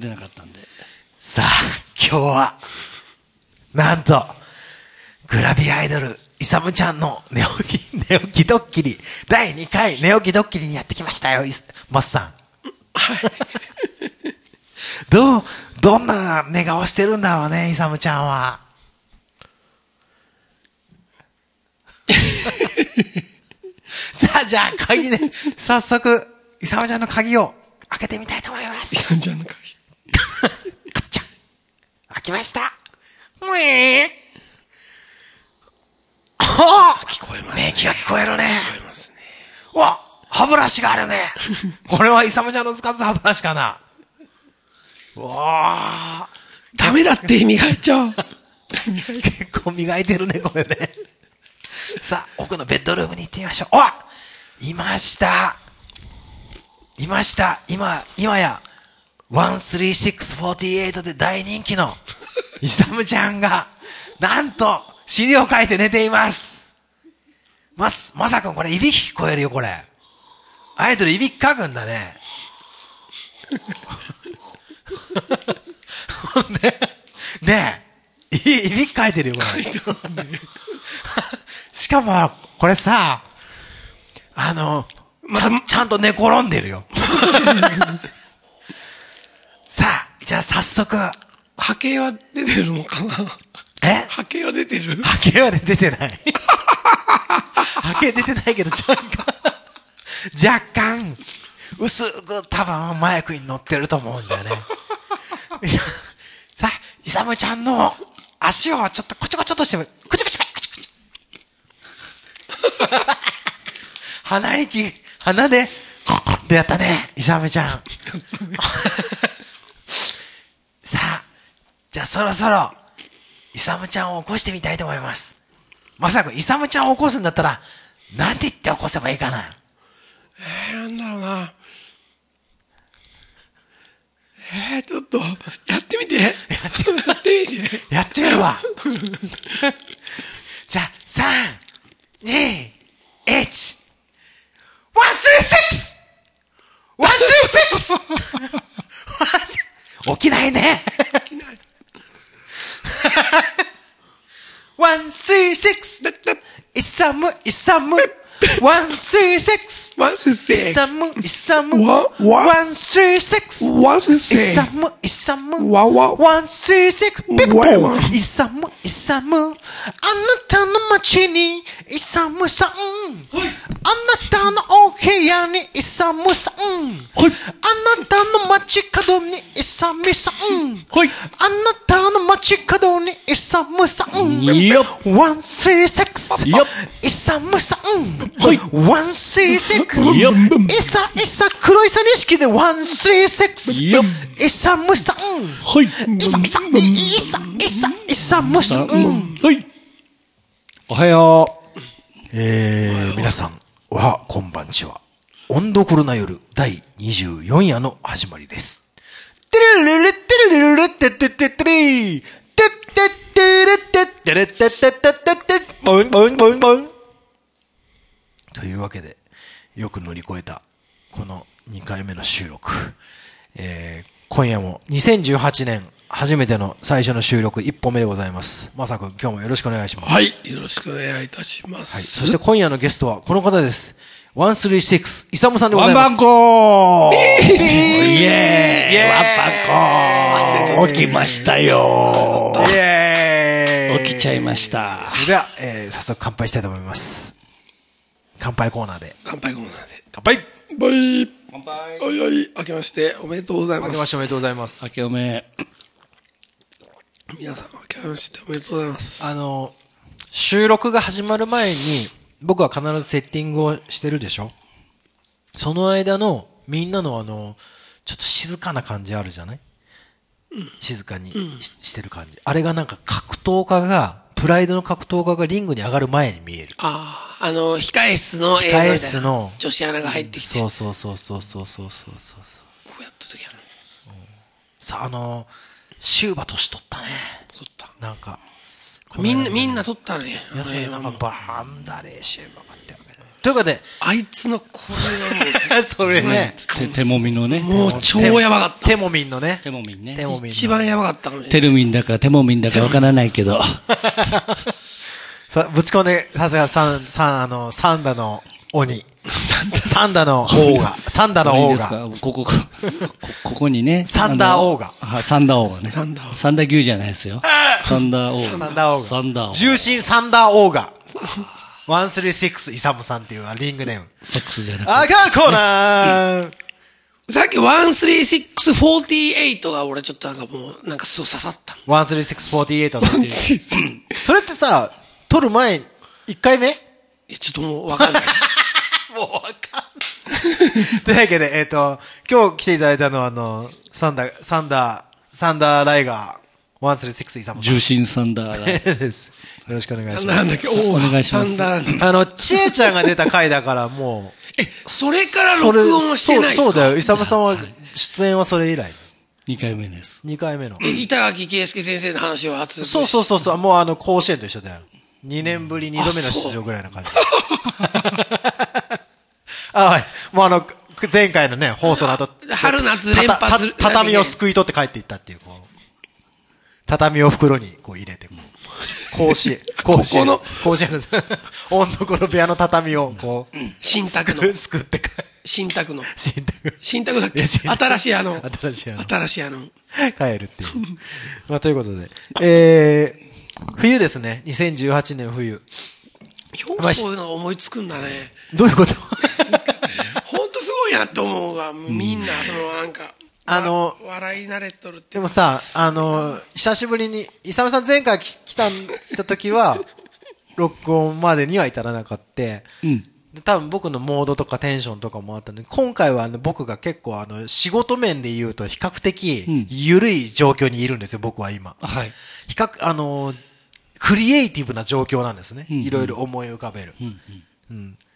出なかったんで。さあ、今日は、なんと、グラビアアイドル、イサムちゃんの寝起き、寝起きドッキリ、第2回寝起きドッキリにやってきましたよ、マスさん。どう、どんな寝顔してるんだろうね、イサムちゃんは。さあ、じゃあ、鍵で、早速、イサムちゃんの鍵を開けてみたいと思います。イサムちゃんの鍵。カッチャ開きました。うえー。あ聞こえます。メキが聞こえるね。聞こえますね。うわ歯ブラシがあるね。これはイサムちゃんの使った歯ブラシかな。うわダメだって磨いちゃう。ー結構磨いてるね、これね。さあ、奥のベッドルームに行ってみましょう。あいました。いました。今、今や、13648で大人気の、イサムちゃんが、なんと、尻をかいて寝ています。ます、まさくんこれ、いびき聞こえるよ、これ。アイドルいびきかくんだね。ほんで、ねえ、いいびきかいてるよ、これ。しかも、これさ、あの、ちゃん、ちゃんと寝転んでるよ。さあ、じゃあ早速、波形は出てるのかな？え？波形は出てる？波形はね出てない。波形出てないけど、若干、若干、薄く多分マイクに乗ってると思うんだよね。さあ、イサムちゃんの足をちょっとこちょこちょっとしても、こちょこちょこちょこちょ。鼻息、鼻で、でやったね、イサムちゃん。じゃあそろそろ、イサムちゃんを起こしてみたいと思います。まさか、イサムちゃんを起こすんだったら、なんて言って起こせばいいかな。えー、なんだろうな。えー、ちょっと、やってみて。やってみて。やってみるわ。じゃあ、3、2、1、136! 136! 起きないね。136! One, three, six. It's summer, it's summer. ワンスセイサム、イサム。わわ 136! ワンスイセサム、イサム。ワン、スリー、シックス、ピッポわわイサム、イサム。あなたの街に、イサムさん。あなたのお部屋に、イサムさん。あなたの街角に、イサミさん。はいあなたの街角に、イサムさん。ワン、スリー、シックスイサムさん。はいワンシーセック。エサ、エサ、黒いさりしきでワンシーセック。エサムサン。はい。エサ、エサ、エサ、エサ、エサムサン。はい。おはよう。えー、皆さん、おは、こんばんちは。温度コロナ夜第24夜の始まりです。てるるるてるるるててててれーてってってれてってれてってってってってぼんぼんぼんぼん。というわけで、よく乗り越えた、この2回目の収録。えー、今夜も2018年初めての最初の収録1本目でございます。まさくん、今日もよろしくお願いしますう。。はい。よろしくお願いいたします。はい。そして今夜のゲストはこの方です。136、イサムさんでござワンいます。バンコーイエーイイエーイイエーイワンバンコー起きましたよイエーイ起きちゃいました。それでは、えー、早速乾杯したいと思います。乾杯コーナーで。乾杯コーナーで。乾杯バイ乾杯おいおい、明けましておめでとうございます。明けましておめでとうございます。明けおめ。皆さん、明けましておめでとうございます。あの、収録が始まる前に、僕は必ずセッティングをしてるでしょ？その間の、みんなのあの、ちょっと静かな感じあるじゃない、静かにししてる感じ。あれがなんか格闘家が、プライドの格闘家がリングに上がる前に見える。ああ、あの、控え室の映像みたいな控え室の女子アナが入ってきて、こそうそうそうそうそうそうそうそう。うやった時ある。さあ、あの、シューバ年取ったね。撮った。なんか、みんな、みんな撮ったね。やっぱりなんかバーンダレーシューバーってわけということで、あいつのこれは それね、手手もみのね。もう、もう超やばかった。テモミンのね。手もみんねテ。モミンの。一番やばかったかもしれない。テルミンだか手もみんだかわからないけど。さ、ぶち込んで、さすがサン、サン、あの、サンダの鬼。サンダの王が。サンダの王が。ここ、こここにね。サンダー王がサンダー王がね。サンダー王サンダー牛じゃないですよ。サンダー王。サンダー王が。サンダー王。重心サンダー王が。136イサムさんっていうリングネーム。セックスじゃなくて。赤コーナーさっき13648が俺ちょっとなんかもう、なんかすごい刺さった。13648の。それってさ、撮る前、1回目？えちょっともうわかんない。もうわかんない。というわけで、えっ、と、今日来ていただいたのは、あの、サンダー、サンダー、サンダーライガー、136イサムさん重心サンダーが。です。よろしくお願いします。なんだっけ、おお願いしますサンダーあの、ちえちゃんが出た回だから、もう、え、それからそれ録音してないですか？そうそうだよ。イサムさんは、出演はそれ以来。2回目です。2回目の。え板垣圭介先生の話を初そうそうそうそう、もうあの、甲子園と一緒だよ。2年ぶり2度目の出場ぐらいな感じ。あ、はい。もうあの、前回のね、放送の後。春夏連覇する畳をすくい取って帰っていったっていう、こう。畳を袋にこう入れて、こう。甲子園、甲子園。ここ甲子園の、温度この部屋の畳をこう、新宅の、すくって帰新宅の、新宅。新宅だっけ？新しいあの、新しいあの新しいあの、帰るっていう。まあ、ということで。えー、冬ですね。2018年冬。よくそういうのが思いつくんだね。どういうこと？ほんとすごいなと思うわ。みんな、そのなんか、あのわ笑い慣れとるってでもさ、あの、久しぶりに、イサムさん前回来来た、来た時は、録音までには至らなかった。うん。で多分僕のモードとかテンションとかもあったので、今回はあの僕が結構あの仕事面で言うと比較的うん緩い状況にいるんですよ、僕は今。はい。比較、あの、クリエイティブな状況なんですね。いろいろ思い浮かべる。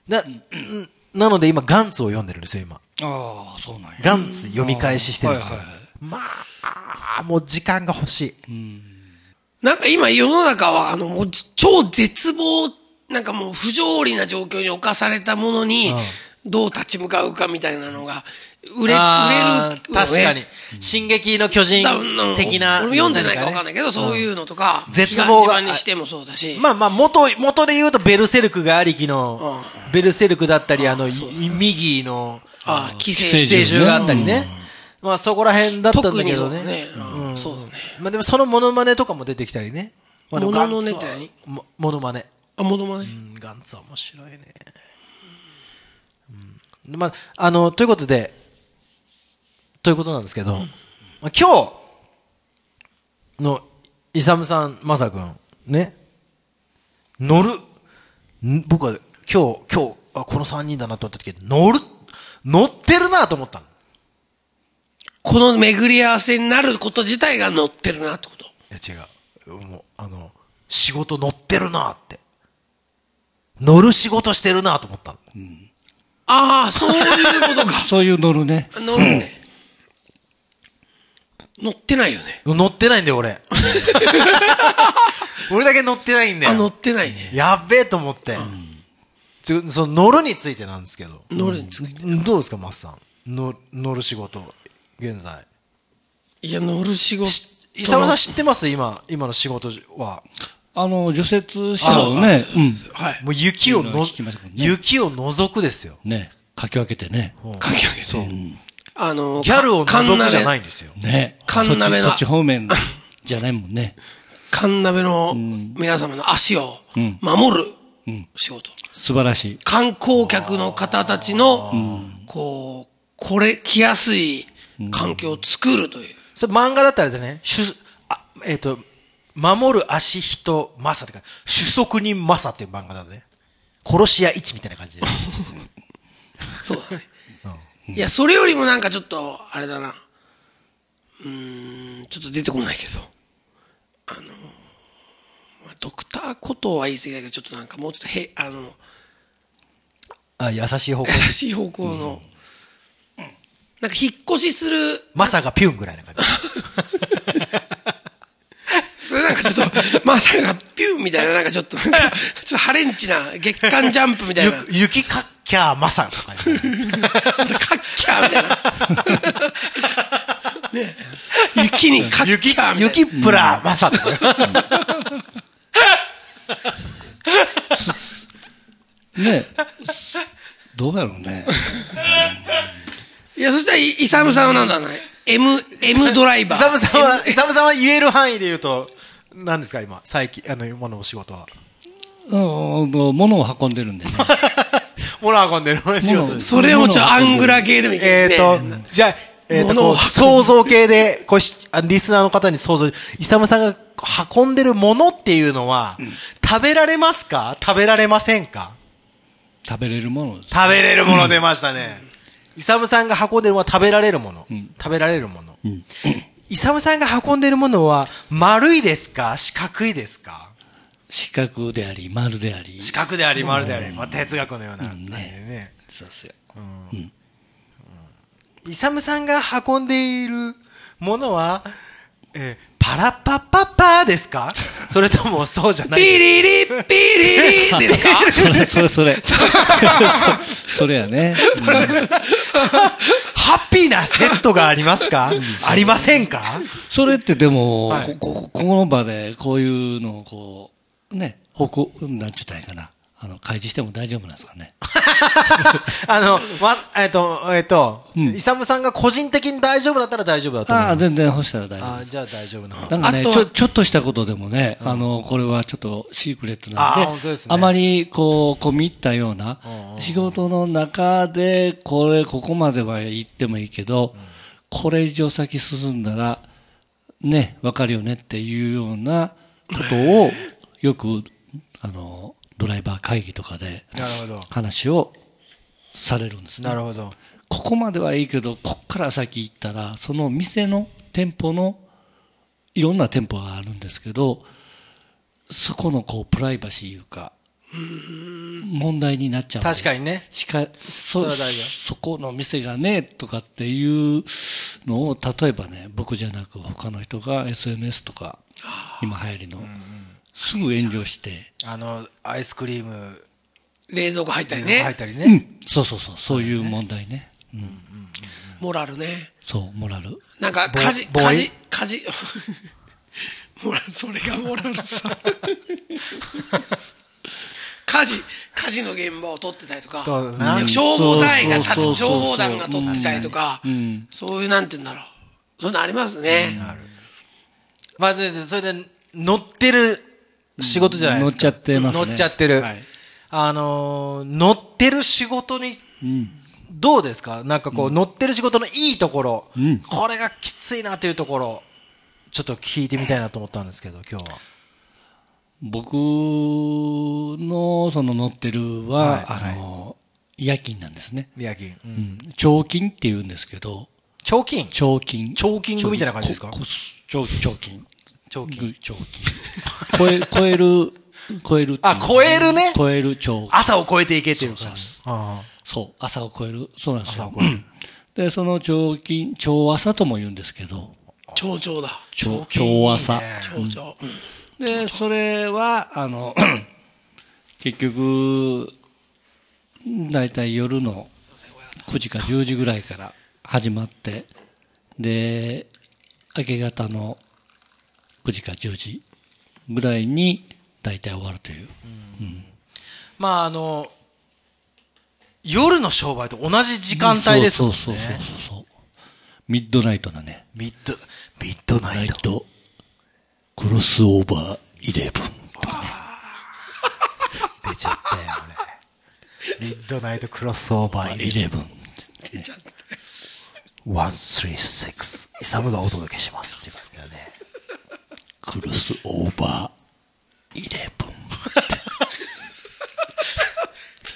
な、うんなので今ガンツを読んでるんですよ、今。ああ、そうなんや。ガンツ読み返ししてるんですよ。まあ、もう時間が欲しい。なんか今世の中は、あの、もう超絶望、なんかもう不条理な状況に侵されたものに、どう立ち向かうかみたいなのが、売れ、売れる。確かに。進撃の巨人的な。俺読んでないか分かんないい。けど、そういうのとか、絶望がにしてもそうだし、まあまあ、元、元で言うとベルセルクがありきの、ベルセルクだったり、あの、右の、ああ、寄寄生獣があったりね。まあそこら辺だったんだけどね。そうだね。うんそうだね。まあでもそのモノマネとかも出てきたりね。モノマネって何？もモノマネ。あ、ものまねう。ん、ガンツは面白いね。うん、まあ、あの、ということで、ということなんですけど、まあ今日の、イサムさん、マサ君、ね、乗る、ん僕は今日、今日、あこの3人だなと思った時、乗る、乗ってるなと思ったの。この巡り合わせになること自体が乗ってるなってこと。いや違う。もう、あの、仕事乗ってるなって。乗る仕事してるなと思ったの。ああ、そういうことか。そういう乗るね。乗るね。乗ってないよね。乗ってないんだよ、俺。俺だけ乗ってないんだあ、乗よ。ってないね。やっべえと思って。ちょその乗るについてなんですけど。乗るについて。どうですか、マスさん。乗乗る仕事、現在。いや、乗る仕事。伊沢さん知ってます？今、今の仕事は。あの、除雪車をね、うん。はい。もう雪をのね雪を除くですよ。ね、かき分けてね。かき上げて。あの、ギャルを除くじゃないい。んですよ。ね。カンナベがそっち方面 じゃないもんね。カンナベの皆様の足をうん守るうん仕事。素晴らしい。観光客の方たちの、こう、これ、来やすい環境を作るという。それ漫画だったらね、主、あ、えっ、と、守る足人マサってか、主足人マサっていう漫画だね。殺し屋一みたいな感じで。そうだね。いや、それよりもなんかちょっと、あれだな。うーん、ちょっと出てこないけど。あの、まあドクターことは言い過ぎだけど、ちょっとなんかもうちょっとへ、あの、あ、優しい方向優。しい方向の、なんか引っ越しする、マサがピュンぐらいな感じ。それなんかちょっと、まさかピュンみたいな、なんかちょっと、ちょっとハレンチな、月刊ジャンプみたいな。ゆ雪かっきゃーまさとかね。カッキャーみたいな。ね雪にカッキャーみたいな。雪プラまさとかね。ねどうやろうね。いや、そしたら、イイサムさんはなんだろうね。M、M ドライバー。イサムさんは、イサムさんは言える範囲で言うと、何ですか今、最近、あの、今のお仕事は。うん、物を運んでるんでね。物運んでるお仕事です。それをちょ、アングラ系でもいいえっ、とね。、じゃあ、えっ、と、想像系で、こうし、あリスナーの方に想像、イサムさんが運んでるものっていうのは、食べられますか？食べられませんか？食べれるものです。食べれるもの出ましたね。イサムさんが運んでるものは食べられるもの。食べられるもの。イサムさんが運んでるものは、丸いですか？四角いですか？四角であり、丸であり。四角であり丸であり。まあ、哲学のような感じでね。そうっすよ。イサムさんが運んでいるものは、えーパラッパッパッパーですか？それともそうじゃない。ピリリ、ピリリですか？それ、それ、それ。そそれやね。ハッピーなセットがありますか？ありませんか？それってでも、はい。ここここの場でこういうのをこう、ね、報告、なんちゅったらいいかな。あの、開示しても大丈夫なんですかね。あの、ま、えっ、と、えっ、と、イサムさんが個人的に大丈夫だったら大丈夫だと思いああ、ます。全然干したら大丈夫です。あーじゃあ大丈夫なの。なんかね、あとはちょ、ちょっとしたことでもね、あの、これはちょっとシークレットなんあーで、本当ですねあまり、こう、込み入ったような、仕事の中で、これ、ここまでは言ってもいいけど、これ以上先進んだら、ね、わかるよねっていうようなことを、よく、あの、ドライバー会議とかで。話をされるんですね。なるほど。ここまではいいけど、こっから先行ったら、その店の店舗の、いろんな店舗があるんですけど、そこのこう、プライバシーいうか、問題になっちゃう。確かにね。しか、そ、れは大事そこの店がね、とかっていうのを、例えばね、僕じゃなく他の人が SNS とか、今流行りの、すぐ炎上して、あの、アイスクリーム冷蔵庫入ったり入っね。たりね。そうそうそう、そういう問題ね。モラルね。そう、モラル。なんか、ボ家事、ボーイ家事、家事。モラル、それがモラルさ。火事、火事の現場を撮ってたりとか、そうな消防隊員が消防団が撮ってたりとか、そういう、なんて言うんだろう。そういうのありますね。まあ、それで、乗ってる仕事じゃないですか。乗っちゃってますね乗っちゃってる。はいあのー乗ってる仕事に、どうですか？なんかこう、乗ってる仕事のいいところ、これがきついなというところ、ちょっと聞いてみたいなと思ったんですけど、今日は。僕のその乗ってるは、はいあの、夜勤なんですね。宮城。ううんん。長勤って言うんですけど、長金長勤。長勤組みたいな感じですか？長勤。長勤。ぐ長勤。超え、超える、超えるあ超えるね超える長朝を超えていけっていうかそう朝を超える。そうなんですよ朝を。超えるうんで、その長勤、長朝とも言うんですけど、長々だ。長勤長朝。長々。うんで、それは、あの、結局、だいたい夜の9時か10時ぐらいから始まって、で、明け方の9時か10時ぐらいにだいたい終わるという。まあ、あの、夜の商売と同じ時間帯ですもんね。そうそうそうそうそう。ミッドナイトなね。ミッド、ミッドナイト。ト、クロスオーバーイレブンとかね。出ちゃったよ、俺。ミッドナイトクロスオーバーイレブン。ブン。136。イサムがお届けしますっていう感じだね。クロスオーバーイレブン。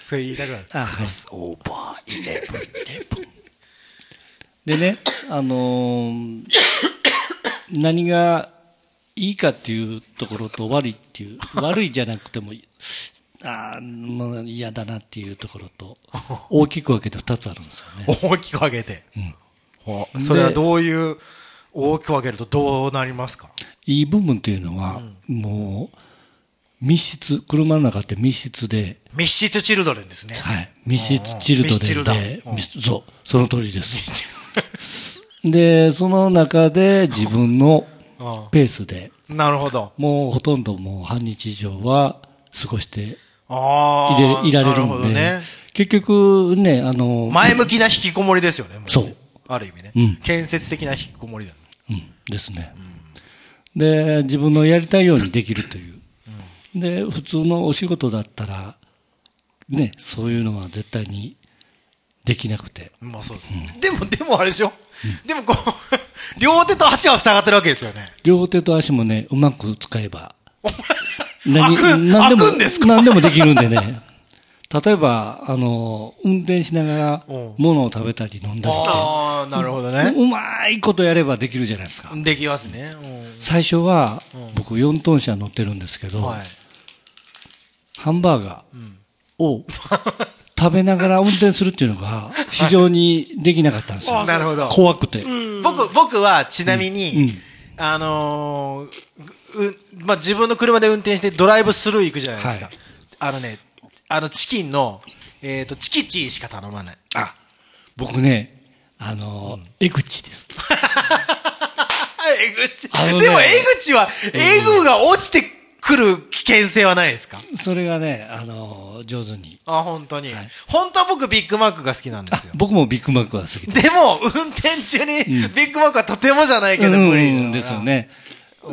それ言いたくなクロスオーバーイレブン。でね、あのー何がいいかっていうところと悪いっていう、悪いじゃなくても、ああ、もう嫌だなっていうところと、大きく分けて二つあるんですよね。大きく分けて。ほうそれはどういう、大きく分けるとどうなりますか？いい部分っていうのは、もう、密室、車の中って密室で、密室チルドレンですね。はい。密室チルドレンで、密室そう、その通りです。で、その中で自分のペースで、なるほど。もうほとんどもう半日以上は過ごしてああ。いれいられるなほんで、どね。結局ね、あの、前向きな引きこもりですよね。もねそう。ある意味ね。うん建設的な引きこもりだ。うん、ですね。で、自分のやりたいようにできるという。で、普通のお仕事だったら、ね、そういうのは絶対にできなくて。まあそうです。でも、でもあれでしょ？でもこう、両手と足は塞がってるわけですよね。両手と足もね、うまく使えば。開く何でも開くんですか？何でもできるんでね。例えば、あの、運転しながらうん物を食べたり飲んだりああ、なるほどね。うまいことやればできるじゃないですか。できますね。最初は、僕4トン車乗ってるんですけど。ハンバーガーを食べながら運転するっていうのが非常にできなかったんですよ。なるほど。怖くて。僕、僕はちなみに、うんあのーう、まあ、自分の車で運転してドライブスルー行くじゃないですか。はいあのね、あのチキンの、えっ、と、チキチーしか頼まない。あ、僕ね、あの、江口です。えぐち。あのねでも、えぐちは、えぐが落ちてくる危険性はないですか？それがね、あの、上手に。あ、本当に。はい本当は僕ビッグマックが好きなんですよ。僕もビッグマックが好きで。でも、運転中にビッグマックはとてもじゃないけどうん無理うんですよ。ね。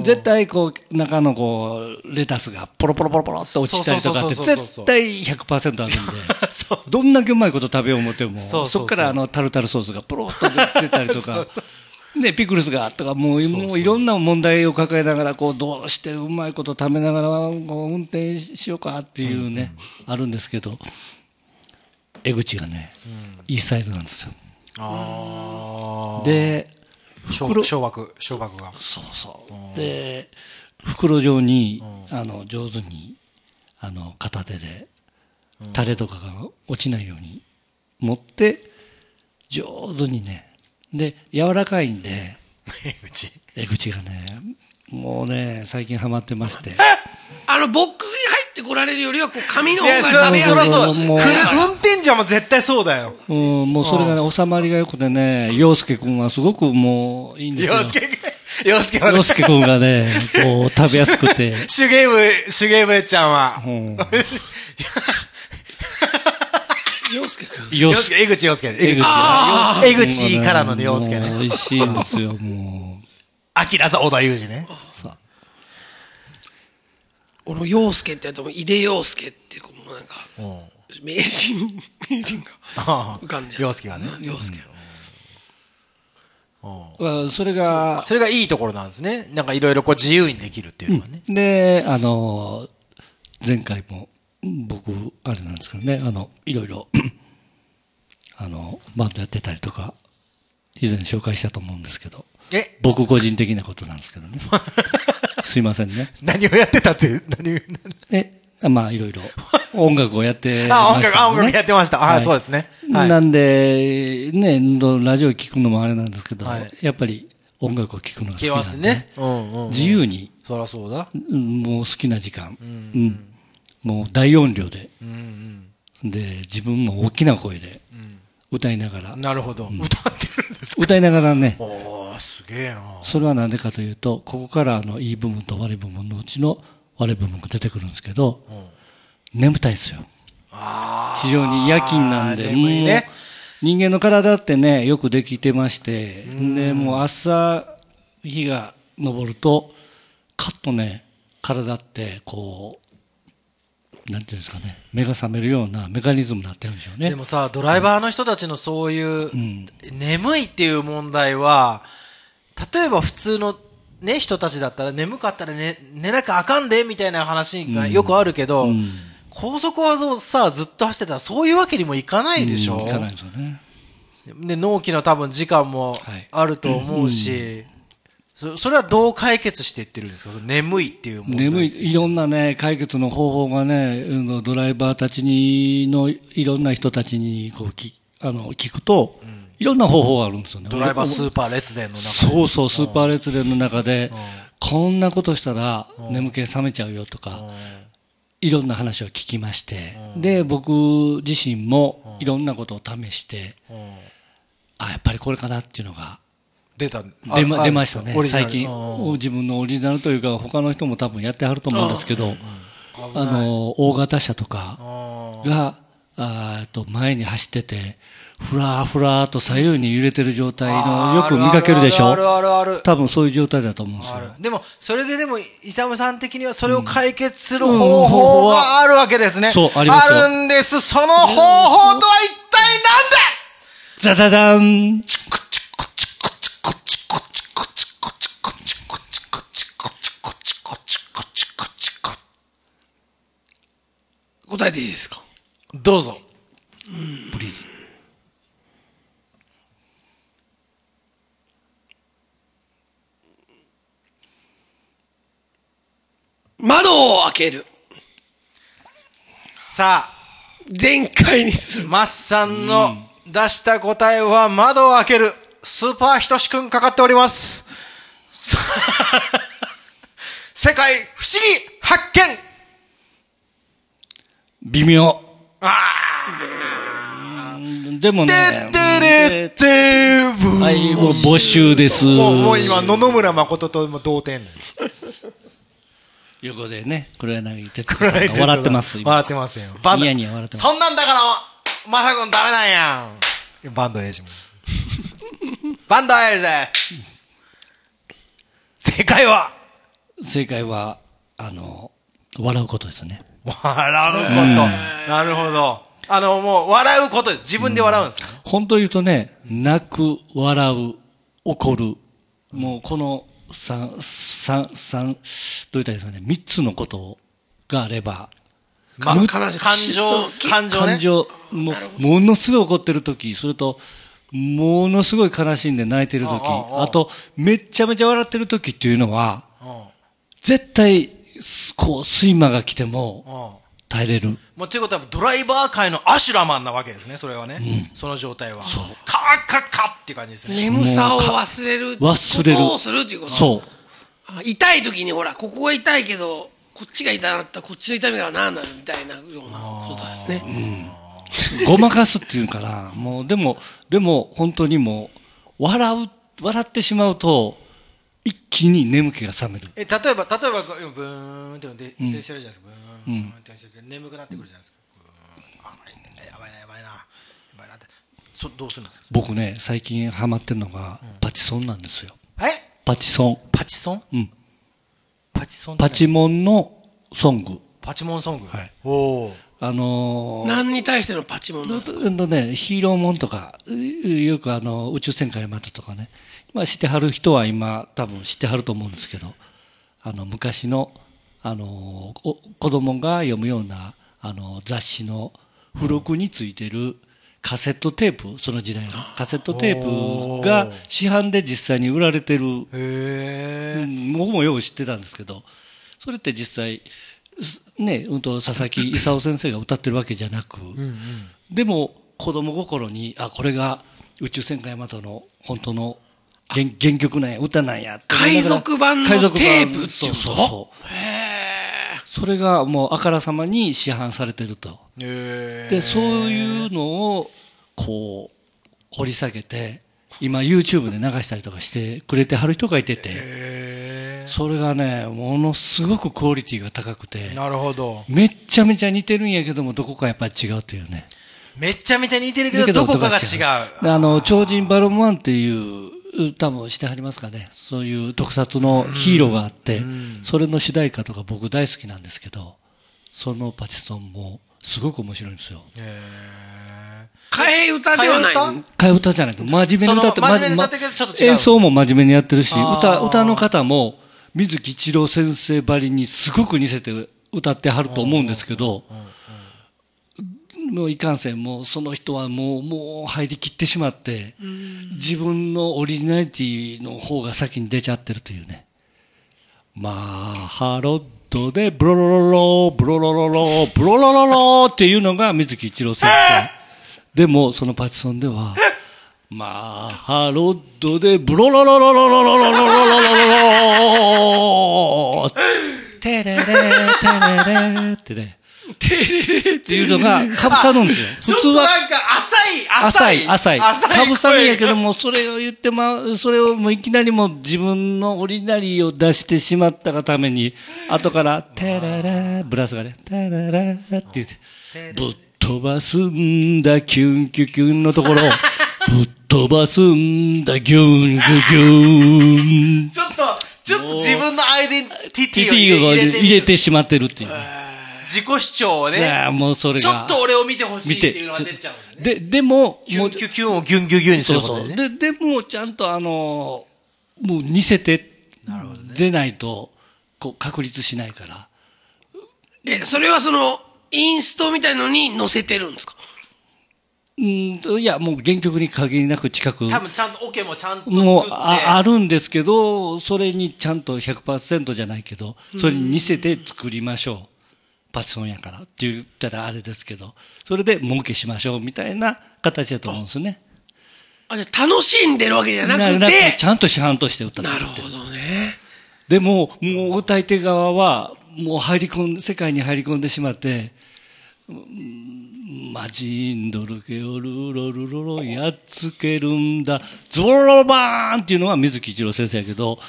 絶対こう、中のこう、レタスがポロポロポロポロって落ちたりとかって絶対100%あるんで。そう。どんだけうまいこと食べよう思っても、そうそうそうそっからあのタルタルソースがポロッと出たりとか、ね、ピクルスがとか、もうもういろんな問題を抱えながら、こう、どうしてうまいこと食べながら、こう運転しようかっていうね、あるんですけど、江口がね、いいサイズなんですよ。あで、あ。小枠、小枠が。そうそう。で、袋状に、あの、上手に、あの、片手で、タレとかが落ちないように持って、上手にね、で、柔らかいんで、えぐち。江口がね、もうね、最近ハマってまして。あの、ボックスに入ってこられるよりは、こう、紙の方が食べやすい。そう。もう車運転者も絶対そうだよ。うん、もうそれがね、収まりが良くてね、洋介くんはすごくもういいんですよ。洋介くん、洋介はね洋介くんがね、こう、食べやすくて。手芸部、手芸部ちゃんは。うん洋介くん。洋介江口洋介。江口。あ江口からのね、洋介ね。美味しいんですよ、もう。アキラさん、小田裕二ね。さ俺も洋介ってやったら、井出洋介って、こう、なんか、名人、名人が浮かんじゃう。洋介がね。洋介。あそれが、それがいいところなんですね。なんかいろいろこう自由にできるっていうのはね。で、あの、前回も、僕、あれなんですけどね、あの、いろいろ、あの、バンドやってたりとか、以前紹介したと思うんですけど、え、僕個人的なことなんですけどね。すいませんね。何をやってたって、何？を、え、まあ、いろいろ、音楽をやってました、ね。あ、音楽、あ、音楽やってました。あ、はいそうですね。はい。なんで、ね、ラジオ聞くのもあれなんですけど、はいやっぱり音楽を聞くのが好き聞けなんで、ますね。うんうん。自由に、そらそうだ。うんもう好きな時間、うんもう大音量で、うんで、自分も大きな声で歌いながらうん。、なるほど。歌ってるんですか？歌いながらね、おー、すげえな。それはなんでかというと、ここからあのいい部分と悪い部分のうちの悪い部分が出てくるんですけど、眠たいですよ。あ非常に夜勤なんで、眠いね人間の体ってね、よくできてまして、で、もう朝、日が昇ると、カッとね、体って、こう、なんていうんですかね、目が覚めるようなメカニズムになってるんでしょうね。でもさ、ドライバーの人たちのそういう、眠いっていう問題は、例えば普通のね、人たちだったら眠かったら寝、寝なきゃあかんで、みたいな話がよくあるけど、うん。高速はそうさ、ずっと走ってたらそういうわけにもいかないでしょ、うんいかないですよね。で納期の多分時間もはい。あると思うし、そそれはどう解決していってるんですか？眠いっていう問題。眠い、いろんなね、解決の方法がね、ドライバーたちにの、いろんな人たちにこうきあの聞くと、いろんな方法があるんですよね。ドライバースーパー列伝の中で。そうそう、スーパー列伝の中で、こんなことしたら眠気覚めちゃうよとか、いろんな話を聞きまして、で、僕自身もいろんなことを試して、あ、やっぱりこれかなっていうのが出た。出ま出ましたね。最近。うん。自分のオリジナルというか、他の人も多分やってはると思うんですけど、あの、大型車とかが、あと前に走ってて、ふらーふらーと左右に揺れてる状態のよく見かけるでしょ？あるあるあるある。多分そういう状態だと思うんですよ。でも、それででも、イサムさん的にはそれを解決する方法があるわけですね。そうありますよ。あるんです。その方法とは一体なんだ？ザダダン答えていいですか？どうぞ。プリーズ。窓を開ける。さあ、全開にする。マッさんの出した答えは窓を開ける。スーパーひとしくんかかっております。世界不思議発見微妙。でもてね、ってれってぶはい、もう募集です。もうもう今、野々村誠とも同点。横でね、黒柳徹子さんが笑ってます、今。笑ってますよ。バンドニヤニヤ笑ってますそんなんだから、まさくんダメなんやん。バンドエイジも。バンドエイジ正解は正解は、あの、笑うことですね。笑うこと。なるほど。あの、もう、笑うことです。自分で笑うんですよね。本当言うとね、泣く、笑う、怒る、もうこの三、三、三、どう言ったらいいですかね、三つのことがあれば、まあ、悲しい感情感情ね感。情、もう、ものすごい怒ってる時、それと、ものすごい悲しんで泣いてる時、あと、めっちゃめちゃ笑ってる時っていうのは、うん絶対、すこう、睡魔が来ても、うん耐えれる。もうということは、ドライバー界のアシュラマンなわけですね、それはね。その状態は。そう。カッカッカって感じですね。眠さを忘れる。忘れることをするっていうこと？そう。あ痛い時にほら、ここが痛いけど、こっちが痛なったらこっちの痛みが何なるみたいなようなことですね。ごまかすっていうかな。もう、でも、でも、本当にもう、笑う、笑ってしまうと、一気に眠気が覚める。え、例えば、例えば、ブーンってで、でしてるじゃないですか。ブーンってしてて、眠くなってくるじゃないですか。やばいな、やばいな。やばいなって。そ、どうするんですか？僕ね、最近ハマってるのが、パチソンなんですよ。え？パチソン。パチソン？うん。パチソンパチモンのソング。パチモンソング？はい。おお。あのー、何に対してのパチモンなんですか？うんとね、ヒーローもんとか、うよくあの、宇宙戦艦ヤマトとかね、まあ知ってはる人は今多分知ってはると思うんですけど、あの、昔の、あの、お子供が読むような、あの、雑誌の付録についてるカセットテープ、その時代のカセットテープが市販で実際に売られてる僕もよく知ってたんですけど、それって実際、すね、うんと佐々木勲先生が歌ってるわけじゃなく、でも子供心に、あ、これが宇宙戦艦ヤマトの本当の原原曲なんや、歌なんや海賊版の海賊版テープっていうこと？そうそうそうそれがもうあからさまに市販されてると。へえ。で、そういうのを、こう、掘り下げて、今 YouTube で流したりとかしてくれてはる人がいてて、へそれがね、ものすごくクオリティが高くてえ。、なるほど。めっちゃめちゃ似てるんやけども、どこかやっぱり違うっていうね。めっちゃ見て似てるけど、どこかが違う。であの、超人バロンワンっていう、多分してはりますかね。そういう特撮のヒーローがあって、それの主題歌とか僕大好きなんですけど、そのパチソンもすごく面白いんですよ。替え歌ではない。替え歌？じゃないと、真面目に歌って、真面目に歌ってるけどちょっと違う。演奏も真面目にやってるし、歌、歌の方も、水木一郎先生ばりにすごく似せて歌ってはると思うんですけど、もういかんせん、もうその人はもう、もう入りきってしまって、自分のオリジナリティの方が先に出ちゃってるというね。まあ、ハロッドでブロロロロ、ブロロロロ、ブロロロロっていうのが水木一郎先生。でも、そのパチソンでは、まあ、ハロッドでブロロロロロロロロロロロロロロテレレ、テレレってね、っていうのが かぶさるんですよ。普通はとなんか浅い、浅い、浅い。浅い。かぶさるんやけども。も、それを言ってまう、それをもういきなりもう自分のオリジナリーを出してしまったがために、後から、テレレ、ブラスがね、テレレって言って、ぶっ飛ばすんだ、キュンキュキュンのところを、ぶっ飛ばすんだ、ギュンギュギュン。ちょっと、ちょっと自分のアイデンティティを入れてしまってるっていう。自己主張をね。さあ、もうそれが。ちょっと俺を見てほしいっていうのが出ちゃうんだね。で、でも、キュもうンキュキュンをギュンギュギュンにすそうそう。ることでね。で、でも、ちゃんとあの、もう似せて、出ないと、こう、確立しないから。え、それはその、インストみたいのに載せてるんですか？うんと、いや、もう原曲に限りなく近く、多分ちゃんとオケもちゃんと。もうああるんですけど、それにちゃんと100%じゃないけど、それに似せて作りましょう。パチソンやからって言ったらあれですけど、それで儲けしましょうみたいな形だと思うんですよね。あ、じゃあ楽しんでるわけじゃなくて、なちゃんと市販として歌ってなるほどね。でも、もう歌い手側は、もう入り込ん、世界に入り込んでしまって、うんマジンドルケオルロルロロやっつけるんだ、ズボロロバーンっていうのは水木一郎先生やけど、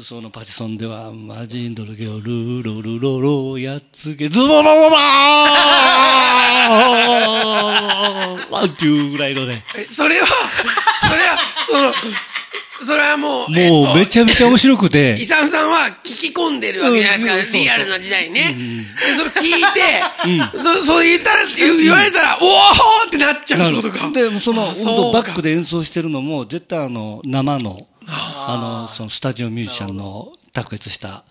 そのパチソンでは、マジンドルケオルロルロロやっつけ、ズボロロバーンっていうぐらいのね、それは、それは、その、それはもう、もうめちゃめちゃ面白くて。イ、サムさんは聞き込んでるわけじゃないですか、そうそうリアルな時代にね。でそれ聞いて、そそれ言ったら、言言われたら、おーってなっちゃうってことか。で、その、バックで演奏してるのも、絶対あの、生の、あの、そのスタジオミュージシャンの卓越した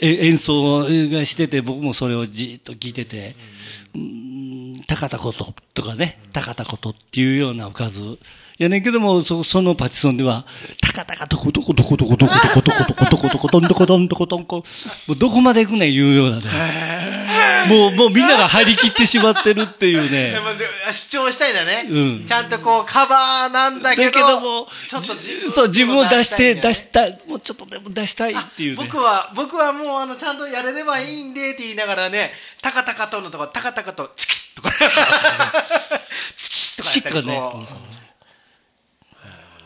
演奏がしてて、僕もそれをじーっと聞いてて、うーん、高田こととかね、高田ことっていうようなおかず。やねんけども、そそのパチソンでは、タカタカトコトコトコトコトコトコトコトコトコトコトントコトントコトンコ、もうどこまで行くねん言うようなね。もう、もうみんなが入りきってしまってるっていうね。主張したいんだね。うんちゃんとこうカバーなんだけど、だけども、ちょっと自分そう、自分を出して、出したい、もうちょっとでも出したいっていうね。僕は、僕はもうあの、ちゃんとやれればいいんでって言いながらね、タカタカとのとこ、タカタカと、チキッとか、チキッとかチキッとかね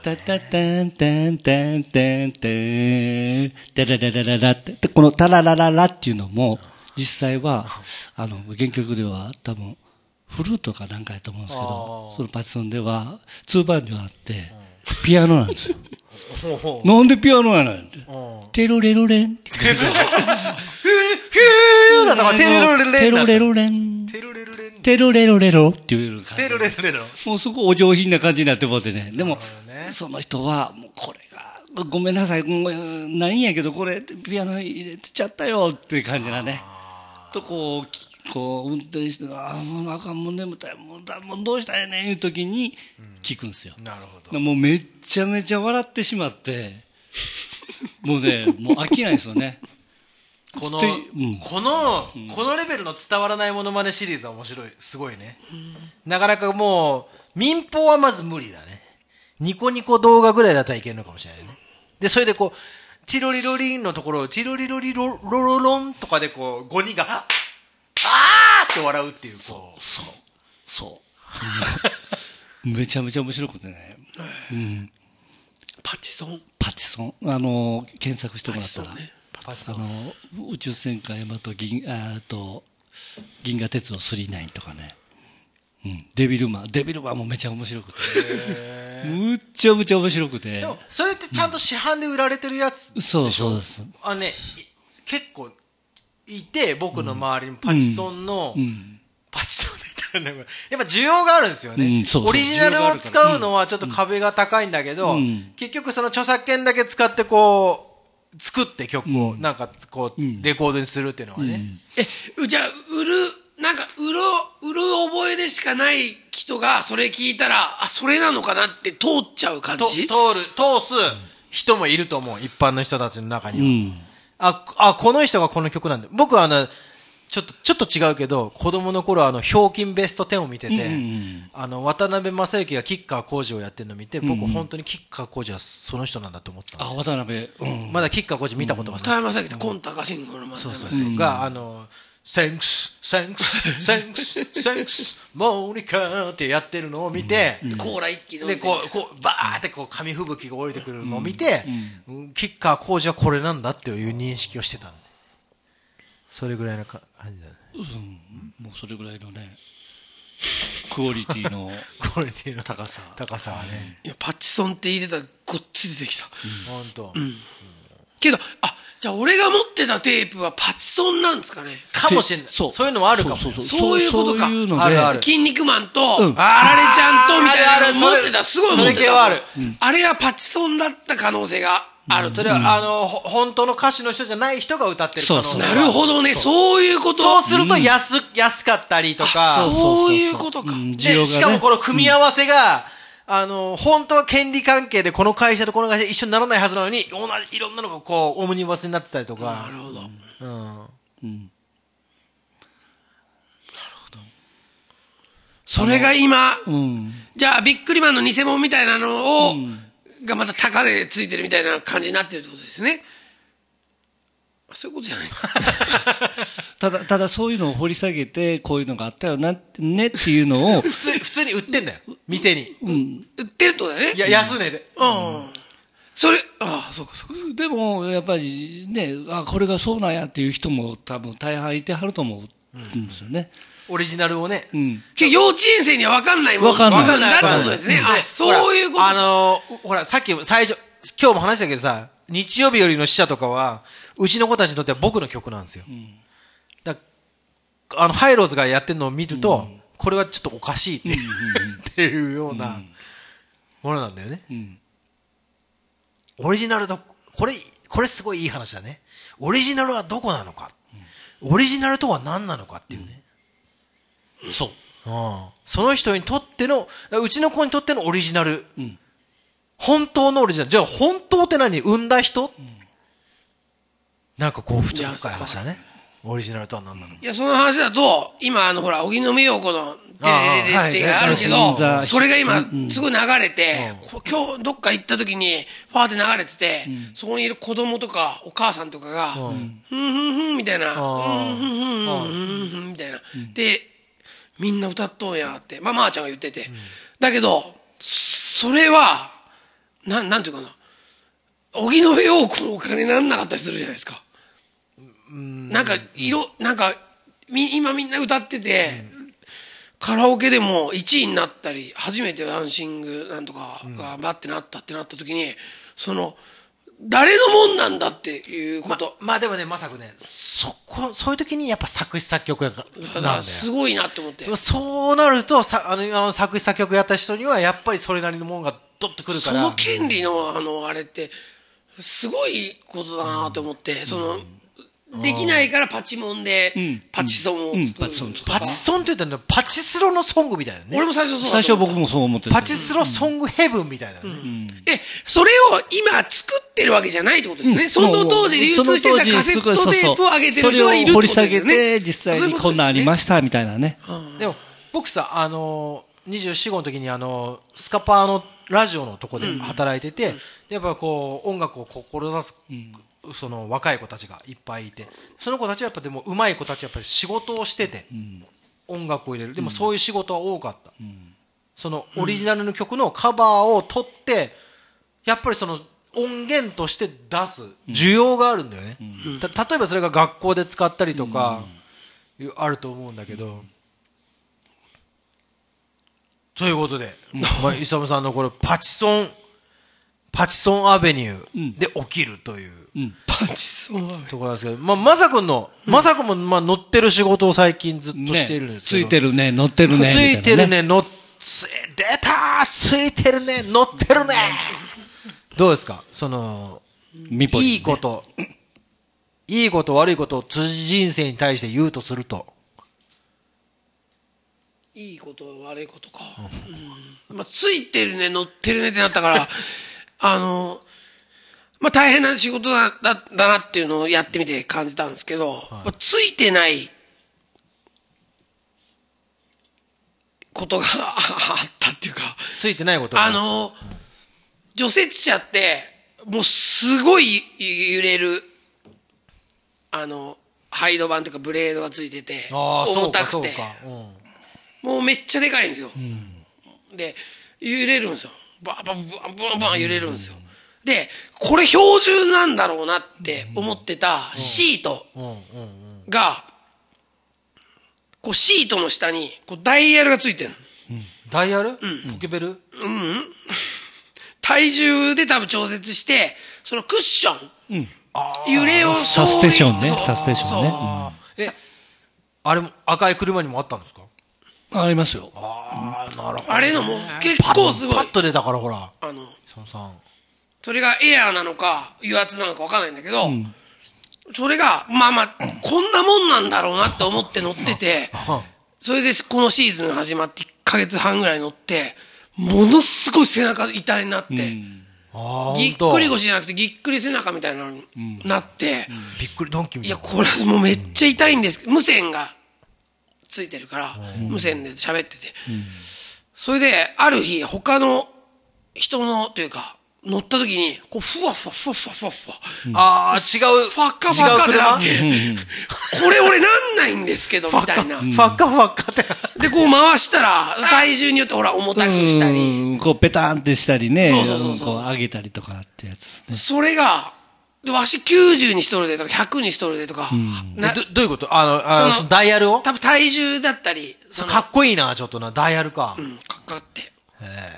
タタタンタンタンタンタ、タラララララって、このタララララっていうのも、実際は、あの、原曲では多分、フルートかなんかやと思うんですけど、そのパチソンでは、ツーバンジョあって、ピアノなんですよ。なんでピアノやないんて。テロレロレンって。フューフューだとか、テレロレンテロレ。ロレン。テロレロレン。テロレロレロっていう感じ。テロレロレロ。もうそこお上品な感じになってもってね。でも、ねその人は、もうこれが、ごめんなさい、もうないんやけど、これ、ピアノ入れてちゃったよっていう感じだね。と、こうき、こう、運転して、ああ、もうあかん、もう眠たい、もうだもうどうしたんやねんいう時に聞くんですよ。なるほど。もうめっちゃめちゃ笑ってしまって、もうね、もう飽きないですよね。この、うんこの、このレベルの伝わらないモノマネシリーズは面白い。すごいね。なかなかもう、民放はまず無理だね。ニコニコ動画ぐらいだったらいけるのかもしれないね。で、それでこう、チロリロリンのところを、チロリロリロロロロンとかでこう、5人が、ああーって笑うっていう、こう。そう。そう。めちゃめちゃ面白くてね。うん。パチソン。パチソン。あの、検索してもらったら。ねあの、宇宙戦艦ヤマト銀、あと、銀河鉄道39とかね。うん。デビルマン。デビルマンもめちゃ面白くて。むっちゃむちゃ面白くてで。も、それってちゃんと市販で売られてるやつでしょ？そうそうです。あのね、い結構、いて、僕の周りにパチソンの、うん。パチソンやっぱ需要があるんですよね。オリジナルを使うのはちょっと壁が高いんだけど、うん結局その著作権だけ使ってこう、作って曲をなんかこう、レコードにするっていうのはね。え、うじゃあ、売る、なんか、売る、売る覚えでしかない人が、それ聞いたら、あ、それなのかなって通っちゃう感とじ通る、通す人もいると思う。一般の人たちの中には。うん。あ、あ、この人がこの曲なんだ。僕はあの、ちょっと、ちょっと違うけど、子供の頃あの、ひょうきんベスト10を見てて、うんうんあの、渡辺正行がキッカー工事をやってるのを見て、僕本当にキッカー工事はその人なんだと思ってたんですあ、よ。渡辺。うん。まだキッカー工事見たことがない。田山崎ってコンタカシンゴのそうそうそう。が、あの、Thanks, thanks, thanks, thanks, モニカってやってるのを見て、コーラ一気ので、こう、こう、バーってこう、紙吹雪が降りてくるのを見て、うんキッカー工事はこれなんだっていう認識をしてた。それぐらいのか感じだね。もうそれぐらいのね、クオリティの クオリティの高さ。高さはね。いやパチソンって入れたらごっつ出てきた。本当。けど、あ、じゃあ俺が持ってたテープはパチソンなんですかね。かもしれない。そう。そういうのもあるかも。そういうことか。そういうので、あるある。筋肉マンと、ん。あられちゃんとみたいなの持ってた、すごい持ってそれ系はある。た。あれはパチソンだった可能性がある。それは、あの、ほ本当の歌手の人じゃない人が歌ってる可能性なるほどね、そう。いうこと？そうすると安、安かったりとあか、そういうことか。で、しかもこの組み合わせが、あの、本当は権利関係でこの会社とこの会社一緒にならないはずなのに、同じ、いろんなのがこう、オムニバスになってたりとか。なるほど。うん。うんそれが今、うん。じゃあビックリマンの偽物みたいなのを、がまた高値ついてるみたいな感じになってるってことですね。そういうことじゃない ただ、ただそういうのを掘り下げて、こういうのがあったよな、ねっていうのを、に売ってんだよ。店に。売ってるってことだよね。いや、安値で。うん。それ、ああ、そうかそうか。でも、やっぱりね、あ、これがそうなんやっていう人も多分大半いてはると思うんですよね。オリジナルをね。うん。幼稚園生には分かんないもん。分かんない分かんないってことですね。あ、そういうこと。あのーほら、さっき最初、今日も話したけどさ、日曜日よりの死者とかは、うちの子たちにとっては僕の曲なんですよ。だあの、ハイローズがやってるのを見ると、これはちょっとおかしいっていう,、っていうようなものなんだよね。んオリジナルと、これ、これすごいいい話だね。オリジナルはどこなのか。オリジナルとは何なのかっていうね。そう。うんその人にとっての、うちの子にとってのオリジナル。ん本当のオリジナル。じゃあ本当って何？生んだ人、なんかこう、ふちょ深い話だね。オリジナルとは何なの？いや、その話だと、今、あの、ほら、荻野目洋子の、テレレレってがあるけはいど、それが今すごい流れて、こ今日どっか行った時に、ファーって流れてて、そこにいる子供とか、お母さんとかが、ふんふんふんみたいな、ふんふんふんふんふんふんみたいな。で、みんな歌っとんやって、まあ、まーちゃんが言ってて。だけど、それは、なん、なんていうかな、荻野目洋子のお金になんなかったりするじゃないですか。なんか、色、なんか、み、今みんな歌ってて、カラオケでも1位になったり、初めてダンシングなんとかがバッてなったってなった時に、その、誰のもんなんだっていうこまと。まあでもね、まさくね、そこ、そういう時にやっぱ作詞作曲が、だなんす。ごいなって思って。そうなると、さあの、あの作詞作曲やった人には、やっぱりそれなりのもんがドッとくるから。その権利の、あの、あれって、すごいことだなと思って、その、できないからパチモンでん、パチソンをうん。作る。パチソンパチソンって言ったらね、パチスロのソングみたいなね。俺も最初そうだ最初僕もそう思ってた。パチスロソングヘブンみたいなね。で、それを今作ってるわけじゃないってことですね。その当時流通してたカセットテープを上げてる人がいるってことですよね。それを掘り下げて、実際にこんなんありまししたみたいなね。でも、僕さ、あのー、24、5の時にあのー、スカパーのラジオのとこで働いてて、やっぱこう、音楽を志す、その若い子たちがいっぱいいて、その子たちはやっぱでも上手い子たちはやっぱり仕事をしてて、音楽を入れる。でもそういう仕事は多かった。そのオリジナルの曲のカバーを取って、やっぱりその音源として出す需要があるんだよね。た例えばそれが学校で使ったりとか、あると思うんだけど。ということで、まあ、イサムさんのこれパチソン、パチソンアベニューで起きるというパチソンは。ところなんですけど、まあ、まさくんの、まさくんも、まあ、乗ってる仕事を最近ずっとしているんですけど。ついてるね、乗ってるね。ついてるね、乗っ、つ、出たーついてるね、乗ってるねどうですか？その、いいこと、いいこと悪いことを辻人生に対して言うとすると。いいこと悪いことか。うんまあ、ついてるね、乗ってるねってなったから、あの、まあ大変な仕事だだだなっていうのをやってみて感じたんですけど、まあ、ついてないことがあったっていうか。ついてないことあの、除雪車って、もうすごい揺れる、あの、ハイド板というかブレードがついてて、重たくて、うん、もうめっちゃでかいんですよ。うん、で、揺れるんですよ。バンバンバンバン揺れるんですよ。うんで、これ標準なんだろうなって思ってたシートうんうんうん。が、こうシートの下にこうダイヤルがついてるの。ダイヤル？ポケベル？体重で多分調節して、そのクッション、あ揺れをサステーションねサステーションね。え、あれも赤い車にもあったんですか？うんありますよ。ああ、なるほど。あれのもう結構すごいパッ。と出たからほら。あのさん。それがエアーなのか油圧なのか分かんないんだけど、それが、まあまあ、こんなもんなんだろうなって思って乗ってて、それでこのシーズン始まって1ヶ月半ぐらい乗って、ものすごい背中痛いになって、ぎっくり腰じゃなくてぎっくり背中みたいなのになって、びっくりドンキみいや、たいな。これもうめっちゃ痛いんですけど、無線がついてるから、無線で喋ってて。それで、ある日、他の人の、というか、乗った時に、こう、ふわふわふわふわふわふわ。ああ、違う。ファッカファッカってなって違う、これ俺なんないんですけど、みたいな。車ファッカファッカって。で、こう回したら、体重によってほら、重たくしたり。うんこうペターンってしたりね、そうそうそうそうこう上げたりとかってやつですね。それが、でわし90にしとるでとか、100にしとるでとか、などどういうこと？あの、のダイヤルを？多分体重だったり、かっこいいな、ちょっとな、ダイヤルか。うんかかって。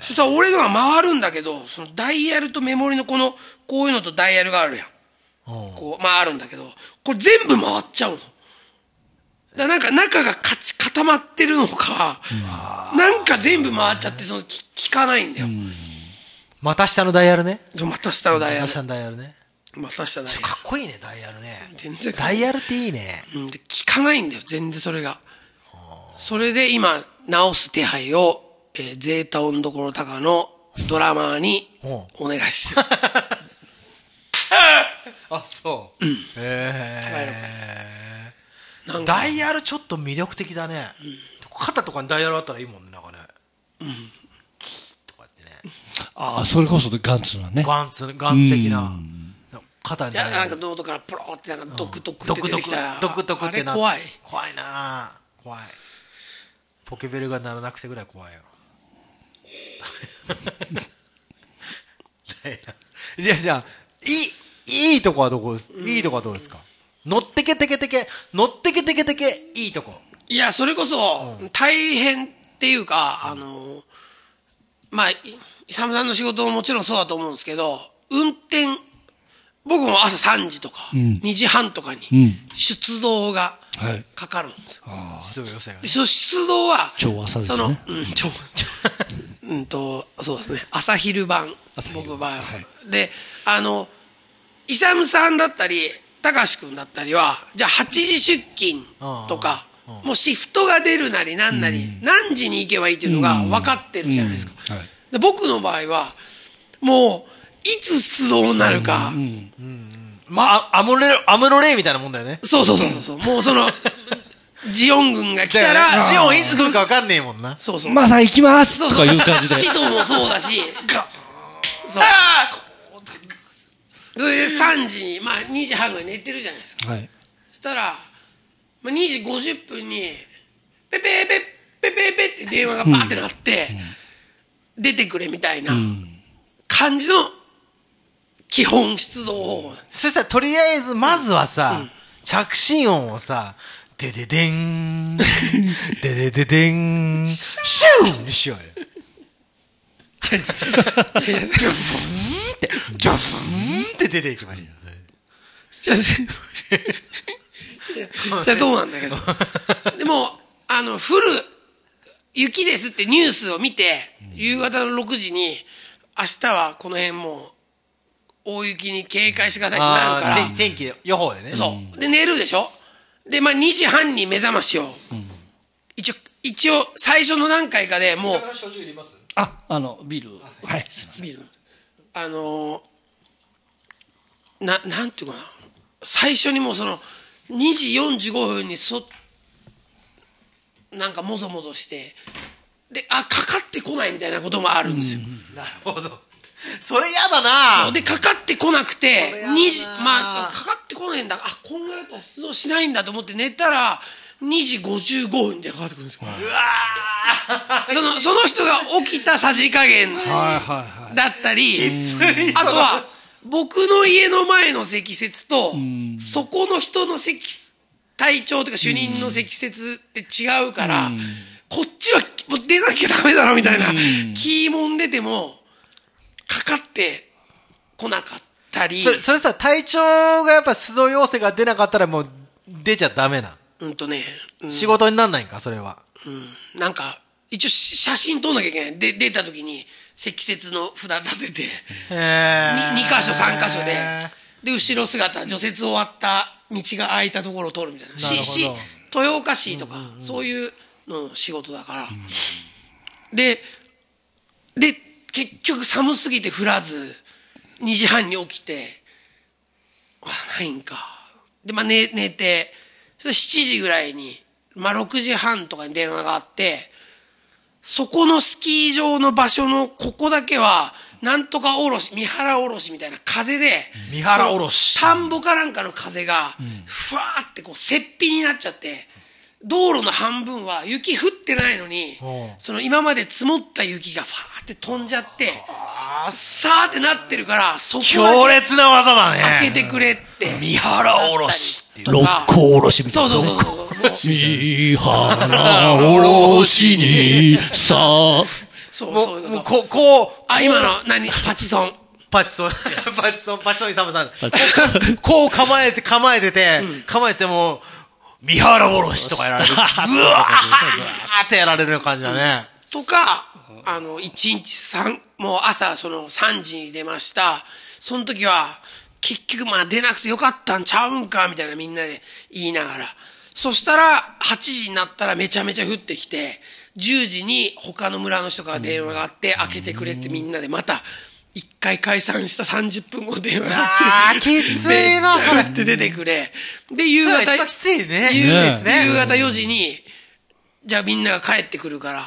そしたら俺のが回るんだけど、そのダイヤルとメモリのこの、こういうのとダイヤルがあるやん。うんこう、まああるんだけど、これ全部回っちゃうの。だなんか中がかち固まってるのか、なんか全部回っちゃって、その、き効かないんだよ。また下のダイヤルね。また下のダイヤルまた。下のダイヤルね。また下ダイヤかっこいいね、ダイヤルね。全然ダイヤルっていいね。ル。うん、で、効かないんだよ、全然それが。それで今、直す手配を、えーゼータ音どころ高のドラマーにほお願いする。あ、そう。へなんかダイヤルちょっと魅力的だね。肩とかにダイヤルあったらいいもんね、なんかね。とかってね。ああ、それこそガンツのね。ガンツ、ガンツ的な。肩にいや、ダイヤルなんかノートからプローってなんかドクドクってドクドク出てきた。、ドクドクってなあれ怖い。怖いな怖い。ポケベルが鳴らなくてぐらい怖いよ。じゃあ、じゃあ、いい、いいとこはどこです、いいとこはどうですか？乗ってけてけてけ、乗ってけてけてけ、いいとこ。いや、それこそ、大変っていうか、あの、まあ、いイサムさんの仕事ももちろんそうだと思うんですけど、運転、僕も朝3時とか、ん。2時半とかにん、出動がはい。かかるんですよ。出動要請がね。で、その出動は、超朝ですね。その、うん、超、超うんと、そうですね、朝昼晩、僕の場合は。はい。で、あの、イサムさんだったり、たかし君だったりは、じゃあ8時出勤とか、もうシフトが出るなりなんなり、何時に行けばいいっていうのが分かってるじゃないですか。うん。はい。で僕の場合は、もう、いつ出動になるか、まあ、アムロレ、アムロレイみたいなもんだよね。そうそうそうそうそう、もうその、ジオン軍が来たら、ジオンいつ来るか分かんねえもんな。そうそう。マサ行きますそうそう、とかいう感じで。シドもそうだし、そう。それで3時に、まあ2時半ぐらい寝てるじゃないですか。はい。そしたら、まあ、2時50分に、ペペペペペペって電話がバーってなって、出てくれみたいな感じの基本出動方法。そしたら、とりあえず、まずはさ、着信音をさ、でででん、ででででん、シューにしようよ。ジョフーンって、ジョフーンって出ていきましょう。じゃあ、じゃあそうなんだけど。でも、あの、降る、雪ですってニュースを見て、夕方の6時に、明日はこの辺もう、大雪に警戒してくださいってなるかあら天気予報でね。そう。で、寝るでしょで、まあ2時半に目覚ましを、一応、一応、最初の何回かでもう、あ、あの、ビール。はい、すいません。ビールあのーななんていうかな最初にもうその2時45分にそなんかもぞもぞしてで、あ、かかってこないみたいなこともあるんですよ。なるほど。それ嫌だな。で、かかってこなくてそれや、だな。2時、まあ、かかってこないんだ。あ、こんぐらいだったら出動しないんだと思って寝たら、2時55分でかかってくるんですよ。その、その人が起きたさじ加減。だったり、いあとは、僕の家の前の積雪と、そこの人の積、体調というか主任の積雪って違うから、こっちはもう出なきゃダメだろみたいな、キーもん出ても、かかってこなかったり、それ、それさ、体調がやっぱ出動要請が出なかったらもう出ちゃダメな。うんとね、うん。仕事になんないんか、それは。うん。なんか、一応し写真撮んなきゃいけない。で、出た時に積雪の札立てて、へ2箇所3箇所で。で後ろ姿除雪終わった道が空いたところを通るみたいな。なしし豊岡市とか、そういうの仕事だから、でで結局寒すぎて降らず2時半に起きてあないんか。でまあ寝寝てそして7時ぐらいに、まあ、6時半とかに電話があってそこのスキー場の場所のここだけは、なんとかおろし、三原おろしみたいな風で、三原おろし。田んぼかなんかの風が、ふわーってこう、雪庇になっちゃって、道路の半分は雪降ってないのにうん、その今まで積もった雪がファーって飛んじゃって、さーってなってるから、そこ強烈な技だね。開けてくれって。三原おろしっていう。六甲おろしみたいな。そうそうそうそう。三原おろしにさあ。そう、そういうこと。こう、こう、あ、今の、何？パチソン。パチソン、パチソン、パチソンイサムさん。こう構えて、構えてて、構えても、三原おろしとかやられる。ずわーってやられる感じだね。とか、あの、一日三、もう朝その3時に出ました。その時は、結局まあ出なくてよかったんちゃうんか、みたいなみんなで言いながら。そしたら、8時になったらめちゃめちゃ降ってきて、10時に他の村の人から電話があって、開けてくれってみんなでまた、一回解散した30分後電話があって、きついなそれ降って出てくれ。で、夕方、きついね夕方4時に、じゃあみんなが帰ってくるから、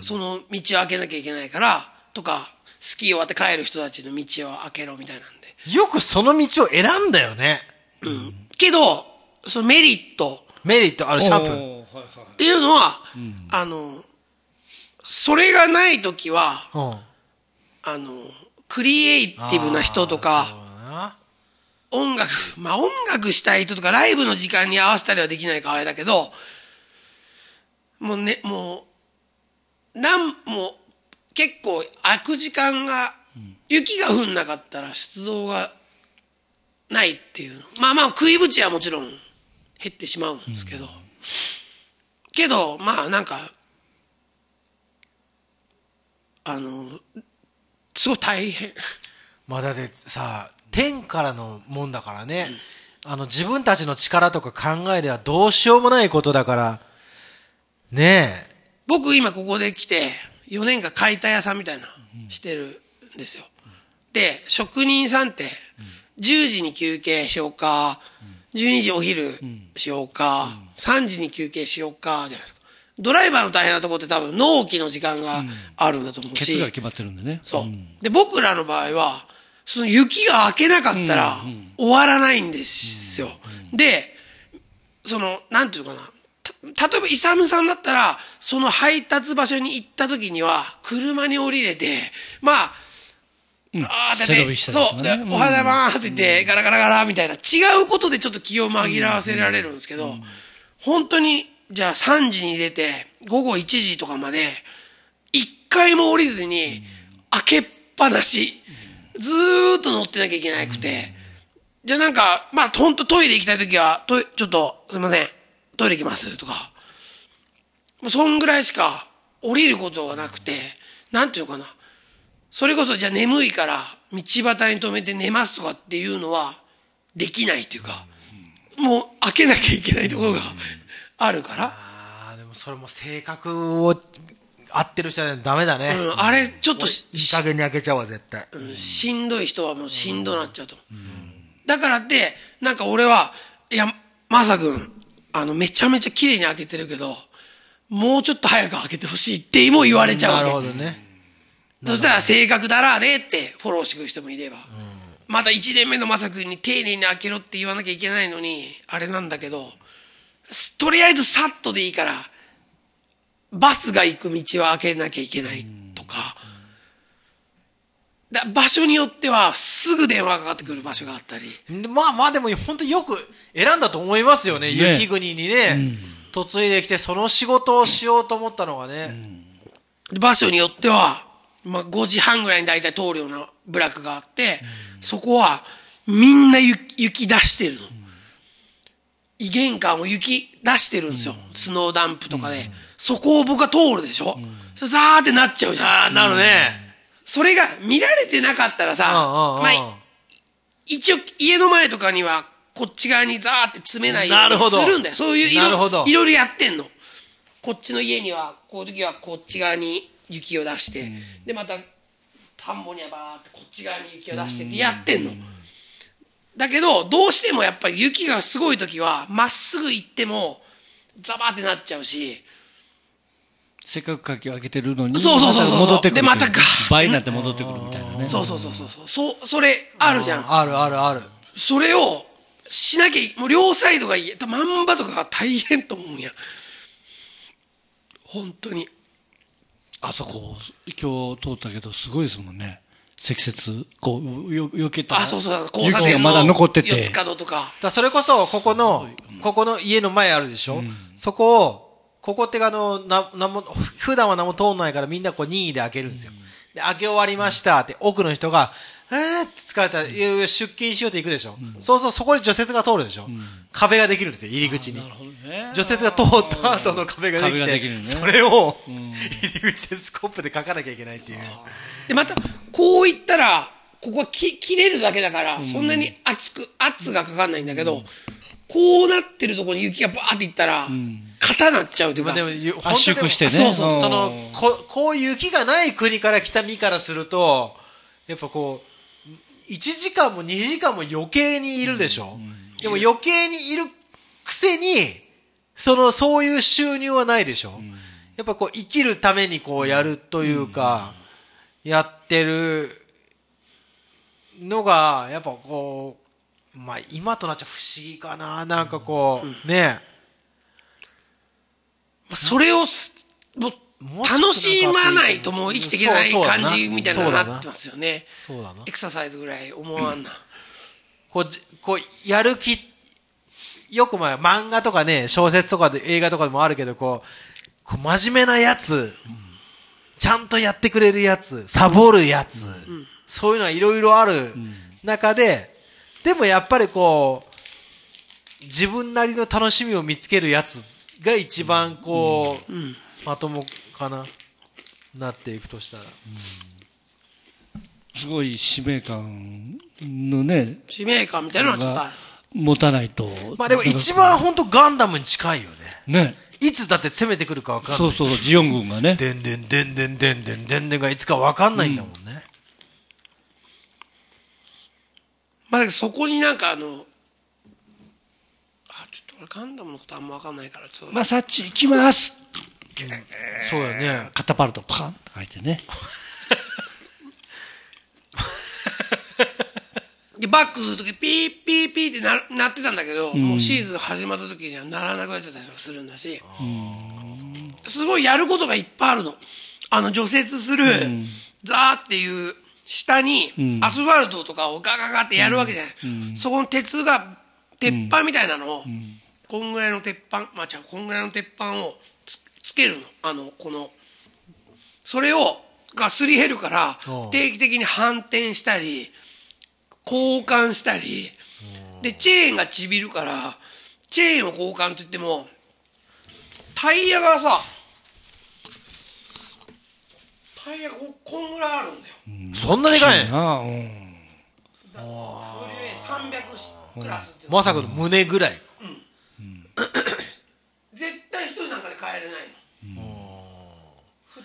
その道を開けなきゃいけないから、とか、スキー終わって帰る人たちの道を開けろみたいなんで。よくその道を選んだよね。けど、そのメリットメリットあるシャンプー。っていうのは、あの、それがない時は、うん。あの、クリエイティブな人とか、音楽、まあ音楽したい人とかライブの時間に合わせたりはできないからあれだけど、もうね、もう、なん、もう、結構空く時間が、雪が降んなかったら出動がないっていうの。まあまあ食いぶちはもちろん減ってしまうんですけど、けど、まあなんか、あの、すごい大変。まあだってさ、天からのもんだからね、あの自分たちの力とか考えではどうしようもないことだから、ねえ。僕今ここで来て4年間解体屋さんみたいなしてるんですよで職人さんって10時に休憩しようか12時お昼しようか3時に休憩しようかじゃないですかドライバーの大変なところって多分納期の時間があるんだと思うし、ケツが決まってるんでね。そう。で、僕らの場合は、その雪が明けなかったら終わらないんですよ。で、その、なんていうのかな。た例えば、イサムさんだったら、その配達場所に行った時には、車に降りれて、まあ、ああ、だって、背伸びしたそう、おはようございますって言って、ガラガラガラみたいな、違うことでちょっと気を紛らわせられるんですけど、本当に、じゃあ3時に出て、午後1時とかまで、一回も降りずに、開けっぱなし、ずーっと乗ってなきゃいけなくて、じゃあなんか、まあ、ほんとトイレ行きたいときは、トイちょっと、すいません、トイレ行きますとか、もうそんぐらいしか降りることがなくて、なんていうのかな。それこそじゃあ眠いから道端に止めて寝ますとかっていうのはできないというか、もう開けなきゃいけないところがあるから、ああ、でもそれも性格を合ってる人はダメだね。うん、あれちょっとしいい加減に開けちゃうわ、絶対。うんしんどい人はもうしんどなっちゃうと。だからって、なんか俺は、いや、まさくん、あの、めちゃめちゃ綺麗に開けてるけど、もうちょっと早く開けてほしいっても言われちゃうわなけ。るほどね。そしたら正確だらねってフォローしてくる人もいれば。また1年目のまさくんに丁寧に開けろって言わなきゃいけないのに、あれなんだけど、すとりあえずさっとでいいから、バスが行く道は開けなきゃいけないとか、だ場所によってはすぐ電話がかかってくる場所があったり、でまあまあでも本当よく選んだと思いますよね。ね。雪国にね、嫁いできてその仕事をしようと思ったのがね。場所によっては、まあ、5時半ぐらいに大体通るような部落があって、そこはみんな雪雪出してるの。異玄関を雪出してるんですよ。スノーダンプとかで。そこを僕は通るでしょ。それザーってなっちゃうじゃん。ああ、なるね。それが見られてなかったらさ、うんうんうんまあ、一応家の前とかにはこっち側にザーって詰めないようになるほどするんだよ。そういういろいろやってんの。こっちの家には、こういう時はこっち側に雪を出して、で、また田んぼにはバーってこっち側に雪を出してってやってんの。だけど、どうしてもやっぱり雪がすごい時は、まっすぐ行っても、ザバーってなっちゃうし、せっかく鍵を開けてるのに、そうそうそうそう戻ってくるでまたガーッて倍になって戻ってくるみたいなね。そうそうそうそうそう、それあるじゃん。あるあるある。それをしなきゃいもう両サイドがいいまんばとかが大変と思うんや本当にあそこ、今日通ったけど、すごいですもんね。積雪、こう、よ、よけたら。あそうそう交雪差点のがまだ残ってて四。つ角とかだそれこそ、ここの、ここの家の前あるでしょ、そこを、ここってあの、な、なんも、普段は何も通んないからみんなこう任意で開けるんですよ。で、開け終わりましたって、奥の人が、えーって疲れた。ら、出勤しようって行くでしょ、そうそう、そこに除雪が通るでしょ、壁ができるんですよ、入り口に。除雪が通った後の壁ができて、ね。それを、入り口でスコップで書かなきゃいけないっていう。でまたこういったらここはき切れるだけだから、そんなに厚く圧がかかんないんだけど、こうなってるところに雪がバーっていったら、型なっちゃうというか、まあでも、圧縮してね。そうそうそのここういう雪がない国から来た身からするとやっぱこう1時間も2時間も余計にいるでしょ、でも余計にいるくせにそのそういう収入はないでしょ、やっぱこう生きるためにこうやるというか、やってるのがやっぱこうまあ今となっちゃ不思議かな。なんかこう、ねまあそれをすもう楽しまないともう生きていけない感じみたいなのになってますよね。そうだな。エクササイズぐらい思わんな、こうじ、こう、やる気、よくまあ漫画とかね、小説とかで映画とかでもあるけど、こう、こう真面目なやつ、ちゃんとやってくれるやつ、サボるやつ、そういうのはいろいろある中で、でもやっぱりこう、自分なりの楽しみを見つけるやつが一番こう、まともかな、なっていくとしたら。すごい使命感のね、使命感みたいなのはちょっとあがる持たないと。まあでも一番本当ガンダムに近いよね。ね。いつだって攻めてくるかわかんない。そうそう、ジオン軍がね。でんでんでんでんでんでんでんでんがいつかわかんないんだもんね。まあだけどそこになんかあのあちょっと俺ガンダムのことあんま分かんないからちょっと、まあ、さっち行きます。そうだよね。カタパルトパン。と書いてね。でバックするときピーピーピーってななってたんだけど、もうシーズン始まった時にはならなくなっちゃったりするんだし、すごいやることがいっぱいあるの。あの除雪する、ザーっていう下にアスファルトとかをガガガってやるわけじゃない。そこの鉄が、鉄板みたいなのを、こんぐらいの鉄板、まあじゃあこんぐらいの鉄板をつつけるの。あの、この、それを、がすり減るから定期的に反転したり、交換したり、で、チェーンがちびるから、チェーンを交換といっても、タイヤがさ、タイヤがここんぐらいあるんだよ。そんなでかいね。ああ、うん。300クラスまさかの胸ぐらい。絶対一人なんかで帰れないの。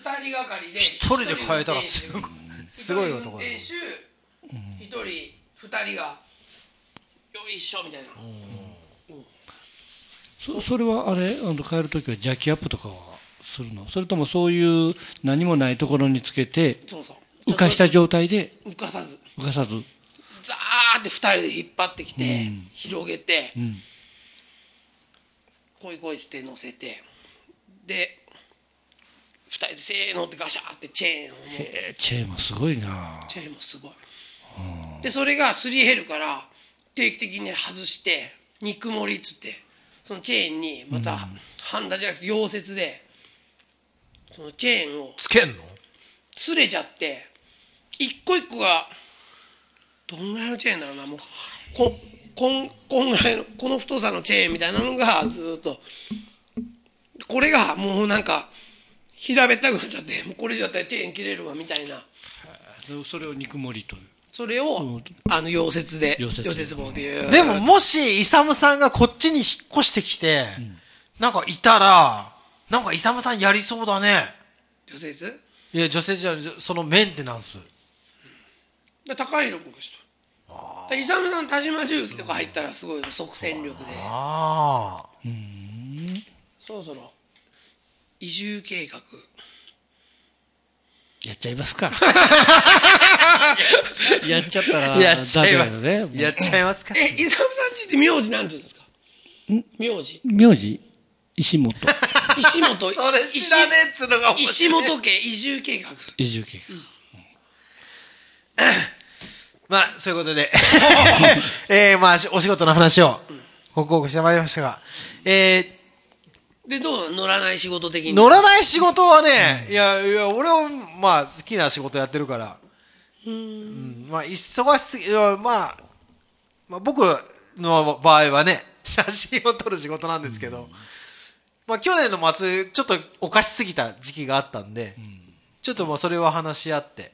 二人がかりで、一人で変えたらすごいすごい男だ男運転手、一人、二人が、よいしょみたいな。そそれはあれ、あの帰るときはジャッキアップとかはするの？それともそういう何もないところにつけてそうそう。浮かした状態で？浮かさず。浮かさず。ザーって2人で引っ張ってきて、広げて、ん。こいこいって乗せて。で2人でせーのってガシャーってチェーンをへえチェーンもすごいな。チェーンもすごい。でそれがすり減るから定期的に外して肉盛りっつってそのチェーンにまたハンダじゃなくて溶接でそのチェーンをつけんの？擦れちゃって一個一個がどんぐらいのチェーンだろうな。もうここんこんぐらいのこの太さのチェーンみたいなのがずーっとこれがもうなんか平べったくなっちゃってもうこれ以上やったらチェーン切れるわみたいな。それを肉盛りという。それをあの溶接で溶接溶接棒でビューでも、もし、イサムさんがこっちに引っ越してきて、なんかいたら、なんかイサムさんやりそうだね。溶接いや、女性じゃ、そのメンテナンス。で高弘君がしたで勇さん田島重機とか入ったらすごい即戦力で。ああ。そろそろ移住計画。やっちゃいますか。やっちゃったらやっちゃいます。ね。やっちゃいますか。え勇さんちって名字なんて言うんですか？名字。名字。石本。石本。それ知らねえっつうのが面石白い。本家移住計画。移住計 まあ、そういうことで、えー、まあ、お仕事の話を、報告してまいりましたが、えでどう乗らない仕事的ー、に？乗らない仕事はね、いや、いや、俺は、まあ、好きな仕事やってるから、うん、まあ、忙しすぎ、まあ、まあ、僕の場合はね、写真を撮る仕事なんですけど、まあ、去年の末、ちょっとおかしすぎた時期があったんで、ちょっともうそれは話し合って、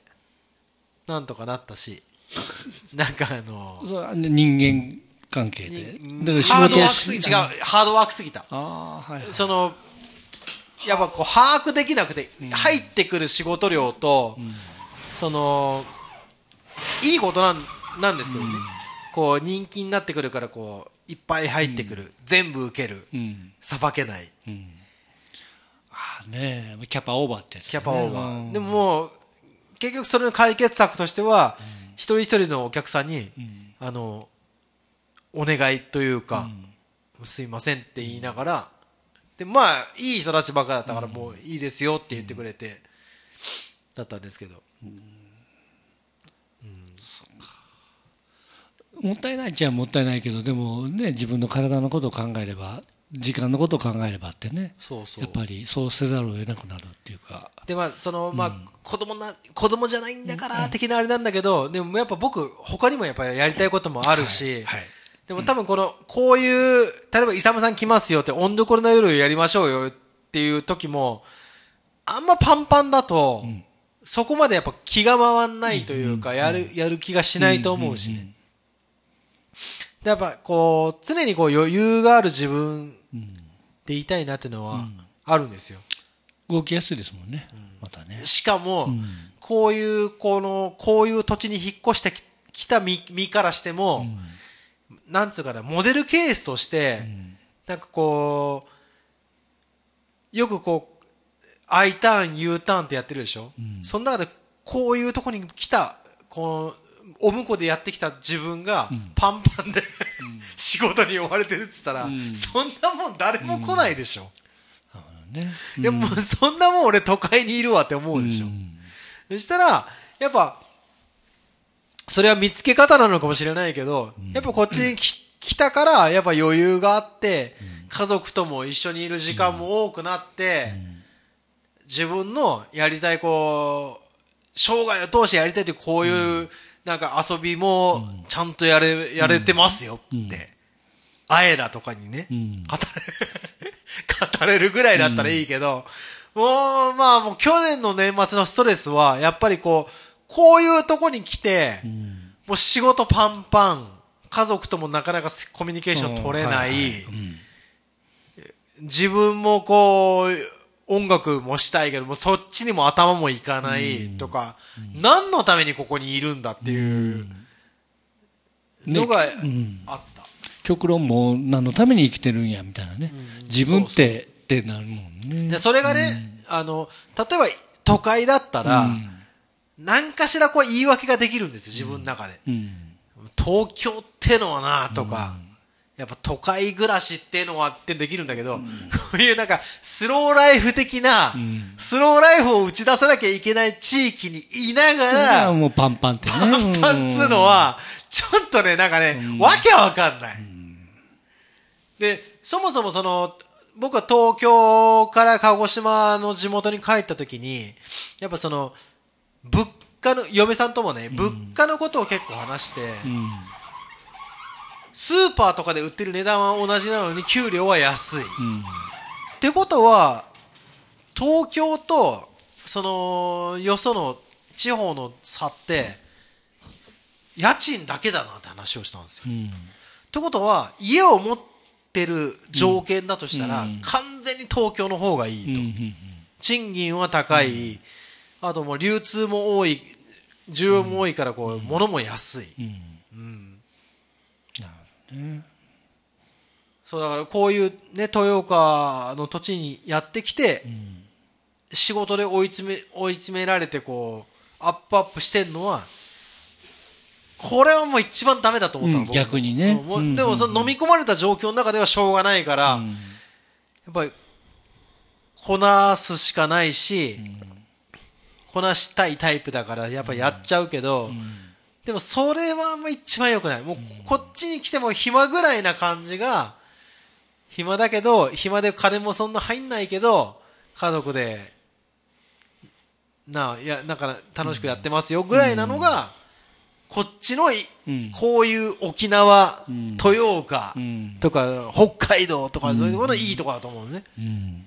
なんとかなったし、なんかあの、それは人間関係で。にだから仕ハードワークすぎ違う、ハードワークすぎた。ああはいその、やっぱこう、把握できなくて、入ってくる仕事量と、その、いいことなん、なんですけどね。こう、人気になってくるから、こう、いっぱい入ってくる。全部受ける。うん。さばけない。ああねキャパオーバーってやつ、ね、キャパオーバうん。ー。でももう、結局それの解決策としては、一人一人のお客さんに、あの、お願いというか、すいませんって言いながら、で、まあ、いい人たちばっかだったから、もういいですよって言ってくれて、だったんですけど。もったいないっちゃもったいないけどでもね自分の体のことを考えれば時間のことを考えればってねそうそう。やっぱりそうせざるを得なくなるっていうか。で、まあ、その、まあ、子供な、子供じゃないんだから、的なあれなんだけど、でもやっぱ僕、他にもやっぱりやりたいこともあるし、はいでも多分この、こういう、例えば、イサムさん来ますよって、温どころの夜やりましょうよっていう時も、あんまパンパンだと、そこまでやっぱ気が回んないというか、やる、やる気がしないと思うし。ね。でやっぱこう、常にこう余裕がある自分でいたいなっていうのはあるんですよ。動きやすいですもんね、またね。しかも、こういう、この、こういう土地に引っ越してききた身身からしても、なんつうかな、モデルケースとして、なんかこう、よくこう、I ターン、U ターンってやってるでしょ、その中で、こういうとこに来た、この、お婿でやってきた自分が、パンパンで、仕事に追われてるっつったら、そんなもん誰も来ないでしょ、ね。いや、もうそんなもん俺都会にいるわって思うでしょ。そしたら、やっぱ、それは見つけ方なのかもしれないけど、やっぱこっちに来来たから、やっぱ余裕があって、家族とも一緒にいる時間も多くなって、自分のやりたいこう、生涯を通してやりたいというこういう、なんか遊びもちゃんとやれ、やれてますよって、あえらとかにね、ん。語れ、語れるぐらいだったらいいけど、もう、まあもう去年の年末のストレスは、やっぱりこう、こういうとこに来て、もう仕事パンパン、家族ともなかなかコミュニケーション取れない、自分もこう、音楽もしたいけども、そっちにも頭もいかないとか、何のためにここにいるんだっていうのがあった。極論もう何のために生きてるんやみたいなね、自分ってってなるもんね。で、それがね、あの、例えば都会だったら、何かしらこう言い訳ができるんですよ、自分の中で。うん。東京ってのはな、とか、やっぱ都会暮らしってのはってできるんだけど、こういうなんか、スローライフ的な、んスローライフを打ち出さなきゃいけない地域にいながら、もうパンパンってね。パンパンっつうのは、ちょっとね、なんかね、わけわかんない。で、そもそもその、僕は東京から鹿児島の地元に帰った時に、やっぱその、物価の、嫁さんともね、物価のことを結構話して、うん。スーパーとかで売ってる値段は同じなのに給料は安い。っうん。てことは、東京と、その、よその地方の差って、家賃だけだなって話をしたんですよ。うん。ってことは、家を持ってる条件だとしたら、うん完全に東京の方がいいと。うん。賃金は高い、あともう流通も多い、需要も多いから、こう、物も安い。うん。うん。なるほどね。そうだからこういうね、豊岡の土地にやってきて、仕事で追い詰め、追い詰められてこう、アップアップしてんのは、これはもう一番ダメだと思ったの、うん僕逆にねうんもううんでもその飲み込まれた状況の中ではしょうがないから、やっぱり、こなすしかないし、こなしたいタイプだから、やっぱやっちゃうけど、でもそれはもう一番良くない。もうこっちに来ても暇ぐらいな感じが、暇だけど、暇で金もそんな入んないけど、家族で、なあ、いや、なんか楽しくやってますよぐらいなのが、こっちのい、うん。こういう沖縄、ん。豊岡うん。とか、北海道とか、そういうものいいとこだと思うね。うん。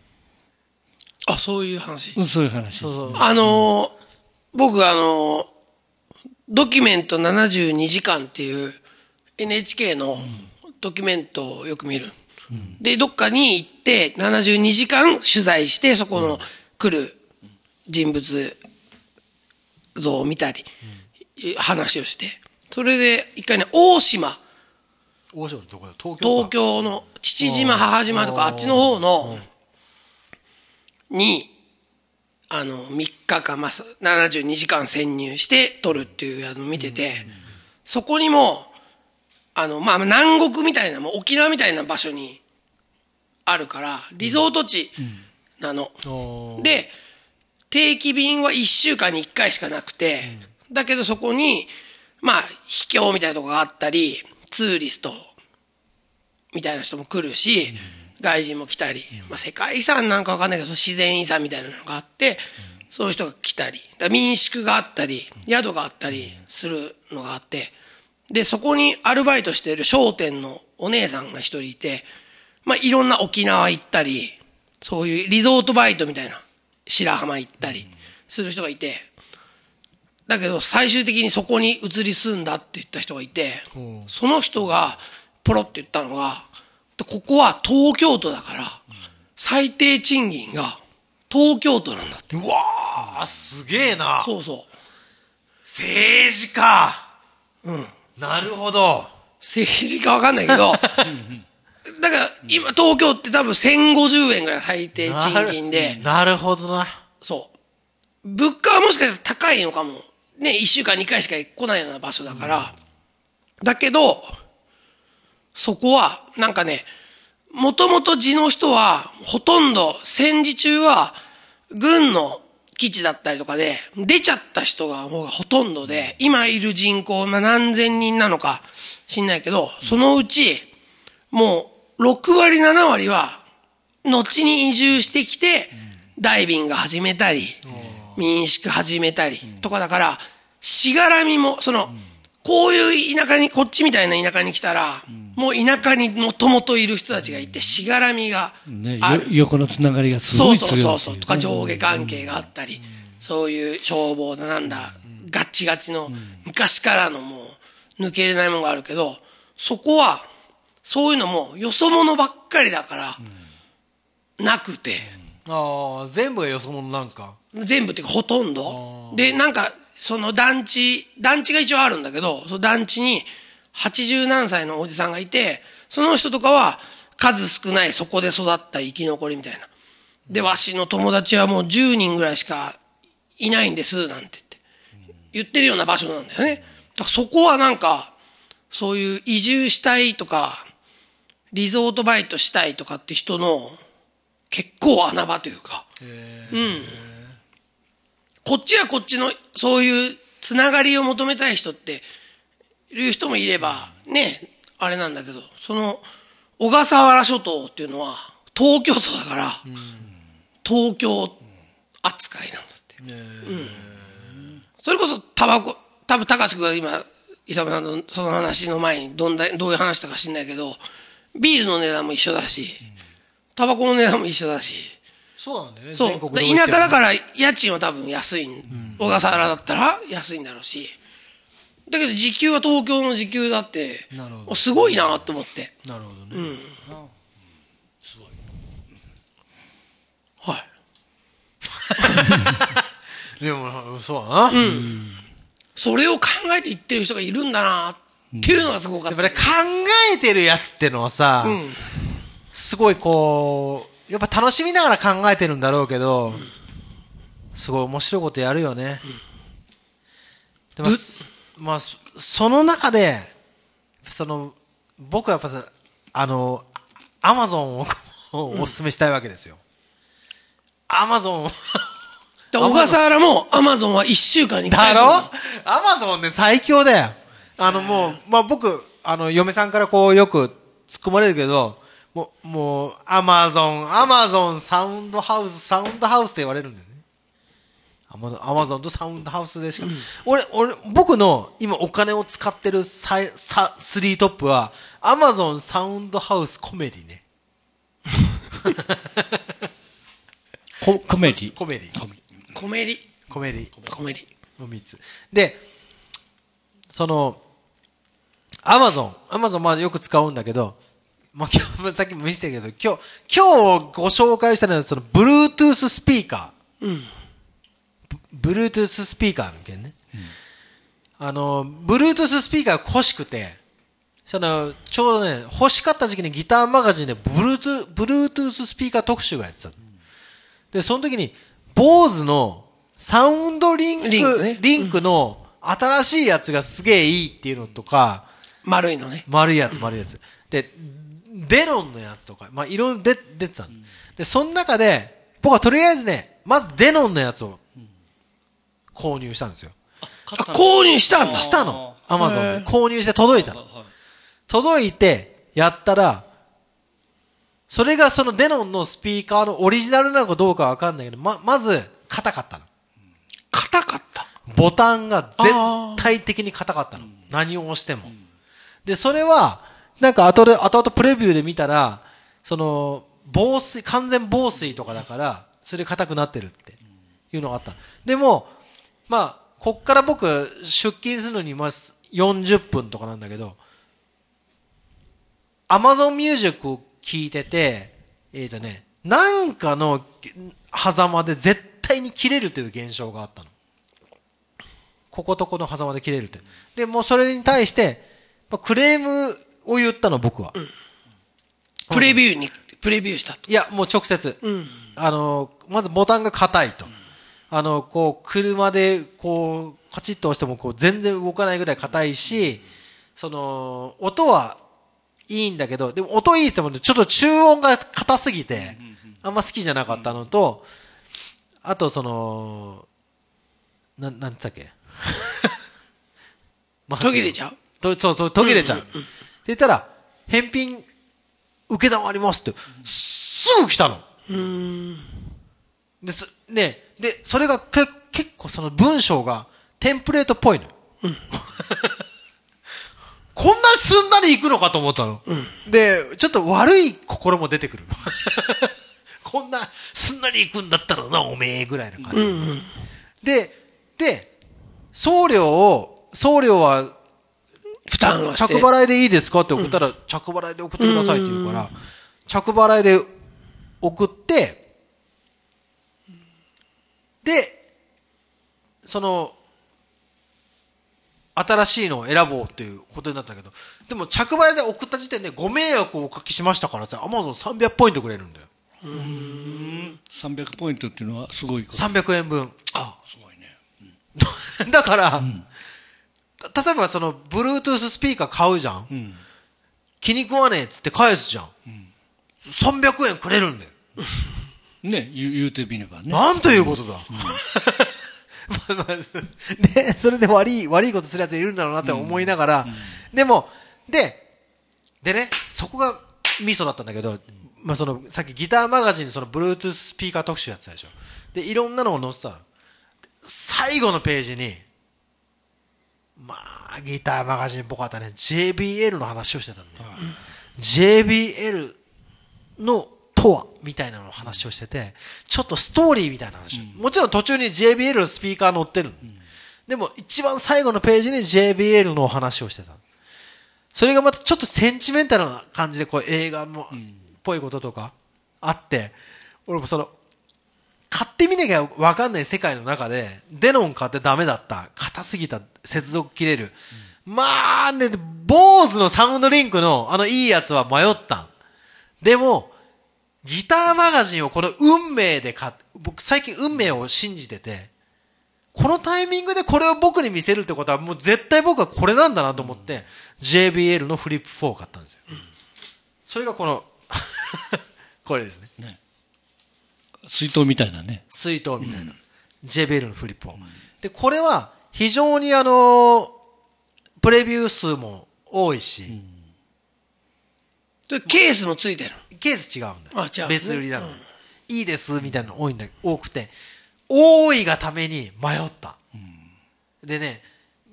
あ、そういう話？うんそういう話。そうそう。あのー僕あのードキュメント72時間っていう NHK のドキュメントをよく見る。で、どっかに行って72時間取材して、そこの来る人物像を見たり、話をして。それで一回ね、大島、大島のどこだ？東京か東京の父島、母島とかあっちの方の、に、あの、3日間、まあ、72時間潜入して撮るっていうのを見てて、そこにも、あの、まあ、南国みたいな、もう沖縄みたいな場所にあるから、リゾート地なの。で、定期便は1週間に1回しかなくて、だけどそこに、まあ、秘境みたいなとこがあったり、ツーリストみたいな人も来るし、外人も来たり、まあ、世界遺産なんかわかんないけど、自然遺産みたいなのがあって、そういう人が来たり、民宿があったり、宿があったりするのがあって、で、そこにアルバイトしている商店のお姉さんが一人いて、まあ、いろんな沖縄行ったり、そういうリゾートバイトみたいな、白浜行ったりする人がいて、だけど最終的にそこに移り住んだって言った人がいて、その人がポロって言ったのが、ここは東京都だから、最低賃金が東京都なんだって。うわー、すげえな。そうそう。政治家。うん。なるほど。政治かわかんないけど、だから今東京って多分1050円ぐらい最低賃金で、なるほどな。そう。物価はもしかしたら高いのかも。ね、一週間に回しか来ないような場所だから。だけど、そこは、なんかね、もともと地の人は、ほとんど戦時中は、軍の基地だったりとかで、出ちゃった人がもうほとんどで、今いる人口、まあ何千人なのか知んないけど、そのうち、もう6割7割は、後に移住してきて、ダイビング始めたり、民宿始めたりとかだから、しがらみも、その、こういう田舎に、こっちみたいな田舎に来たら、もう田舎にもともといる人たちがいて、しがらみがね、ある。よ横のつながりがすそうごい強いそうそうそう。とか上下関係があったり、そういう消防だなんだ、ガッチガチの昔からのもう抜けれないものがあるけど、そこは、そういうのもよそ者ばっかりだから、なくて、ああ、全部がよそ者なんか。全部っていうかほとんど。で、なんか、その団地、団地が一応あるんだけど、その団地に80何歳のおじさんがいて、その人とかは数少ないそこで育った生き残りみたいな。で、わしの友達はもう10人ぐらいしかいないんです、なんて言って。言ってるような場所なんだよね。だからそこはなんか、そういう移住したいとか、リゾートバイトしたいとかって人の結構穴場というか。うん。こっちはこっちのそういうつながりを求めたい人っていう人もいれば、ね、あれなんだけど、その小笠原諸島っていうのは東京都だから、東京扱いなんだって。うんそれこそタバコ、多分高志君が今、伊佐さんのその話の前にどんだどういう話したか知んないけど、ビールの値段も一緒だし、タバコの値段も一緒だし、そうなんだよね。そう。全国で田舎だから家賃は多分安いん、小笠原だったら安いんだろうし。だけど時給は東京の時給だってなるほど、おすごいなと思って。なるほどね。はい。でも、そうだな。それを考えて言ってる人がいるんだなっていうのがすごかった。やっぱね、考えてるやつってのはさ、すごいこう、やっぱ楽しみながら考えてるんだろうけど、すごい面白いことやるよね。でも、すまあ、その中で、その、僕はやっぱさ、あの、アマゾンを お勧めしたいわけですよ。アマゾン小笠原もアマゾンは1週間に1回だろ？アマゾンね、最強だよ。あの、もう、まあ、僕、あの、嫁さんからこう、よく突っ込まれるけど、もう、もう、アマゾン、アマゾン、サウンドハウス、サウンドハウスって言われるんだよね。アマゾンアマゾンとサウンドハウスでしか、俺、俺、僕の今お金を使ってるサイ、サ、スリートップは、アマゾンサウンドハウスコメディね。ココメディ？コメディ。コメリ。コメディ。コメリ。の3つ。で、その、アマゾン、アマゾンまあよく使うんだけど、まあ今日、さっきも見せたけど、今日、今日ご紹介したのはその、Bluetooth スピーカー。うん。ブ Bluetooth スピーカーの件ね。あの、Bluetooth スピーカーが欲しくて、その、ちょうどね、欲しかった時期にギターマガジンで Bluetooth、Bluetooth スピーカー特集がやってたの。で、その時に、BOSE のサウンドリンク、リンクねリンクの新しいやつがすげえいいっていうのとか、丸いのね。丸いやつ、丸いやつ。で、デロンのやつとか、まあ、いろいろ出出てたの。で、その中で、僕はとりあえずね、まずデノンのやつを購入したんですよ。あ、購入したんだ。したの。アマゾンで。購入して届いたの。届いて、やったら、それがそのデノンのスピーカーのオリジナルなのかどうかわかんないけど、ま、まず、硬かったの。硬かった？ボタンが絶対的に硬かったの。何を押しても。で、それは、なんか後で、後々プレビューで見たら、その、防水、完全防水とかだから、それで硬くなってるっていうのがあった。でも、まあ、こっから僕、出勤するのに、まあ、40分とかなんだけど、Amazon Music を聞いてて、えっ、とね、なんかの狭間で絶対に切れるという現象があったの。こことこの狭間で切れるって。で、もうそれに対して、ま、クレームを言ったの、僕は。プレビューに、プレビューしたと。いや、もう直接。あの、まずボタンが硬いと。あの、こう、車で、こう、カチッと押しても、こう、全然動かないぐらい硬いし、その、音はいいんだけど、でも音いいって言っても、ちょっと中音が硬すぎて、あんま好きじゃなかったのと、あと、その、な、なんつったっけ？まあ途切れちゃう？とそうそう、途切れちゃう。って言ったら、返品、受けたまりますって、すぐ来たの。です、ね、で、それがけ結構その文章がテンプレートっぽいのよ。こんなにすんなり行くのかと思ったの。で、ちょっと悪い心も出てくるの。こんなすんなり行くんだったらな、おめえぐらいな感じ。で、で、送料を、送料は負担はして。着払いでいいですかって送ったら、着払いで送ってくださいって言うから、着払いで送って、で、その、新しいのを選ぼうっていうことになったんだけど、でも着払いで送った時点でご迷惑をおかけしましたからさ、アマゾン300ポイントくれるんだよ。300ポイントっていうのはすごいこと。300円分。あすごいね。だから、た例えばその、Bluetooth スピーカー買うじゃん。うん。気に食わねえっつって返すじゃん。300円くれるんだよ。ね、言う言うてみればね。なんということだ。まあまあで、それで悪い、悪いことするやついるんだろうなって思いながら、でも、で、でね、そこがミソだったんだけど、まあその、さっきギターマガジンにその Bluetooth スピーカー特集やってたでしょ。で、いろんなのを載せたの。最後のページに、まあ、ギターマガジンっぽかったね、JBL の話をしてたんだよ。JBL のとはみたいなのを話をしてて、ちょっとストーリーみたいな話。もちろん途中に JBL のスピーカー載ってる。でも一番最後のページに JBL の話をしてた。それがまたちょっとセンチメンタルな感じでこう映画のっぽいこととかあって、俺もその、買ってみなきゃわかんない世界の中で、デノン買ってダメだった。硬すぎた。接続切れる。まあね、坊主のサウンドリンクのあのいいやつは迷ったん。でも、ギターマガジンをこの運命で買っ僕最近運命を信じてて、このタイミングでこれを僕に見せるってことはもう絶対僕はこれなんだなと思って、JBL のフリップ4を買ったんですよ。それがこの、これですね。水筒みたいなね。水筒みたいな。JBL のフリップ4。で、これは非常にあの、プレビュー数も多いし、でケースもついてる。ケース違うんだよ。あ違うね別売りなの。いいです、みたいなの多いんだ多くて、多いがために迷った。でね、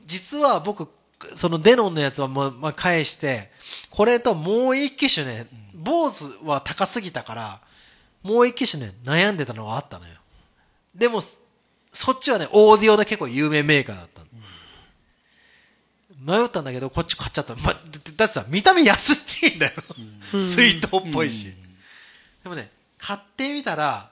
実は僕、そのデノンのやつはもう、まあ、返して、これともう一機種ね、坊主は高すぎたから、もう一機種ね、悩んでたのがあったのよ。でも、そっちはね、オーディオの結構有名メーカーだったの迷ったんだけど、こっち買っちゃった。ま、だってさ、見た目安っちいんだよ。水筒っぽいし。でもね、買ってみたら、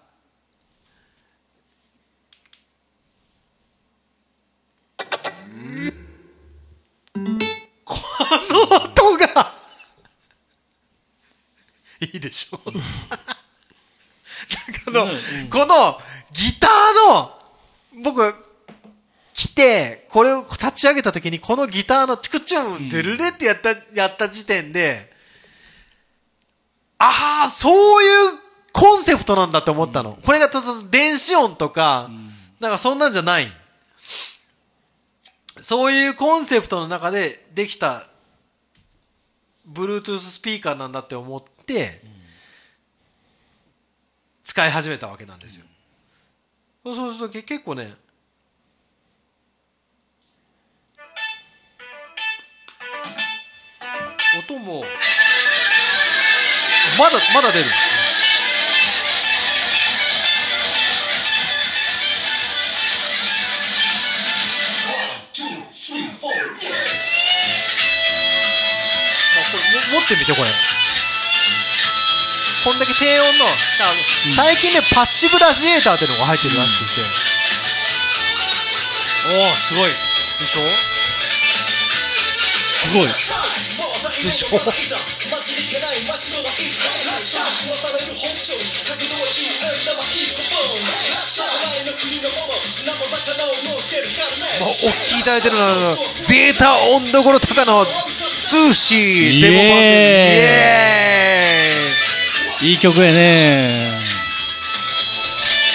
この音が、いいでしょうう。この、このギターの、僕、来て、これを立ち上げた時に、このギターのチクチュン、ドゥルレってやった、やった時点で、ああ、そういうコンセプトなんだって思ったの。これがただ電子音とか、なんかそんなんじゃない。そういうコンセプトの中でできた、Bluetooth スピーカーなんだって思って、使い始めたわけなんですよ。そうするとけ結構ね、音も、まだ、まだ出る。まあこれも持ってみてこれこんだけ低音の最近ね、パッシブラジエーターっていうのが入ってるらしくて、おおすごい。でしょ？すごい。でしょ？まあ、お聞きいただいてるのはデータ温度頃高のスーシーデモ版でイイエエいい曲やね。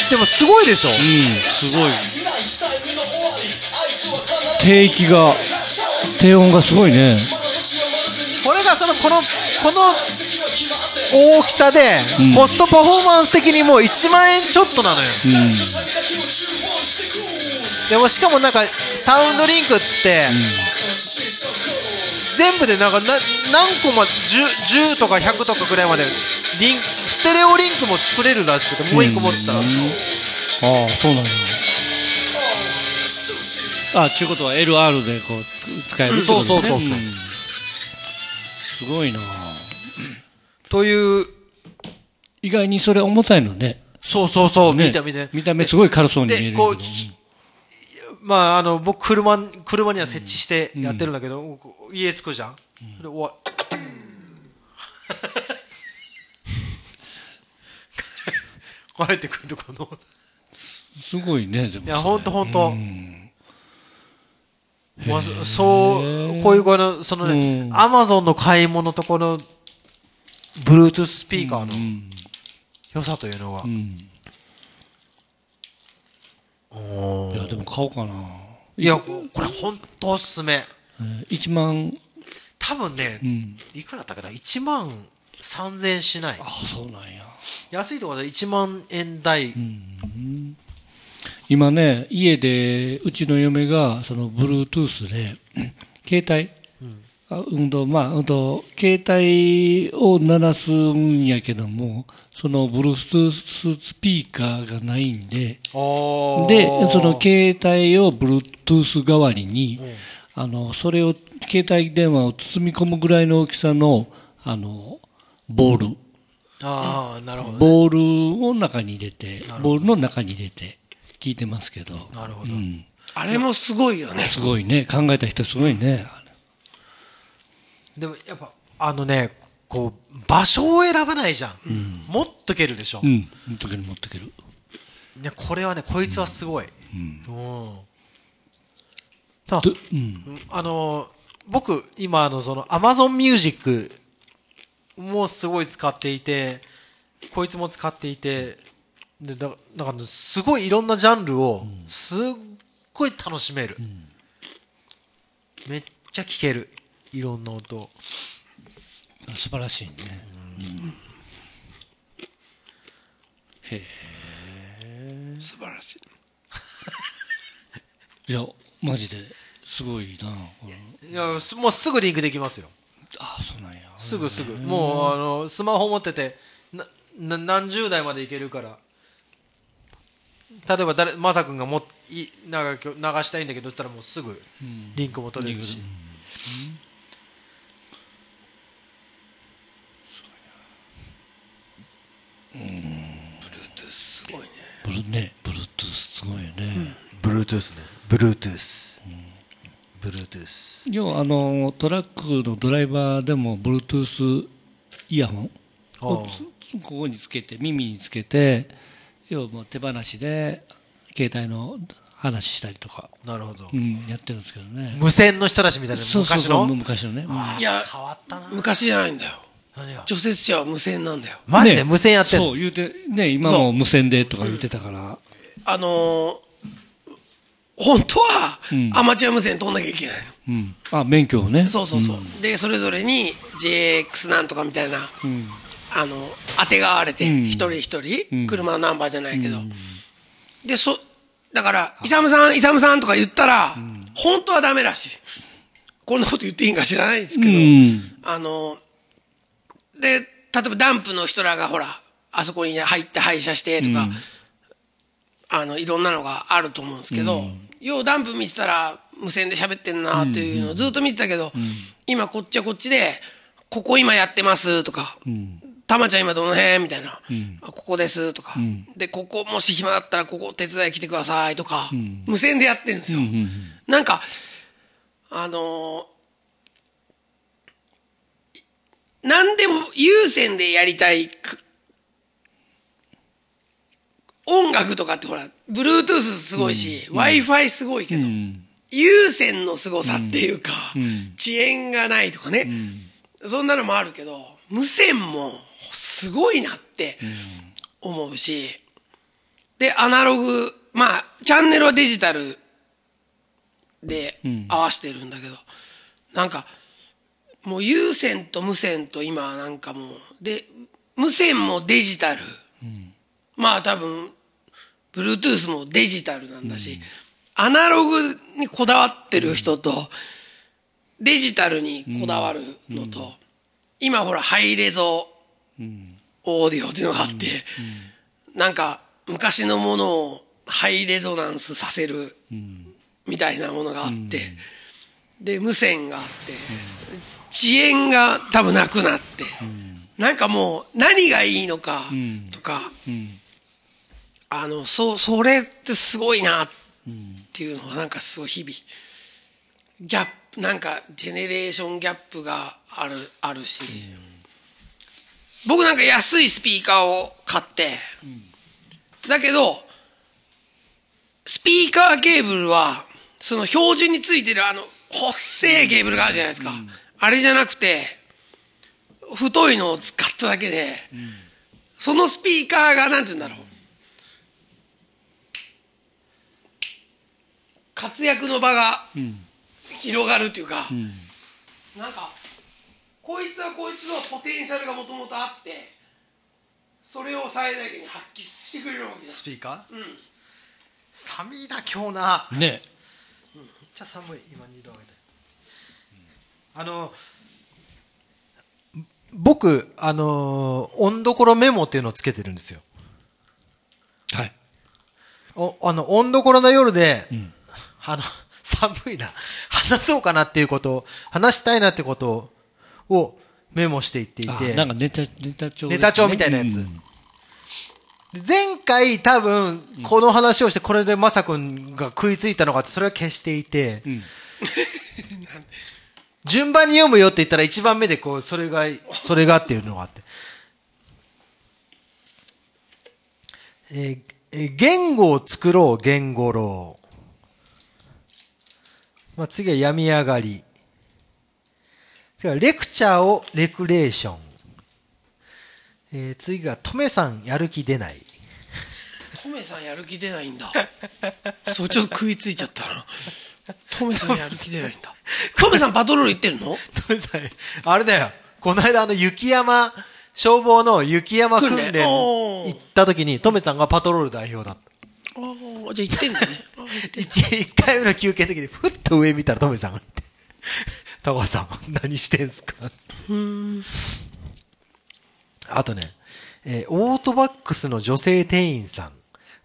でもすごいでしょ、うん、すごい。低域が、低音がすごいね。これがそのこのこの大きさで、コストパフォーマンス的にもう1万円ちょっとなのよ、うん。でもしかもなんかサウンドリンクっつって、全部でなんかな何個ま 10, 10とか100とかぐらいまでリンクステレオリンクも作れるらしくてもう1個持ってたら、ああ、そうなんだ。あ、ちゅうことは LR でこうつ使えるってことね。そうそうそうそう。ん。すごいな。という。意外にそれ重たいのね。そうそうそう、ね。見た目で見た目すごい軽そうに見えるけどでこう。まああの僕車車には設置してやってるんだけど、家着くじゃん、で終わ流れ てくるところの。すごいね、でも。いや、ほんとほんと。うんまあ、そそう、こういうこの、そのねう、んアマゾンの買い物とこの、Bluetooth スピーカーのうん良さというのはう、んおーいや、でも買おうかな。いや、これほんとおすすめ。えー1万、多分ねう、ん。いくらだったかな ?1 万3000円しない。あ、そうなんや。安いところで1万円台。今ね、家で、うちの嫁が、その、Bluetooth で、携帯、あうんと、まあ、うんと、携帯を鳴らすんやけども、その、Bluetooth スピーカーがないんで、で、その携帯を Bluetooth 代わりに、あの、それを、携帯電話を包み込むぐらいの大きさの、あの、ボール、ああ、なるほどね。ボールを中に入れて、ボールの中に入れて聞いてますけど。なるほどうん。あれもすごいよね。すごいね。考えた人すごいね。でもやっぱ、あのね、こう、場所を選ばないじゃん。持っとけるでしょ。うん。持ってける持ってける。ね、これはね、こいつはすごい。うん。だでうん。あの、僕、今、あの、その、Amazon Music もすごい使っていて、こいつも使っていて、で、だだから、すごいいろんなジャンルを、すっごい楽しめる。めっちゃ聴ける。いろんな音。素晴らしいね。へえ。素晴らしい。いや、マジですごいな。これいや、すもうすぐリンクできますよ。あ、そうなんや。すぐすぐ。もう、あの、スマホ持ってて、な、な何十台までいけるから。例えば誰、まさくんがもいなんか今日流したいんだけど、そしたらもうすぐリンクも取れるし。すごいね。ブルね、ブルートゥースすごいよね。Bluetooth ね。Bluetooth。Bluetooth。要はあのトラックのドライバーでも Bluetooth イヤホンをつここにつけて耳につけて要はもう手放しで携帯の話したりとか、なるほどう。ん、やってるんですけどね無線の人たちみたいな昔そうの？昔のね、いや変わったな。昔じゃないんだよ。何が？除雪車は無線なんだよ。マジでね無線やってんの？そう言うてね今も無線でとか言ってたからあのー、本当はうん。アマチュア無線飛んなきゃいけないうん。あ免許をね。の。そうそうそう。で、それぞれに JX なんとかみたいな、うん。あの、当てがわれて、うん。一人一人、うん。車のナンバーじゃないけど。で、そ、だから、イサムさん、イサムさんとか言ったら、本当はダメらしい。こんなこと言っていいんか知らないんですけど、うん。あの、で、例えばダンプの人らがほら、あそこに入って廃車してとか、うん。あの、いろんなのがあると思うんですけど、ようダンプ見てたら無線で喋ってんなっていうのをずっと見てたけど、今こっちはこっちで、ここ今やってますとか、うん。たまちゃん今どの辺みたいな、ここですとか、ん。で、ここもし暇だったらここ手伝い来てくださいとか、ん。無線でやってんですよ。なんか、あのー、何でも有線でやりたいく音楽とかってほら、Bluetooth すごいし、Wi-Fi すごいけど、うん。有線の凄さっていうか、ん。遅延がないとかね、そんなのもあるけど、無線もすごいなって思うし、で、アナログ、まあ、チャンネルはデジタルでん。合わせてるんだけど、なんか、もう有線と無線と今なんかもう、で、無線もデジタル。まあ多分、Bluetooth もデジタルなんだし、アナログにこだわってる人と、デジタルにこだわるのと、今ほらハイレゾオーディオっていうのがあって、なんか昔のものをハイレゾナンスさせるみたいなものがあって、で、無線があって、遅延が多分なくなって、なんかもう何がいいのかんとか、うんあの、そう、それってすごいなっていうのはなんかすごい日々、ギャップ、なんかジェネレーションギャップがある、あるし、僕なんか安いスピーカーを買って、だけど、スピーカーケーブルは、その標準についてるあの、細いケーブルがあるじゃないですか。あれじゃなくて、太いのを使っただけで、そのスピーカーが、なんて言うんだろう。活躍の場が広がるっていうか、なんか、こいつはこいつのポテンシャルがもともとあって、それを最大限に発揮してくれるわけじスピーカー？うん。寒いな今日な。めっねちゃ寒い。今2度上げてあの僕あのー温どころメモっていうのをつけてるんですよ。はい。おあの温どころの夜で、あの 寒いな。話そうかなっていうことを話したいなってことをメモしていっていあてなんかネタ、ネタ帳ね、ネタ帳みたいなやつ。うん。で前回多分この話をしてこれでまさくんが食いついたのかってそれは消していて、順番に読むよって言ったら一番目でこうそれがそれがっていうのがあって、えーえー言語を作ろう言語論まあ、次は病み上がり次はレクチャーをレクレーションえー次が、トメさんやる気出ない。トメさんやる気出ないんだ。そう、ちょっと食いついちゃったな。トメさんやる気出ないんだ。トメさんパトロール行ってるの？トメさん、あれだよ。この間あの雪山、消防の雪山訓訓練行った時に、トメさんがパトロール代表だった。ああ、じゃあ行ってんだね。一一回目の休憩の時に、ふっと上見たらトメさんがいて、高橋さん、何してんすか？あとね、えーオートバックスの女性店員さん、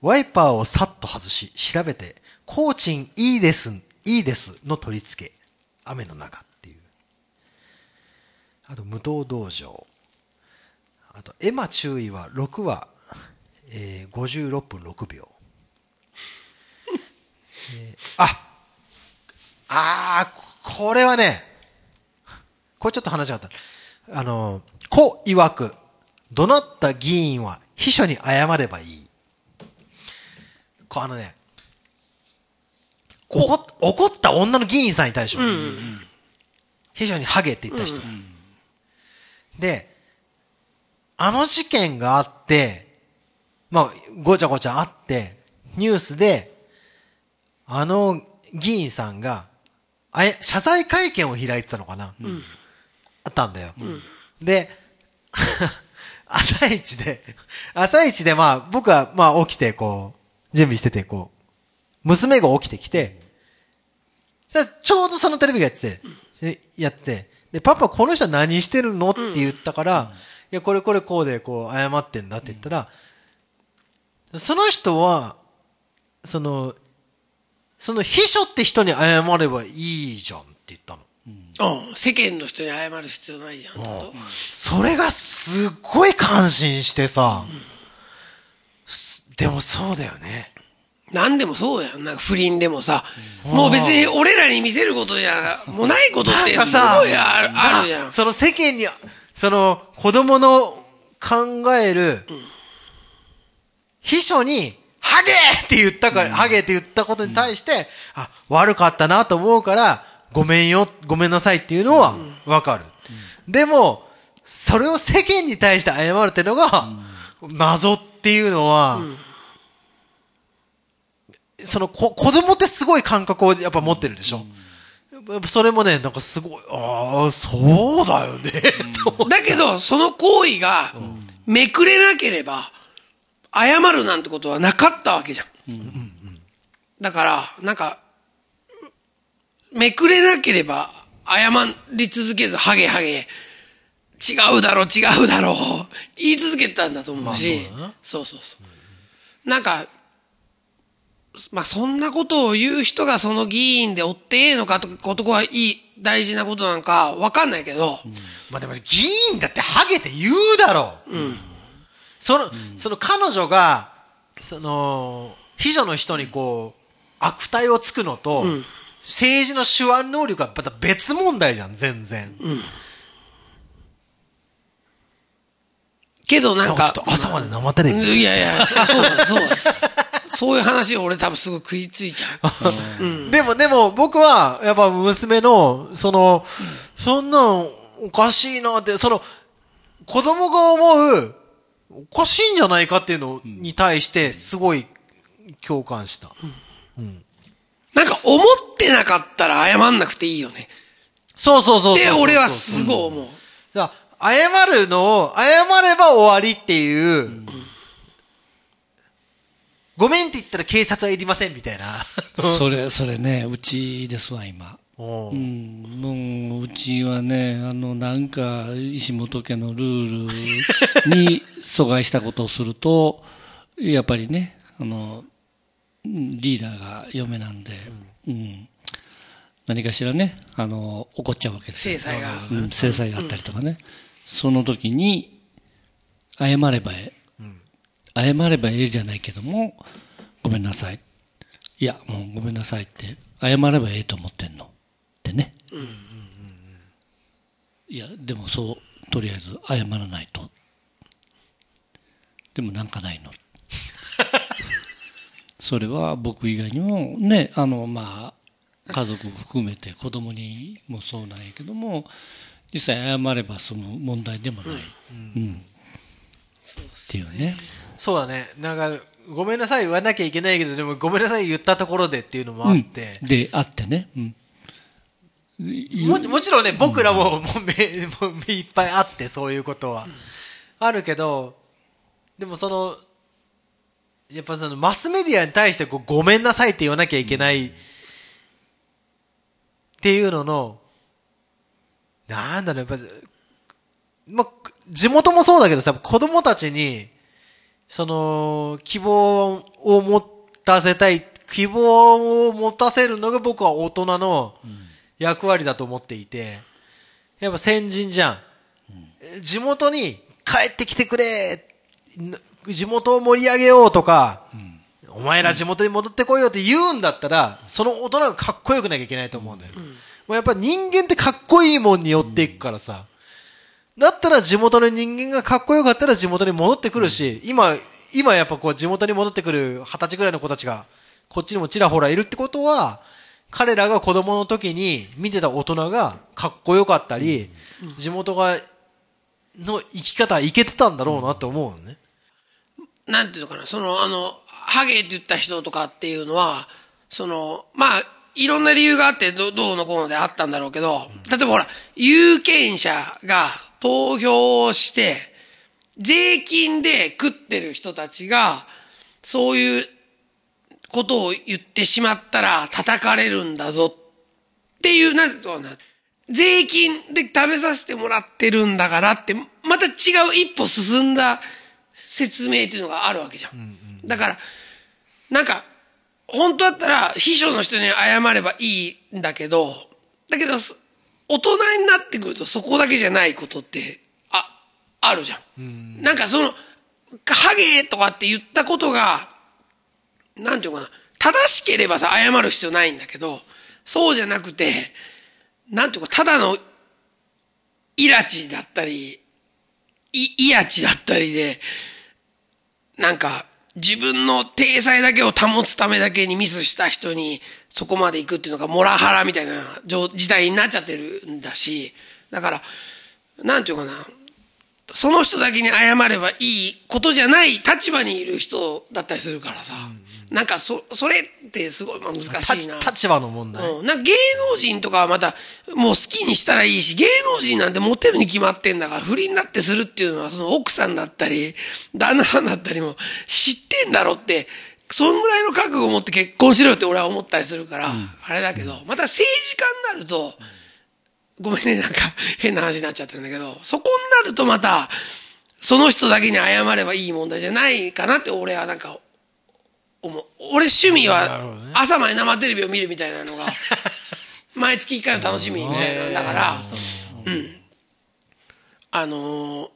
ワイパーをさっと外し、調べて、コーチンいいです、いいですの取り付け、雨の中っていう。あと、無糖道場。あと、エマ注意は6話、えー56分6秒。えーああー、これはね、これちょっと話があった。あの、子曰く、怒鳴った議員は秘書に謝ればいい。こうあのね、怒っ怒った女の議員さんいたでしょ。秘書にハゲって言った人。で、あの事件があって、まあ、ごちゃごちゃあって、ニュースで、あの議員さんが、あえ、謝罪会見を開いてたのかな、あったんだよ。で、朝一で、朝一でまあ、僕はまあ起きてこう、準備しててこう、娘が起きてきて、そしたらちょうどそのテレビがやってて、でやってて、で、パパこの人は何してるのって言ったから、いや、これこれこうでこう謝ってんだって言ったら、その人は、その、その秘書って人に謝ればいいじゃんって言ったの。うん。世間の人に謝る必要ないじゃんってこと。それがすっごい感心してさ、すでもそうだよね。何でもそうだよ。なんか不倫でもさ、もう別に俺らに見せることじゃ、もうないことってすごいあるじゃん。その世間に、その子供の考える、秘書に、ハゲ！って言ったから、ハゲって言ったことに対して、あ、悪かったなと思うから、ごめんよ、ごめんなさいっていうのはわかる。でも、それを世間に対して謝るっていうのが、謎っていうのは、そのこ子供ってすごい感覚をやっぱ持ってるでしょ。それもね、なんかすごい、ああ、そうだよね、だけど、その行為が、めくれなければ、謝るなんてことはなかったわけじゃん。だから、なんか、めくれなければ、謝り続けず、ハゲハゲ、違うだろう、違うだろう、言い続けたんだと思うし、まあそうそうそう。なんか、まあ、そんなことを言う人がその議員で追ってええのかとことこはいい、大事なことなんかわかんないけど、まあでも議員だってハゲて言うだろう。その、その彼女が、その、秘書の人にこう、悪態をつくのと、政治の手腕能力はまた別問題じゃん、全然。けどなんか朝まで生テレビ。いやいや、そうそうだ、そうだ。そういう話を俺多分すぐ食いついちゃう。でも、でも、僕は、やっぱ娘の、その、そんなん、おかしいなって、その、子供が思う、おかしいんじゃないかっていうのに対して、すごい共感した。なんか思ってなかったら謝んなくていいよね。そうそうそうそうで、俺はすごい思う。だ謝るのを、謝れば終わりっていう、ごめんって言ったら警察はいりませんみたいな。それ、それね、うちですわ、今。おううん、もう、うちはね、あの、なんか、石本家のルールに阻害したことをすると、やっぱりね、あの、うんリーダーが嫁なんで、うん、何かしらね、あの、怒っちゃうわけですよ制裁が。うん、制裁があったりとかね。その時に、謝ればええ。謝ればええじゃないけども、ごめんなさい。いや、もうごめんなさいって、謝ればええと思ってんの。ってね。いや、でもそう、とりあえず謝らないと。でもなんかないの。それは僕以外にも、ね、あの、まあ、家族含めて子供にもそうなんやけども、実際謝れば済む問題でもない。うん。っていうね。そうだね。なんか、ごめんなさい言わなきゃいけないけど、でもごめんなさい言ったところでっていうのもあって。で、あってね。うん。ももちろんね、僕らも、もう目、もう目いっぱいあって、そういうことは。あるけど、でもその、やっぱそのマスメディアに対してこうごめんなさいって言わなきゃいけないっていうのの、なんだろう、やっぱ、ま、地元もそうだけどさ、子供たちに、その、希望を持たせたい、希望を持たせるのが僕は大人の役割だと思っていて、やっぱ先人じゃん。地元に帰ってきてくれ地元を盛り上げようとか、お前ら地元に戻ってこいよって言うんだったら、その大人がかっこよくなきゃいけないと思うんだよ。もうやっぱ人間ってかっこいいもんに寄っていくからさ。だったら地元の人間がかっこよかったら地元に戻ってくるし、今、今やっぱこう地元に戻ってくる二十歳ぐらいの子たちが、こっちにもちらほらいるってことは、彼らが子供の時に見てた大人がかっこよかったり、地元が、の生き方いけてたんだろうなって思うのね。なんていうのかな、その、あの、ハゲって言った人とかっていうのは、その、まあ、いろんな理由があってど、どうのこうのであったんだろうけど、例えばほら、有権者が投票をして、税金で食ってる人たちが、そういうことを言ってしまったら叩かれるんだぞっていう、なんていうのかな、税金で食べさせてもらってるんだからって、また違う一歩進んだ説明っていうのがあるわけじゃん。だから、なんか、本当だったら秘書の人に謝ればいいんだけど、だけど、す大人になってくるとそこだけじゃないことって、あ、あるじゃん。なんかその、ハゲとかって言ったことが、なんていうかな、正しければさ、謝る必要ないんだけど、そうじゃなくて、なんていうか、ただの、イラチだったり、い、イヤチだったりで、なんか、自分の体裁だけを保つためだけにミスした人に、そこまで行くっていうのがモラハラみたいな状時代になっちゃってるんだし、だから、なんていうかな、その人だけに謝ればいいことじゃない立場にいる人だったりするからさ、なんかそ、それってすごいまあ難しいな。立立場の問題。うん、なんか芸能人とかはまたもう好きにしたらいいし芸能人なんてモテるに決まってんだから不倫だってするっていうのはその奥さんだったり旦那さんだったりも知ってんだろってそんぐらいの覚悟を持って結婚しろよって俺は思ったりするから、あれだけどまた政治家になるとごめんねなんか変な話になっちゃってるんだけどそこになるとまたその人だけに謝ればいい問題じゃないかなって俺はなんか俺趣味は朝まで生テレビを見るみたいなのが 毎月1回の楽しみみたいなん。だからうんあのー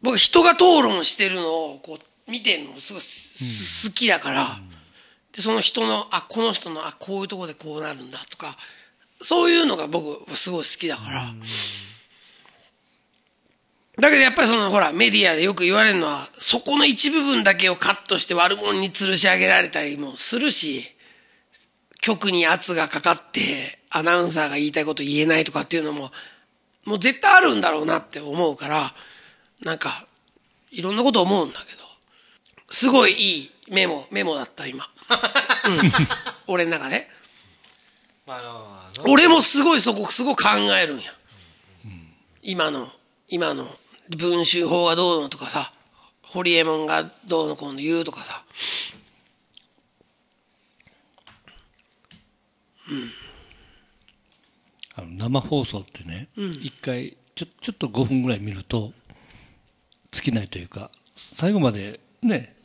僕人が討論してるのをこう見てるのすごいす好きだからでその人のあこの人のあこういうところでこうなるんだとかそういうのが僕すごい好きだからだけどやっぱりそのほらメディアでよく言われるのはそこの一部分だけをカットして悪者に吊るし上げられたりもするし局に圧がかかってアナウンサーが言いたいこと言えないとかっていうのももう絶対あるんだろうなって思うからなんかいろんなこと思うんだけどすごいいいメモメモだった今、うん、俺の中で。俺もすごいそこすごい考えるんや、今の今の文集法がどうのとかさホリエモンがどうのこうの言うとかさ。あの生放送ってね、一回ちょちょっと5分ぐらい見ると尽きないというか最後までね、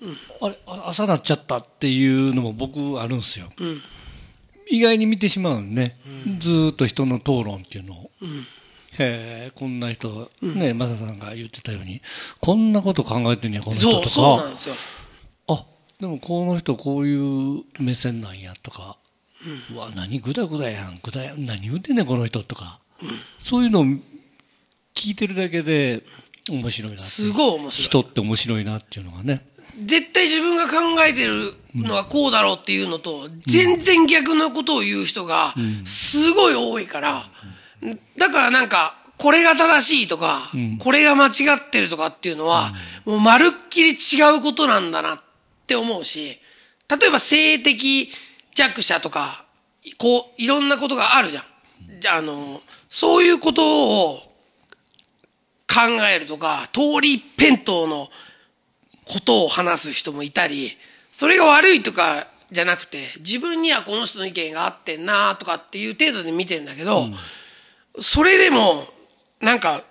あれあ朝なっちゃったっていうのも僕あるんですよ、意外に見てしまうね、ずーっと人の討論っていうのを、へえこんな人、ねマサさんが言ってたようにこんなこと考えてんねやこの人とか。そうそうなんですよ。あでもこの人こういう目線なんやとか、うわ何グダグダやん。グダやん。何言うてんねんこの人とか、そういうのを聞いてるだけで面白いなすごい面白い。人って面白いなっていうのがね。絶対自分が考えてるのはこうだろうっていうのと、全然逆のことを言う人がすごい多いから、だからなんか、これが正しいとか、これが間違ってるとかっていうのは、もうまるっきり違うことなんだなって思うし、例えば性的弱者とか、こう、いろんなことがあるじゃん。じゃあ、あの、そういうことを考えるとか、通り一辺倒のことを話す人もいたり、それが悪いとかじゃなくて、自分にはこの人の意見があってんなとかっていう程度で見てんだけど、それでも、なんか、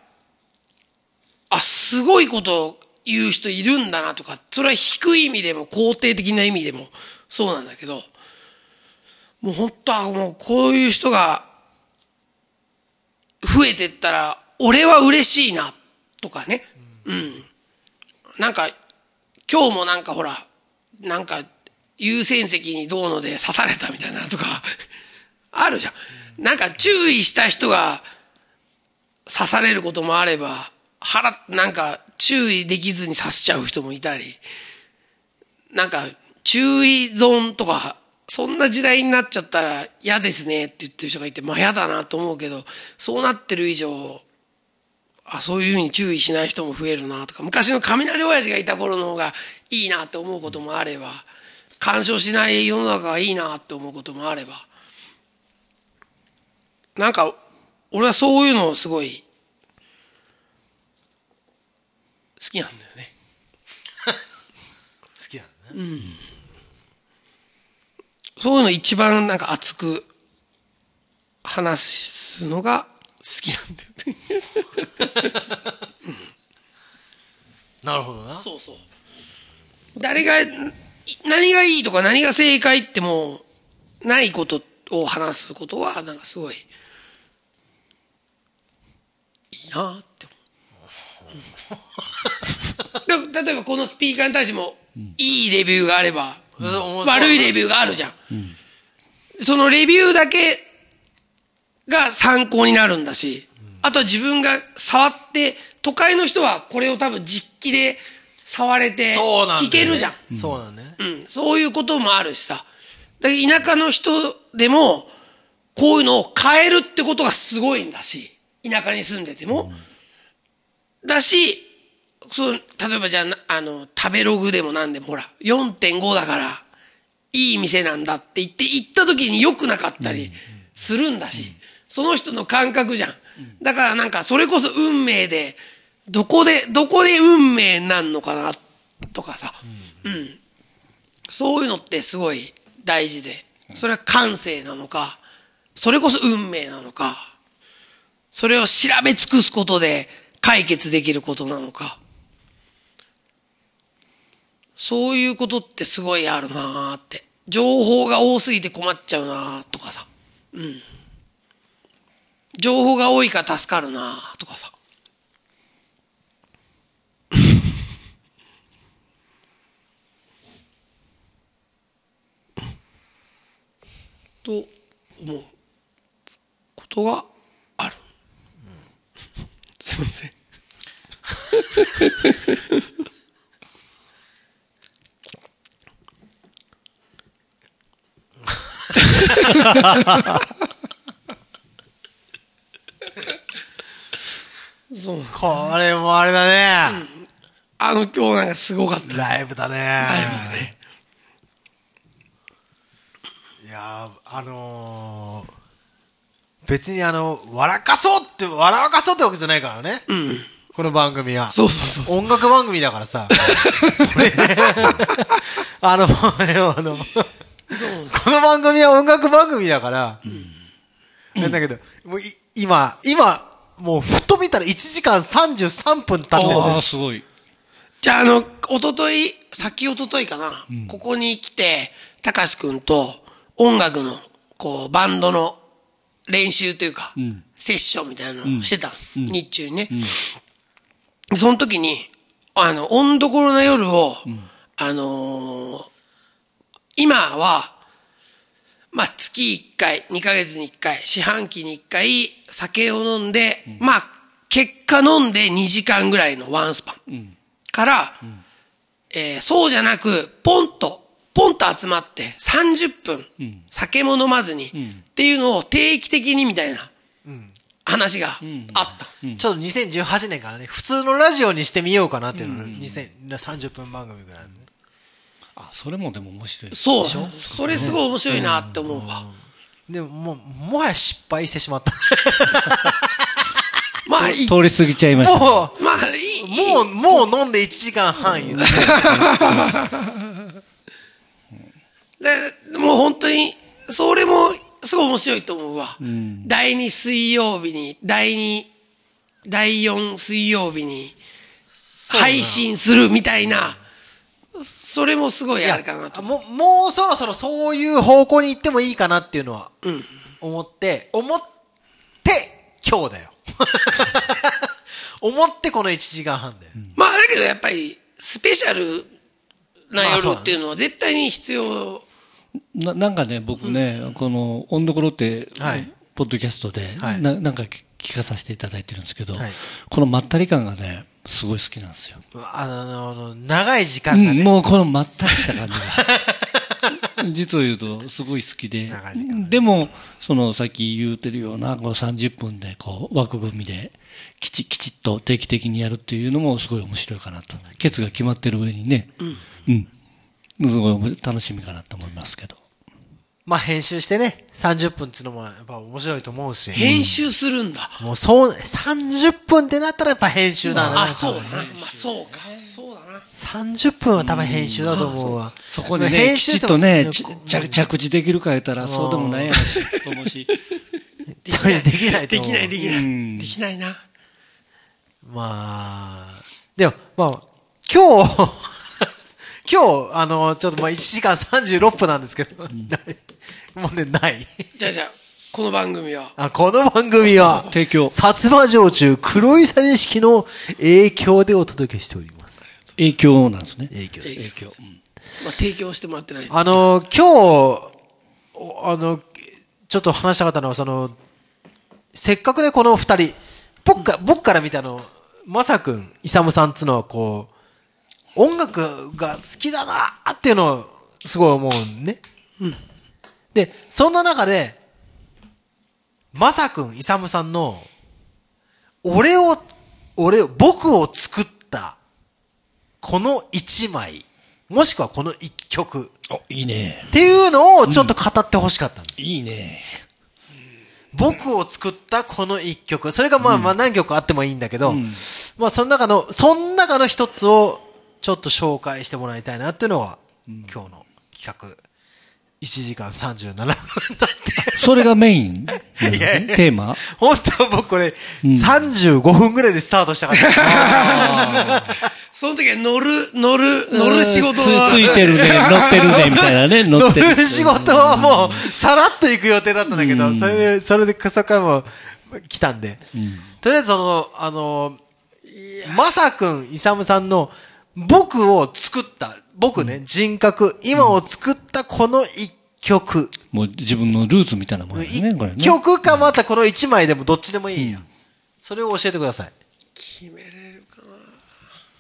あ、すごいこと言う人いるんだなとか、それは低い意味でも肯定的な意味でもそうなんだけど、もう本当はもうこういう人が増えてったら、俺は嬉しいな、とかね。うん。なんか、今日もなんかほら、なんか、優先席にどうので刺されたみたいなとか、あるじゃん。なんか注意した人が刺されることもあれば、腹、なんか注意できずに刺しちゃう人もいたり、なんか注意ゾーンとか、そんな時代になっちゃったら嫌ですねって言ってる人がいて、まあ嫌だなと思うけど、そうなってる以上、あ、そういうふうに注意しない人も増えるなとか、昔の雷親父がいた頃の方がいいなって思うこともあれば、干渉しない世の中がいいなって思うこともあれば、なんか、俺はそういうのをすごい、好きなんだよね。好きなんだね。そういうの一番なんか熱く話すのが好きなんだよね。なるほどな。そうそう。誰が、い何がいいとか何が正解ってもう、ないことを話すことは、なんかすごい、いいなって思う。で例えばこのスピーカーに対しても、いいレビューがあれば、悪いレビューがあるじゃん。そのレビューだけが参考になるんだし、あとは自分が触って、都会の人はこれを多分実機で触れて聞けるじゃん。そうなんだね。うん、そういうこともあるしさ。だけど田舎の人でも、こういうのを変えるってことがすごいんだし、田舎に住んでても。だし、そう、例えばじゃあ、あの、食べログでもなんでも、ほら、4.5だから、いい店なんだって言って、行った時に良くなかったりするんだし、その人の感覚じゃん。だからなんか、それこそ運命で、どこで、どこで運命なんのかな、とかさ。うん。そういうのってすごい大事で、それは感性なのか、それこそ運命なのか、それを調べ尽くすことで解決できることなのか。そういうことってすごいあるなーって。情報が多すぎて困っちゃうなーとかさ。うん。情報が多いから助かるなーとかさ。と思うことが。すいません。そう。これもあれだね。あの今日なんかすごかった。ライブだね。ライブだね。いやー、あのー、別にあの、笑かそうって、笑わかそうってわけじゃないからね。この番組は。そうそうそう音楽番組だからさ。あの、あの、この番組は音楽番組だから。なんだけど、もうい今、今、もうふと見たら1時間33分経ってるああ、すごい。じゃあ、あの、おととい、先おとといかな、ここに来て、たかしくんと音楽の、こう、バンドの練習というか、セッションみたいなのをしてた。の、日中にね。その時に、あの、温どころな夜を、あのー今は、まあ、月1回、2ヶ月に1回、四半期に1回、酒を飲んで、まあ、結果飲んで2時間ぐらいのワンスパン。から、えーそうじゃなく、ポンと、ポンと集まって30分、酒も飲まずに、っていうのを定期的にみたいな話があった。ちょっと2018年からね、普通のラジオにしてみようかなっていうのを、2000 30分番組ぐらい。あ、それもでも面白い。そう。それすごい面白いなって思うわ。でも、もう、もはや失敗してしまった。まあ、いい。通り過ぎちゃいました。もまあ、いい。う、もう、もう飲んで1時間半言うて でもう本当に、それもすごい面白いと思うわ。第2水曜日に、第2、第4水曜日に配信するみたいな、それもすごいあれかなと。もう、もうそろそろそういう方向に行ってもいいかなっていうのは、思って、思って、今日だよ。思ってこの1時間半だよ。まあだけどやっぱり、スペシャルな夜っていうのは絶対に必要。ななんかね、僕ね、この、温どころって、はいポッドキャストで、はいななんか聞聞かさせていただいてるんですけど、はいこのまったり感がね、すごい好きなんですよ。あの、長い時うん、間がね。もうこのまったりした感じが。実を言うと、すごい好きで長い時間。でも、その、さっき言うてるような、この30分で、こう、枠組みで、きち、きちっと定期的にやるっていうのもすごい面白いかなと。ケツが決まってる上にね、うん。すごい楽しみかなと思いますけど。まあ編集してね、30分っていうのもやっぱ面白いと思うし。編集するんだ。もうそう、30分ってなったらやっぱ編集だな。あ、そうだな。まあそうか。そうだな。30分は多分編集だと思うわ。そこでね、編きち集してもっとね、着着地できるか言ったら、そうでもないやろし、と思うし。できない、できない。できない、できなうんい。できないな。まあ、でも、まあ、今日、今日、あの、ちょっとまあ1時間36分なんですけど、もうね、ない。じゃあじゃあ、この番組は、あこの番組は、提供薩摩焼酎黒いさ式の影響でお届けしております。影響なんですね。影響影響。うんまあ、提供してもらってない。あの、今日、おあの、ちょっと話したかったのは、その、せっかくね、この二人、僕か、僕から見たの、まさくん、いさむさんっつうのは、こう、音楽が好きだなっていうのを、すごい思うね。で、そんな中で、まさくん、いさむさんの、俺を、俺を、僕を作った、この一枚、もしくはこの一曲、お、いいね。っていうのをちょっと語ってほしかったの、いいね。僕を作ったこの一曲。それがまあまあ何曲あってもいいんだけど、まあその中の、その中の一つをちょっと紹介してもらいたいなっていうのは、今日の企画。1時間37分だって。それがメイン？いやいやテーマ？本当僕これ、35分ぐらいでスタートしたから。その時は乗る、乗る、乗る仕事つは、ついてるね、乗ってるね、みたいなね、乗乗ってる。る仕事はもう、さらっと行く予定だったんだけど、それで、それで、そこからも来たんで。とりあえずその、あの、まさくん、いさむさんの、僕を作った、僕ね、人格、今を作ったこの一曲。もう自分のルーツみたいなもんね、これね。一曲かまたこの一枚でもどっちでもいいや。それを教えてください。決めれるかな。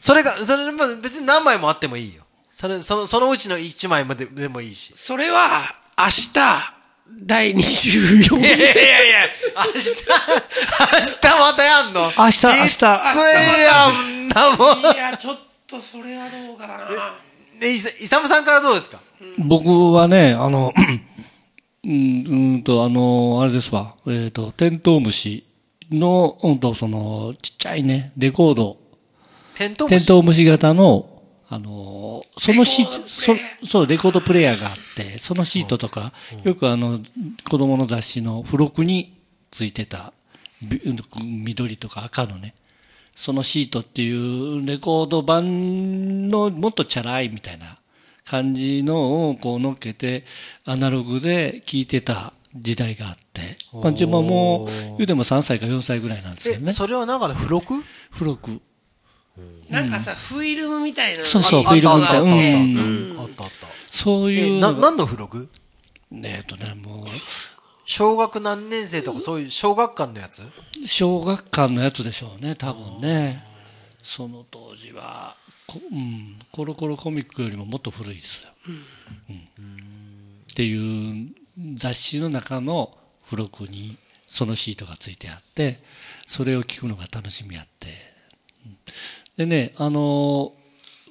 それが、それ、まあ別に何枚もあってもいいよ。それ、その、そのうちの1枚まででもいいし。それは、明日、第24いやいやいや、明日、明日またやんの？明日明日きついやんなもん。いや、ちょっとそれはどうかな。え、いさ、いさむさんからどうですか？僕はね、あの、うん、うんと、あの、あれですわ、えっ、と、テントウムシの、うんと、その、ちっちゃいね、レコード、テントウムシ？テントウムシ型の、あの、そのシート、レコードプレそそう、レコードプレイヤーがあって、そのシートとか、よくあの、子供の雑誌の付録についてた、び緑とか赤のね、そのシートっていうレコード版のもっとチャラいみたいな感じのをこう乗っけてアナログで聴いてた時代があって、まあ、自分はもう言うても3歳か4歳ぐらいなんですえよ、ね。それはなんかね、付録付録。なんかさ、フィルムみたいなのそうそうあフィルムみたいあなあったあった。そういえ、な、う何の付録えっとね、もう、小学何年生とかそういう小学館のやつ？小学館のやつでしょうね、多分ね。その当時は、こうん、コロコロコミックよりももっと古いですよ。うんっていう雑誌の中の付録にそのシートがついてあって、それを聞くのが楽しみあって。うんでね、あの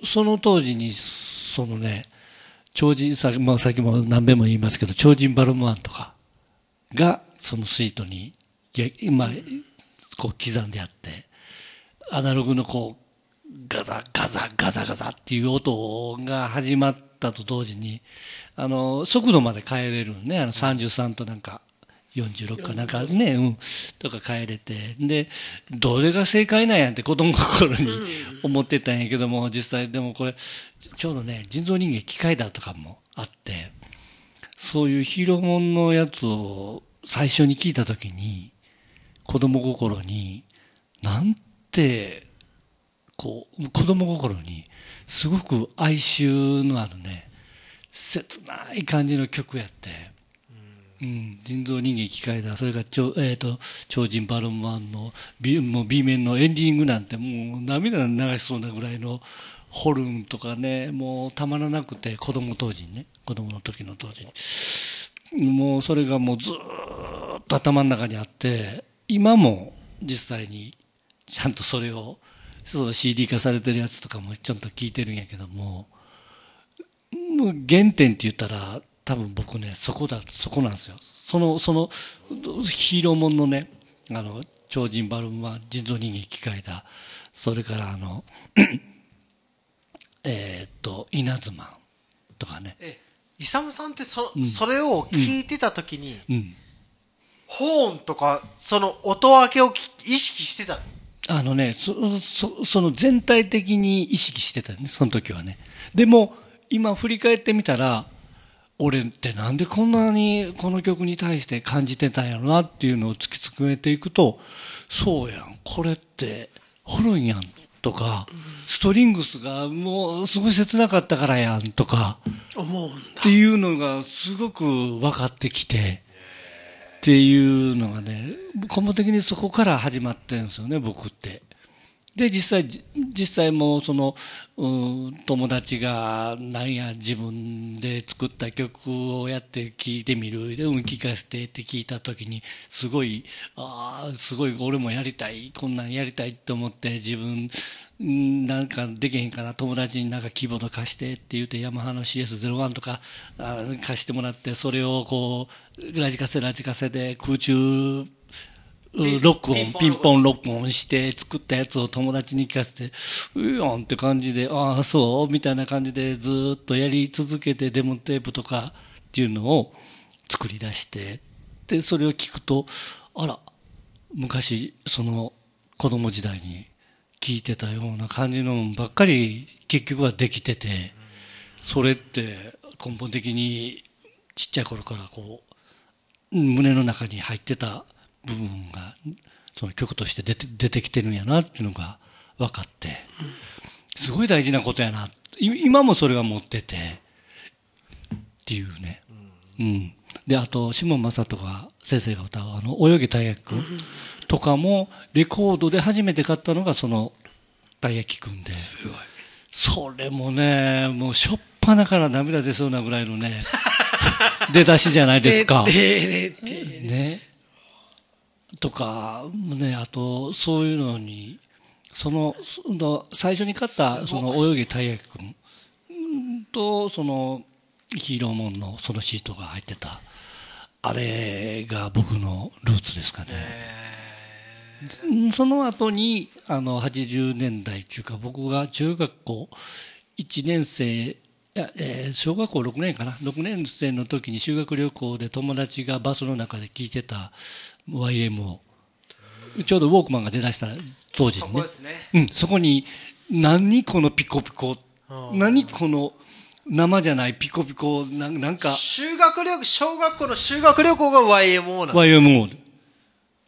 その当時に、そのね、超人、さ,、まあ、さっきも何遍も言いますけど、超人バルムワンとかが、そのシートに、今、こう刻んであって、アナログのこう、ガザガザガザガザっていう音が始まったと同時に、あの、速度まで変えれるね、あの33となんか、46かなんかね、うん、とか変えれて。で、どれが正解なんやって子供心に思ってたんやけども、実際でもこれ、ちょうどね、人造人間機械だとかもあって、そういうヒーローもんのやつを最初に聞いたときに、子供心に、なんて、こう、子供心に、すごく哀愁のあるね、切ない感じの曲やって、うん、人造人間機械だ、それから超、えー、と超人バルマンの B, もう B 面のエンディングなんて、もう涙流しそうなぐらいのホルンとかね、もうたまらなくて、子供当時にね、子供の時の当時に。もうそれがもうずっと頭の中にあって、今も実際にちゃんとそれを、その CD 化されてるやつとかもちょっと聞いてるんやけども、もう原点って言ったら、多分僕ね、そこだ、そこなんですよ。その、その、ヒーローもんのね、あの、超人バルマン、人造人間機械だ。それからあの、えっと、稲妻とかね。え、イサムさんってそ、それを聞いてた時に、うん。ホーンとか、その音分けをき意識してたの？あのね、そ、そ、その全体的に意識してたよね、その時はね。でも、今振り返ってみたら、俺ってなんでこんなにこの曲に対して感じてたんやろなっていうのを突き詰めていくと、そうやん、これってホルンやんとか、ストリングスがもうすごい切なかったからやんとか、思うんだっていうのがすごく分かってきて、っていうのがね、根本的にそこから始まってるんですよね、僕って。で、実際、じ実際もうその、うん、友達が、なんや、自分で作った曲をやって聴いてみる、で、うん、聴かせてって聞いたときに、すごい、ああ、すごい、俺もやりたい、こんなんやりたいって思って、自分、うんなんかできへんかな、友達になんかキーボード貸してって言って、ヤマハの CS01 とかあ貸してもらって、それをこう、ラジカセラジカセで空中、録音、ピンポン録音して作ったやつを友達に聞かせて、うやんって感じで、ああ、そう？みたいな感じでずーっとやり続けてデモテープとかっていうのを作り出して、で、それを聞くと、あら、昔、その子供時代に聞いてたような感じのばっかり結局はできてて、それって根本的にちっちゃい頃からこう、胸の中に入ってた部分がその曲として出て出てきてるんやなっていうのが分かってすごい大事なことやな。今もそれは持っててっていうね、うん、であと下正人が先生が歌う「あの泳げたい役」とかもレコードで初めて買ったのがそのたい焼きくんで。すごい。それもね、もうしょっぱなから涙出そうなぐらいのね、出だしじゃないですか。ね。とか、ね、あと、そういうのに、その、その最初に買った、その、泳げたい焼きくんと、その、ヒーローモンのそのシートが入ってた、あれが僕のルーツですかね。うんその後に、あの、80年代っていうか、僕が中学校1年生、いやえー小学校6年かな。6年生の時に修学旅行で友達がバスの中で聴いてた YMO。ちょうどウォークマンが出だした当時にね。すね。うん、そこに、何このピコピコ。何この生じゃないピコピコ。なんなんか、修学旅行、小学校の修学旅行が YMO なの？YMO で。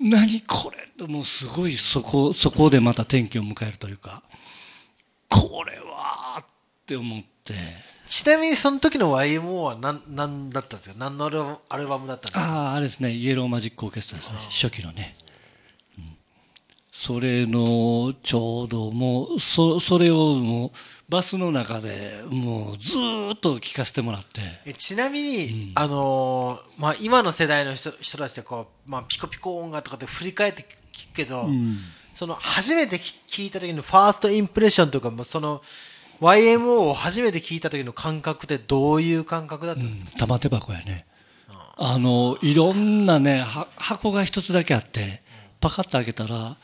何これ？もうすごいそこ、そこでまた転機を迎えるというか、これはって思って、ちなみにその時の YMO は何、何だったんですか？何のアルバムアルバムだったんですか？ああ、あれですね、イエローマジックオーケストラですね、初期のね。うん。それの、ちょうどもう、そ、それをもう、バスの中でもうずーっと聞かせてもらって、えちなみに、あのーまあ、今の世代の人人たちでこう、まあ、ピコピコ音楽とかって振り返って聞くけど、その初めてき聞いた時のファーストインプレッションとか、まあその YMO を初めて聞いた時の感覚ってどういう感覚だったんですか、玉手箱やね。あの、いろんなね、は箱が一つだけあって、パカッと開けたら、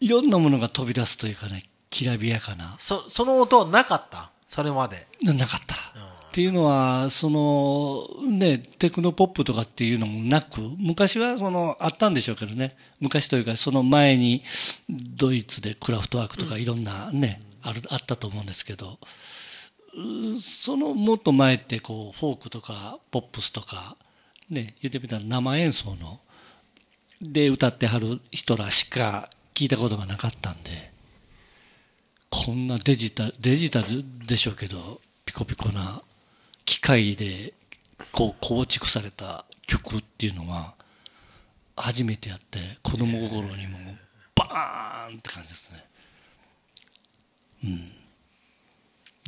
いろんなものが飛び出すというかね、きらびやかな。そその音はなかった？それまで。ななかった。っていうのは、その、ね、テクノポップとかっていうのもなく、昔はその、あったんでしょうけどね。昔というか、その前に、ドイツでクラフトワークとかいろんなね、ある、あったと思うんですけど、うそのもっと前って、こう、フォークとか、ポップスとか、ね、言ってみたら生演奏の、で歌ってはる人らしか聞いたことがなかったんで、こんなデジタル、デジタルでしょうけど、ピコピコな機械でこう構築された曲っていうのは、初めてやって、子供心にもバーンって感じですね。うん。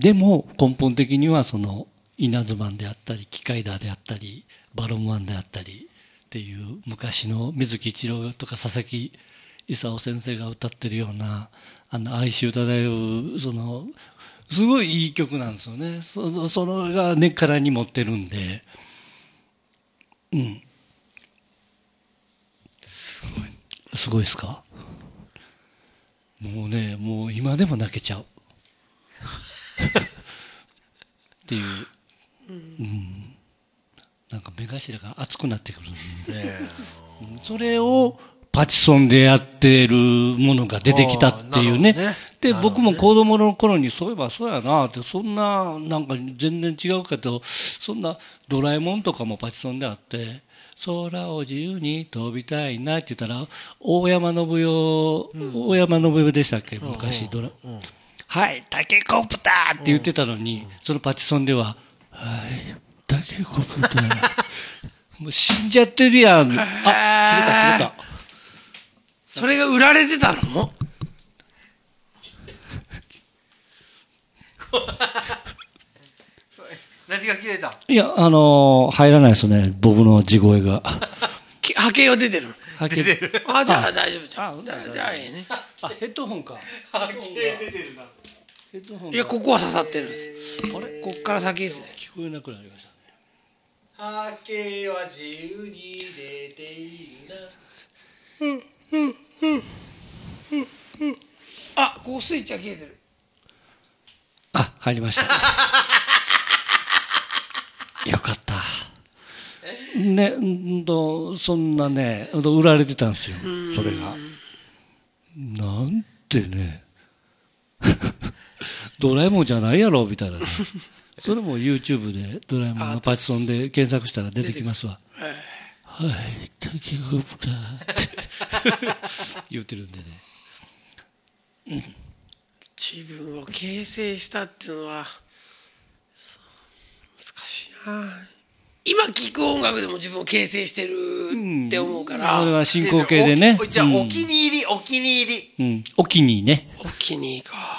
でも、根本的にはその、稲妻であったり、機械だであったり、バロンマンであったりっていう昔の水木一郎とか佐々木勲先生が歌ってるような、あの、哀愁漂う、その、すごいいい曲なんですよね。そそれが根っからに持ってるんで、うん。すごい。すごいですか？もうね、もう今でも泣けちゃう。っていう、うん。なんか目頭が熱くなってくるんで、うんそれをパチソンでやってるものが出てきたっていうね。で、僕も子供の頃にそういえばそうやなって、そんな、なんか全然違うけど、そんなドラえもんとかもパチソンであって、空を自由に飛びたいなって言ったら、大山信代、大山信代でしたっけ？昔ドラ、はい、タケコプターって言ってたのに、そのパチソンでは、はい、タケコプター。もう死んじゃってるやん。あ、切れた切れた。それが売られてたの？何が切れた？いや、あのー入らないですね、ボブの地声が。き 波形は出てるはけあ、じゃあ大丈夫じゃあん。じゃあじゃあええね。あ、ヘッドホンか。波形出てるな。ヘッドホンいや、ここは刺さってるんです。あれこっから先ですね。聞こえなくなりましたね。波形は自由に出ているな。あ、ここスイッチが切れてる。あ、入りました。よかった。ね、うんと、そんなね、売られてたんですよ、それが。なんてね、ドラえもんじゃないやろ、みたいなね。それも YouTube でドラえもんのパチソンで検索したら出てきますわ。はい、タケコプターって言ってるんでね。自分を形成したっていうのは、そう難しいな今聴く音楽でも自分を形成してるって思うから、それは進行形でね。おじゃあ、うんお気に入り、お気に入り。うん。お気に入りね。お気に入りか。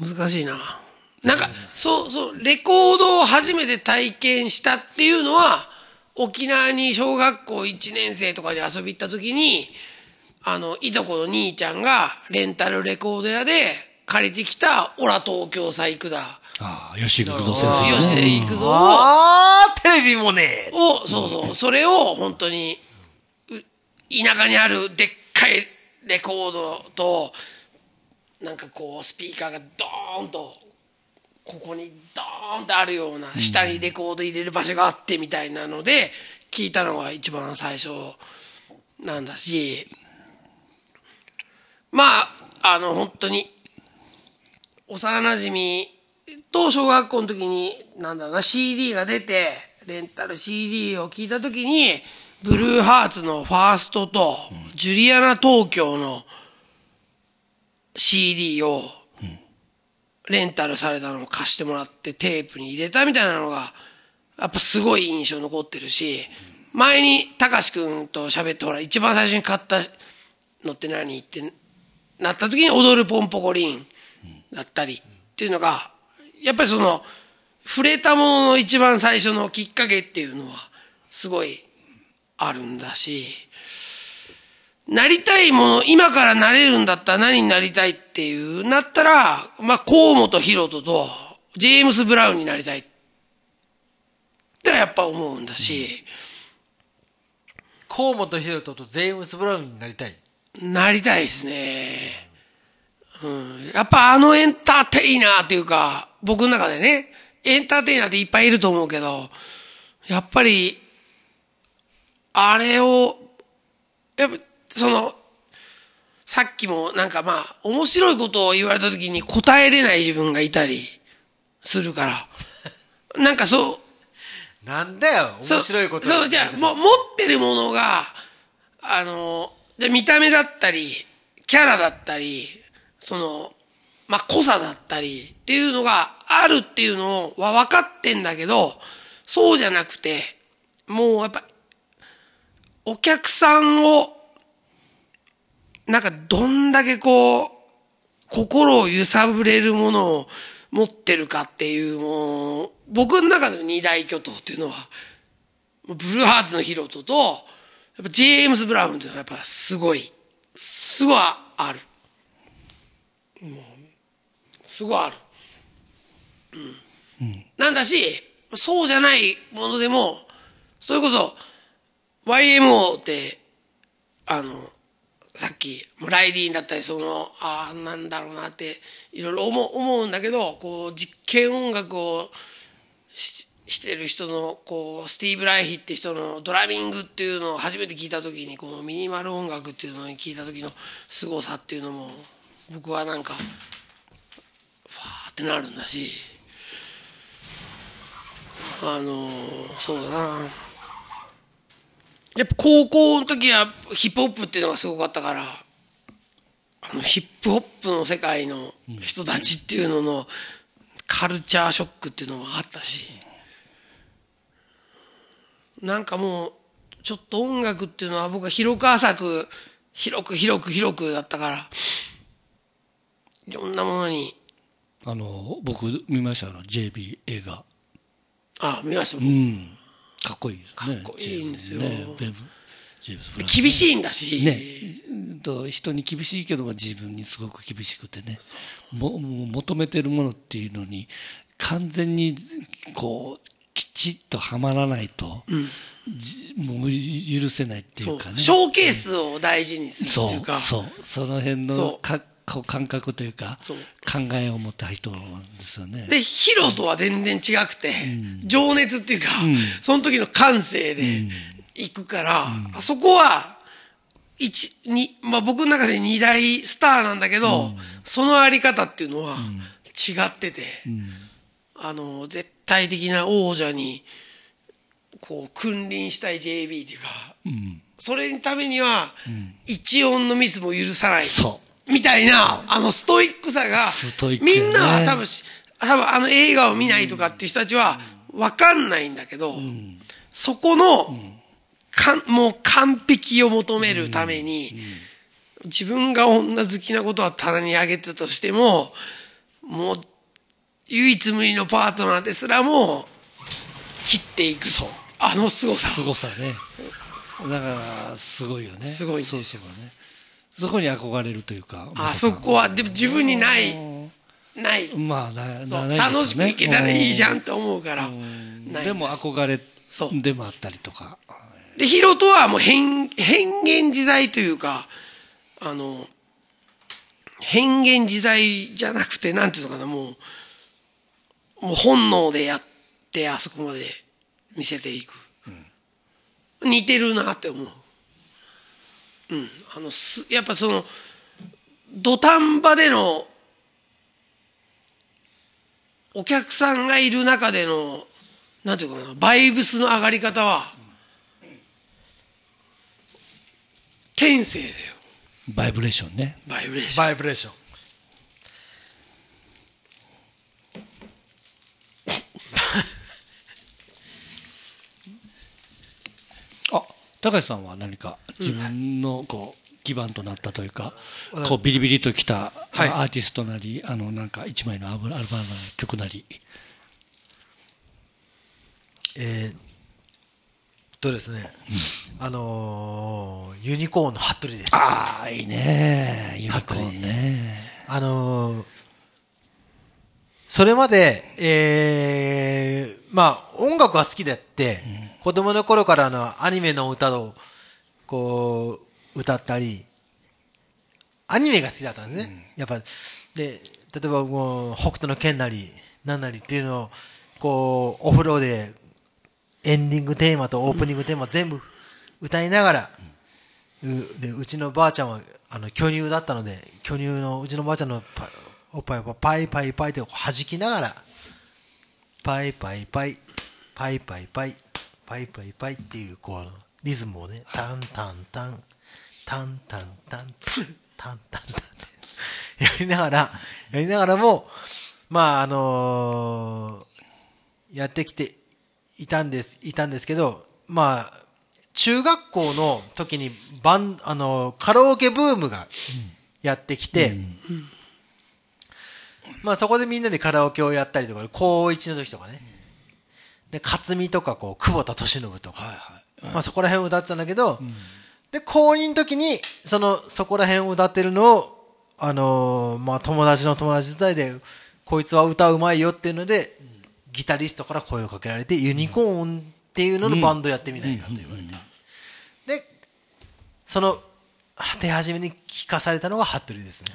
難しいな。なんか、そうそう、レコードを初めて体験したっていうのは、沖縄に小学校1年生とかに遊び行った時に、あの、いとこの兄ちゃんがレンタルレコード屋で借りてきた、オラ東京さ行くだ。ああ、吉幾三先生ね。吉で行くぞを、あー、テレビもね。を、そうそう、それを本当に、う田舎にあるでっかいレコードと、なんかこう、スピーカーがドーンと、ここにドーンとあるような、下にレコード入れる場所があってみたいなので、聞いたのが一番最初なんだし、まあ、あの、本当に、幼馴染と小学校の時に、なんだろうな、CD が出て、レンタル CD を聞いた時に、ブルーハーツのファーストと、ジュリアナ東京の CD を、レンタルされたのを貸してもらってテープに入れたみたいなのが、やっぱすごい印象残ってるし、前にたかしくんと喋って、ほら、一番最初に買ったのって何ってなった時に踊るポンポコリンだったりっていうのが、やっぱりその、触れたものの一番最初のきっかけっていうのは、すごいあるんだし、なりたいもの、今からなれるんだったら何になりたいっていう、なったら、まあ、河本ロ人と、ジェームス・ブラウンになりたい。ってやっぱ思うんだし、河本ロ人とジェームス・ブラウンになりたい。なりたいですね。うん。やっぱあのエンターテイナーっていうか、僕の中でね、エンターテイナーっていっぱいいると思うけど、やっぱり、あれを、やっぱ、その、さっきもなんかまあ、面白いことを言われた時に答えれない自分がいたりするから、なんかそう、なんだよ、面白いこと。そう、じゃあ、もう持ってるものが、あの、じゃあ見た目だったり、キャラだったり、その、まあ、濃さだったりっていうのがあるっていうのは分かってんだけど、そうじゃなくて、もうやっぱ、お客さんを、なんかどんだけこう、心を揺さぶれるものを持ってるかっていう、もう、僕の中の二大巨頭っていうのは、ブルーハーツのヒロトと、やっぱジェームス・ブラウンっていうのはやっぱすごい、すごいある。もうすごいある。うん。なんだし、そうじゃないものでも、それこそ、YMO って、あの、さっき、ライディーンだったり、その、ああ、なんだろうなって、いろいろ思う思うんだけど、こう、実験音楽をししてる人の、こう、スティーブ・ライヒって人のドラミングっていうのを初めて聞いた時に、このミニマル音楽っていうのに聞いた時の凄さっていうのも、僕はなんか、ファーってなるんだし、あのそうだな。やっぱ高校の時はヒップホップっていうのがすごかったから、あのヒップホップの世界の人たちっていうののカルチャーショックっていうのもあったし、なんかもう、ちょっと音楽っていうのは僕は広く浅く、広く広く広くだったから、いろんなものに、あの、僕見ましたあの JB 映画。あ、見ました。うん。かっこいいですね。かっこいいんですよ。ね、厳しいんだし、ね、うんと人に厳しいけども自分にすごく厳しくてね。も求めてるものっていうのに完全にこうきちっとはまらないと、じもう許せないっていそううかね。ショーケースを大事にするっていうか、そうその辺のかこう感覚というか考えを持った人なんですよね。で、ヒロとは全然違くて、情熱っていうか、その時の感性で行くから、あそこは、一、に、まあ僕の中で二大スターなんだけど、そのあり方っていうのは違ってて、あの、絶対的な王者に、こう、君臨したい JB っていうか、それのためには、一音のミスも許さない。そうみたいな、あのストイックさが、ね。みんなは多分し、多分あの映画を見ないとかっていう人たちは、わかんないんだけど、そこの、かんもう完璧を求めるために、自分が女好きなことは棚に上げてたとしても、もう、唯一無二のパートナーですらも、切っていく。そう。あの凄さ。すごさね。だからすごいよね。すごいですよ。ねそこに憧れるというかあそこは、でも自分にない、ない。まあなそう。ね。楽しくいけたらいいじゃんと思うから。でも憧れそうでもあったりとか。で、ヒロトはもう変、変幻自在というか、あの、変幻自在じゃなくて、なんていうのかな、もう、もう本能でやって、あそこまで見せていく。似てるなって思う。うん。あの、す、やっぱその、土壇場での、お客さんがいる中での、なんていうかな、バイブスの上がり方は、天性だよ、バイブレーションねバイブレーション。バイブレーション。あ高橋さんは何か自分のこう基盤となったというか、こうビリビリときたはい。アーティストなり、あのなんか一枚のアルバムなり曲なり。えー、とですね、あのーユニコーンの服部です。ああいいね。ユニコーンね。あのーそれまで、えー、まあ、音楽は好きであって、子供の頃からあの、アニメの歌を、こう、歌ったり、アニメが好きだったんですね。やっぱ、で、例えばもう、北斗の剣なり、なんなりっていうのを、こう、お風呂で、エンディングテーマとオープニングテーマ全部歌いながら、うでうちのばあちゃんはあの巨乳だったので巨乳のうちのばあちゃんのパおっぱいをパイパイパイって弾きながらパイパイパイパイパイパイパイパイパイっていうこうリズムをねタンタンタンタンタンタンタンタンタンタン やりながらやりながらもまああのーやってきていたんです、いたんですけど、まあ、中学校の時にバン、あの、カラオケブームがやってきて、まあそこでみんなでカラオケをやったりとか、高1の時とかね。で、勝美とか、こう、久保田敏信とか、まあそこら辺を歌ってたんだけど、で、高2の時に、その、そこら辺を歌ってるのを、あのーまあ友達の友達伝いで、こいつは歌うまいよっていうので、ギタリストから声をかけられて、ユニコーンっていうののバンドやってみないかと言われて。で、その、手始めに聞かされたのが服部ですね。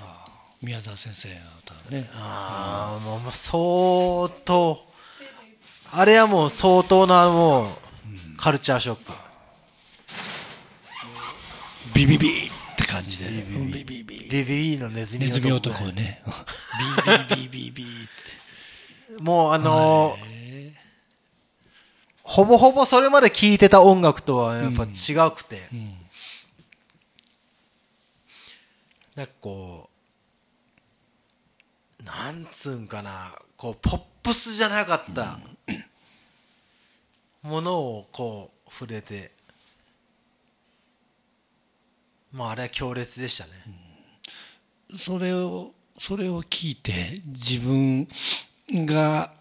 宮沢先生の歌ね。ああ、もう相当、あれはもう相当なもう、カルチャーショック。ビビビって感じでビビビビビビビのネズミネズミ男男ね。ねビビビビビってもうあのーほぼほぼそれまで聴いてた音楽とはやっぱ違くて、なんかこう、なんつうんかな、こう、ポップスじゃなかった。ものをこう、触れて、まああれは強烈でしたね。それをそれを聞いて自分が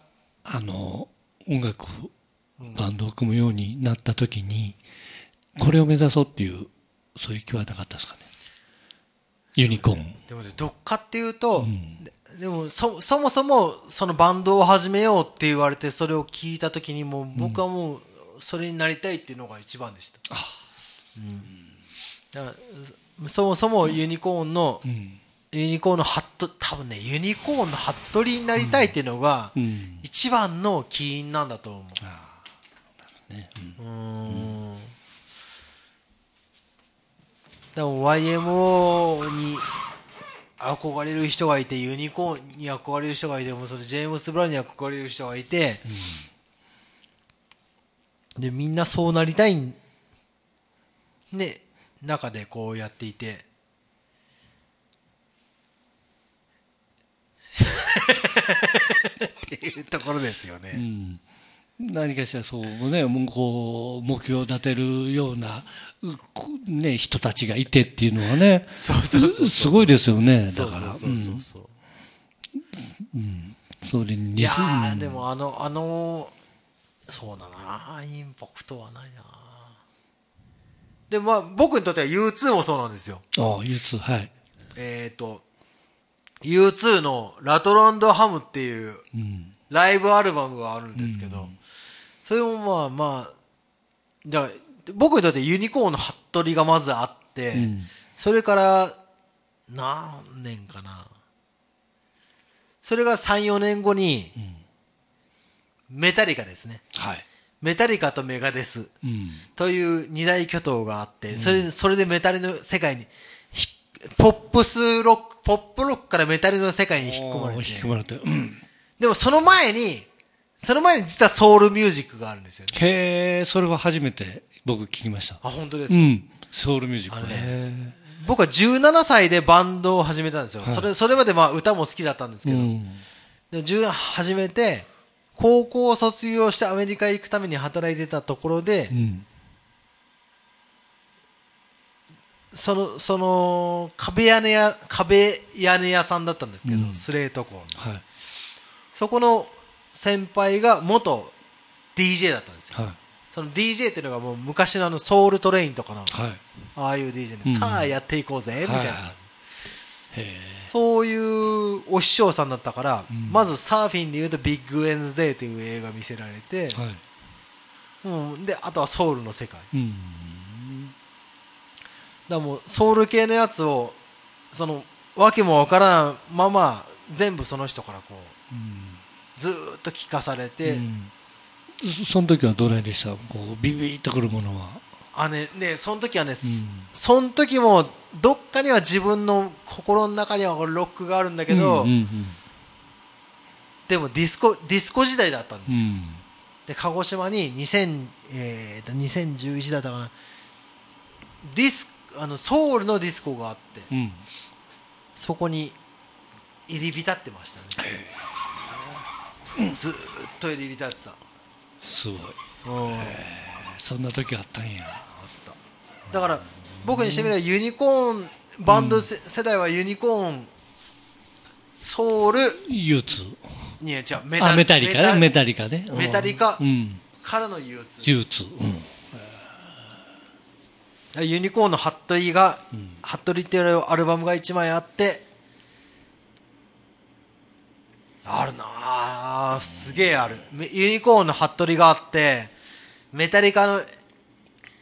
あの音楽バンドを組むようになった時にこれを目指そうっていうそういう気はなかったですかねユニコーン。でもね、どっかっていうと、ででもそ、そもそもそのバンドを始めようって言われて、それを聞いたときにもう、僕はもう、それになりたいっていうのが一番でした。うん。だからそもそもユニコーンの、ユニコーンのハット、多分ね、ユニコーンのハットリになりたいっていうのが、ん。一番の起因なんだと思う。ね。うーん。でも YMO に憧れる人がいて、ユニコーンに憧れる人がいて、もそのジェームス・ブラウンに憧れる人がいて、で、みんなそうなりたい、ね、中でこうやっていて、っていうところですよね。うん何かしらそうね、もうこう、目標を立てるような、ね、人たちがいてっていうのはね、すごいですよね、だから。それにいやでもあの、あの、そうだな、インパクトはないな。でもまあ、僕にとっては U2 もそうなんですよ。ああ、U2、はい。えっ、ー、と、U2 のラトランドハムっていううん。ライブアルバムがあるんですけど、それもまあまあ、じゃあ僕にとってユニコーンの服部がまずあって、うんそれから何年かな。それが3、4年後に、メタリカですね。はい。メタリカとメガデスうん。という二大巨頭があって、それそれでメタルの世界にひ、ポップスロック、ポップロックからメタルの世界に引っ込まれて引き込まれて。うん。でもその前に、その前に実はソウルミュージックがあるんですよね。へえ、それは初めて僕聞きました。あ、本当ですか、うん。ソウルミュージックねね。僕は17歳でバンドを始めたんですよ。それ、それまでまあ歌も好きだったんですけど、うん。でも10始めて、高校を卒業してアメリカ行くために働いてたところで、うん。その、その、壁屋根屋、壁屋根屋さんだったんですけど、うんスレートコーンの。はい。そこの先輩が元 DJ だったんですよ。はい。その DJ っていうのがもう昔のあのソウルトレインとかの、はい。ああいう DJ で、うんさあやっていこうぜ、みたいな。そういうお師匠さんだったから、まずサーフィンで言うとビッグウェンズデーという映画見せられてえ。、はい。うん、で、あとはソウルの世界。うん。だもうソウル系のやつを、その、わけもわからんまま、全部その人からこう、ずーっと聞かされて、うんそその時はどれでした？こうビビッとくるものは。あね、ね、その時はね、その時も、どっかには自分の心の中にはロックがあるんだけど、うんうんでもディスコ、ディスコ時代だったんですよ。うん。で、鹿児島に2000、えーと、2011だったかな。ディス、あの、ソウルのディスコがあって、うん。そこに入り浸ってましたね。っと入り浸ってた。すごい。うんそんな時あったんや。だから、僕にしてみればユニコーン、バンドせ、世代はユニコーン、ソウル、憂鬱。いや違う、メタリカね。メメタリカね。うんメタリカうん。からの憂鬱。憂。ユニコーンのハットリが、ハットリっていうアルバムが1枚あって、あるなあすげえある。ユニコーンのハットリがあって、メタリカの、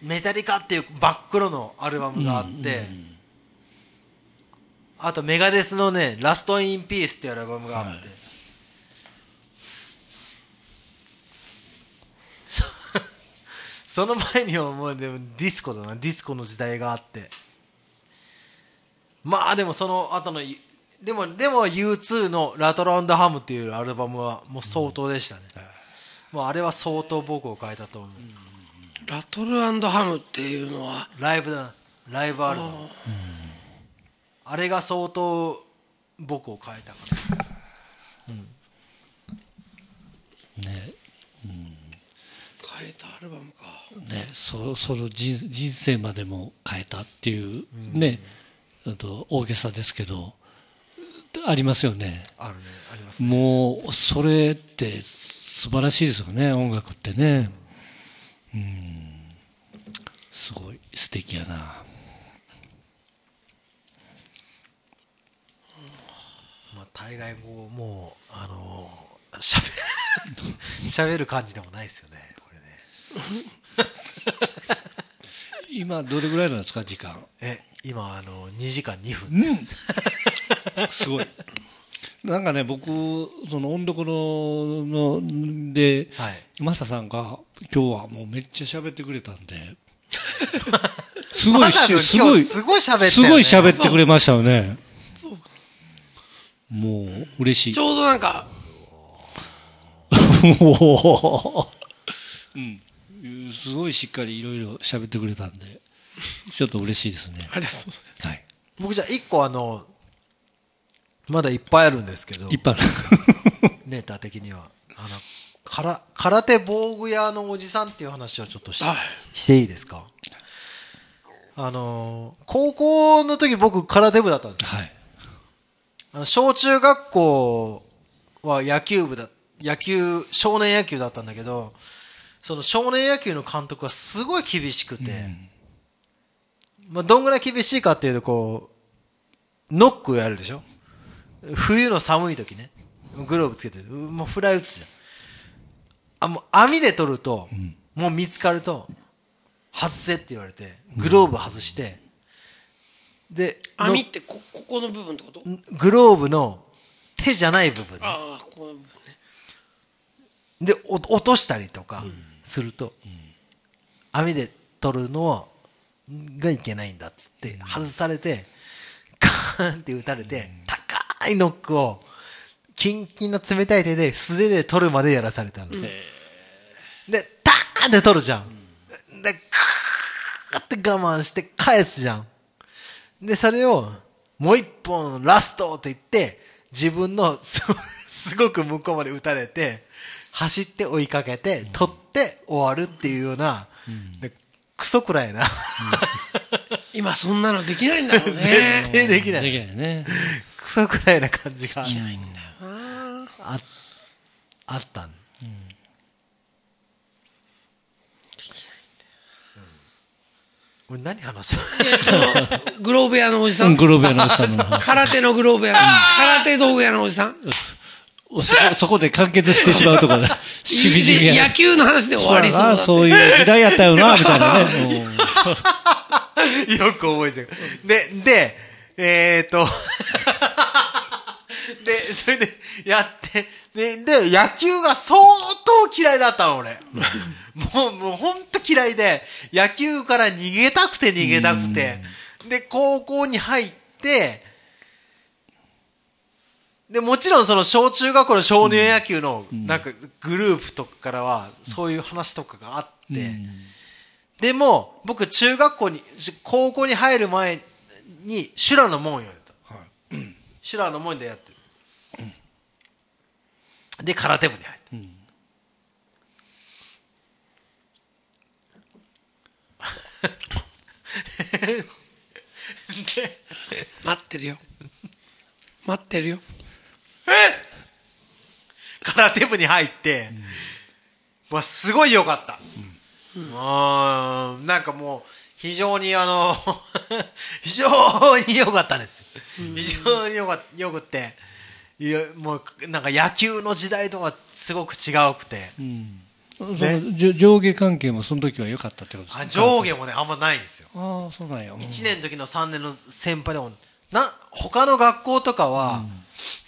メタリカっていう真っ黒のアルバムがあって、あとメガデスのね、ラストインピースっていうアルバムがあって、は いその前にはもうでもディスコだな、ディスコの時代があって。まあでもその後の、でも、でも U2 のラトランドハムっていうアルバムはもう相当でしたね。もうあれは相当僕を変えたと思う。ラトルハムっていうのはライブだな。ライブアルバム。あれが相当僕を変えたかな。ね。変えたアルバムかね、そその人人生までも変えたっていう、ね、あと大げさですけど、ありますよね。あるね、ありますね。もう、それって素晴らしいですよね、音楽ってね。うん。すごい素敵やな。まあ大概こう、もう、あのー、しゃべ、しゃべる感じでもないですよね、これね。今、どれぐらいなんですか、時間？え、今、あの、2時間2分です。すごい。なんかね、僕、その、音読の、の、で、はい。マサさんが、今日はもうめっちゃ喋ってくれたんで、すごいすごい、すごい喋ったよねすごい喋ってくれましたよね。もう、嬉しいち。ょうどなんか うん。すごいしっかりいろいろ喋ってくれたんで、ちょっと嬉しいですね。ありがとうございますはい。僕じゃあ1個あの、まだいっぱいあるんですけどいっ、ぱいある。ネタ的には。あの、から空手防具屋のおじさんっていう話をちょっとし,、はいしていいですか？あのー高校の時僕空手部だったんですよ。はい。あの小中学校は野球部だ、野球、少年野球だったんだけど、その少年野球の監督はすごい厳しくて、まあ、どんぐらい厳しいかっていうと、こう、ノックをやるでしょ？冬の寒い時ね、グローブつけて、うもうフライ打つじゃん。あ、もう網で取ると、もう見つかると、外せって言われて、グローブ外して、で、の網ってこここの部分ってこと？グローブの手じゃない部分ね。ああここの部分ね。でお落としたりとかすると、網で取るのはがいけないんだっつって外されてカーンって打たれて高いノックをキンキンの冷たい手で素手で取るまでやらされたの、でターンって取るじゃん、でクーって我慢して返すじゃん。でそれをもう一本ラストって言って自分のすすごく向こうまで打たれて走って追いかけて取って終わるっていうような、でクソくらいな、今そんなのできないんだろうね絶対できないできないね。クソくらいな感じがないんだよああったん、俺何話したいやそのグローブ屋のおじさん、グローブ屋のおじさん。空手のグローブ屋空手道具屋のおじさんそこ、そこで完結してしまうとか、しみじみや。で野球の話で終わりそうだって。そういう時代やったよな、みたいなね。よく覚えてる。で、で、えー、っと、で、それで、やって、で、で、野球が相当嫌いだったの、俺。もう、もうほんと嫌いで、野球から逃げたくて逃げたくて、で、高校に入って、で、もちろんその小中学校の少年野球の、なんかグループとかからは、そういう話とかがあって、でも、僕、中学校に、し高校に入る前に、修羅の門をやった。修羅の門でやってる。で、空手部に入った。待ってるよ。待ってるよ 空手部に入って、まあ、すごい良かった。うん、なんかもう、非常にあの、非常に良かったです。非常に良か良くって、いや、もう、なんか野球の時代とはすごく違うくて、そのじょ上下関係もその時は良かったってことですか？あ上下もね、あんまないんですよ。ああ、そうなんや。うん。1年の時の3年の先輩でも、な、他の学校とかは、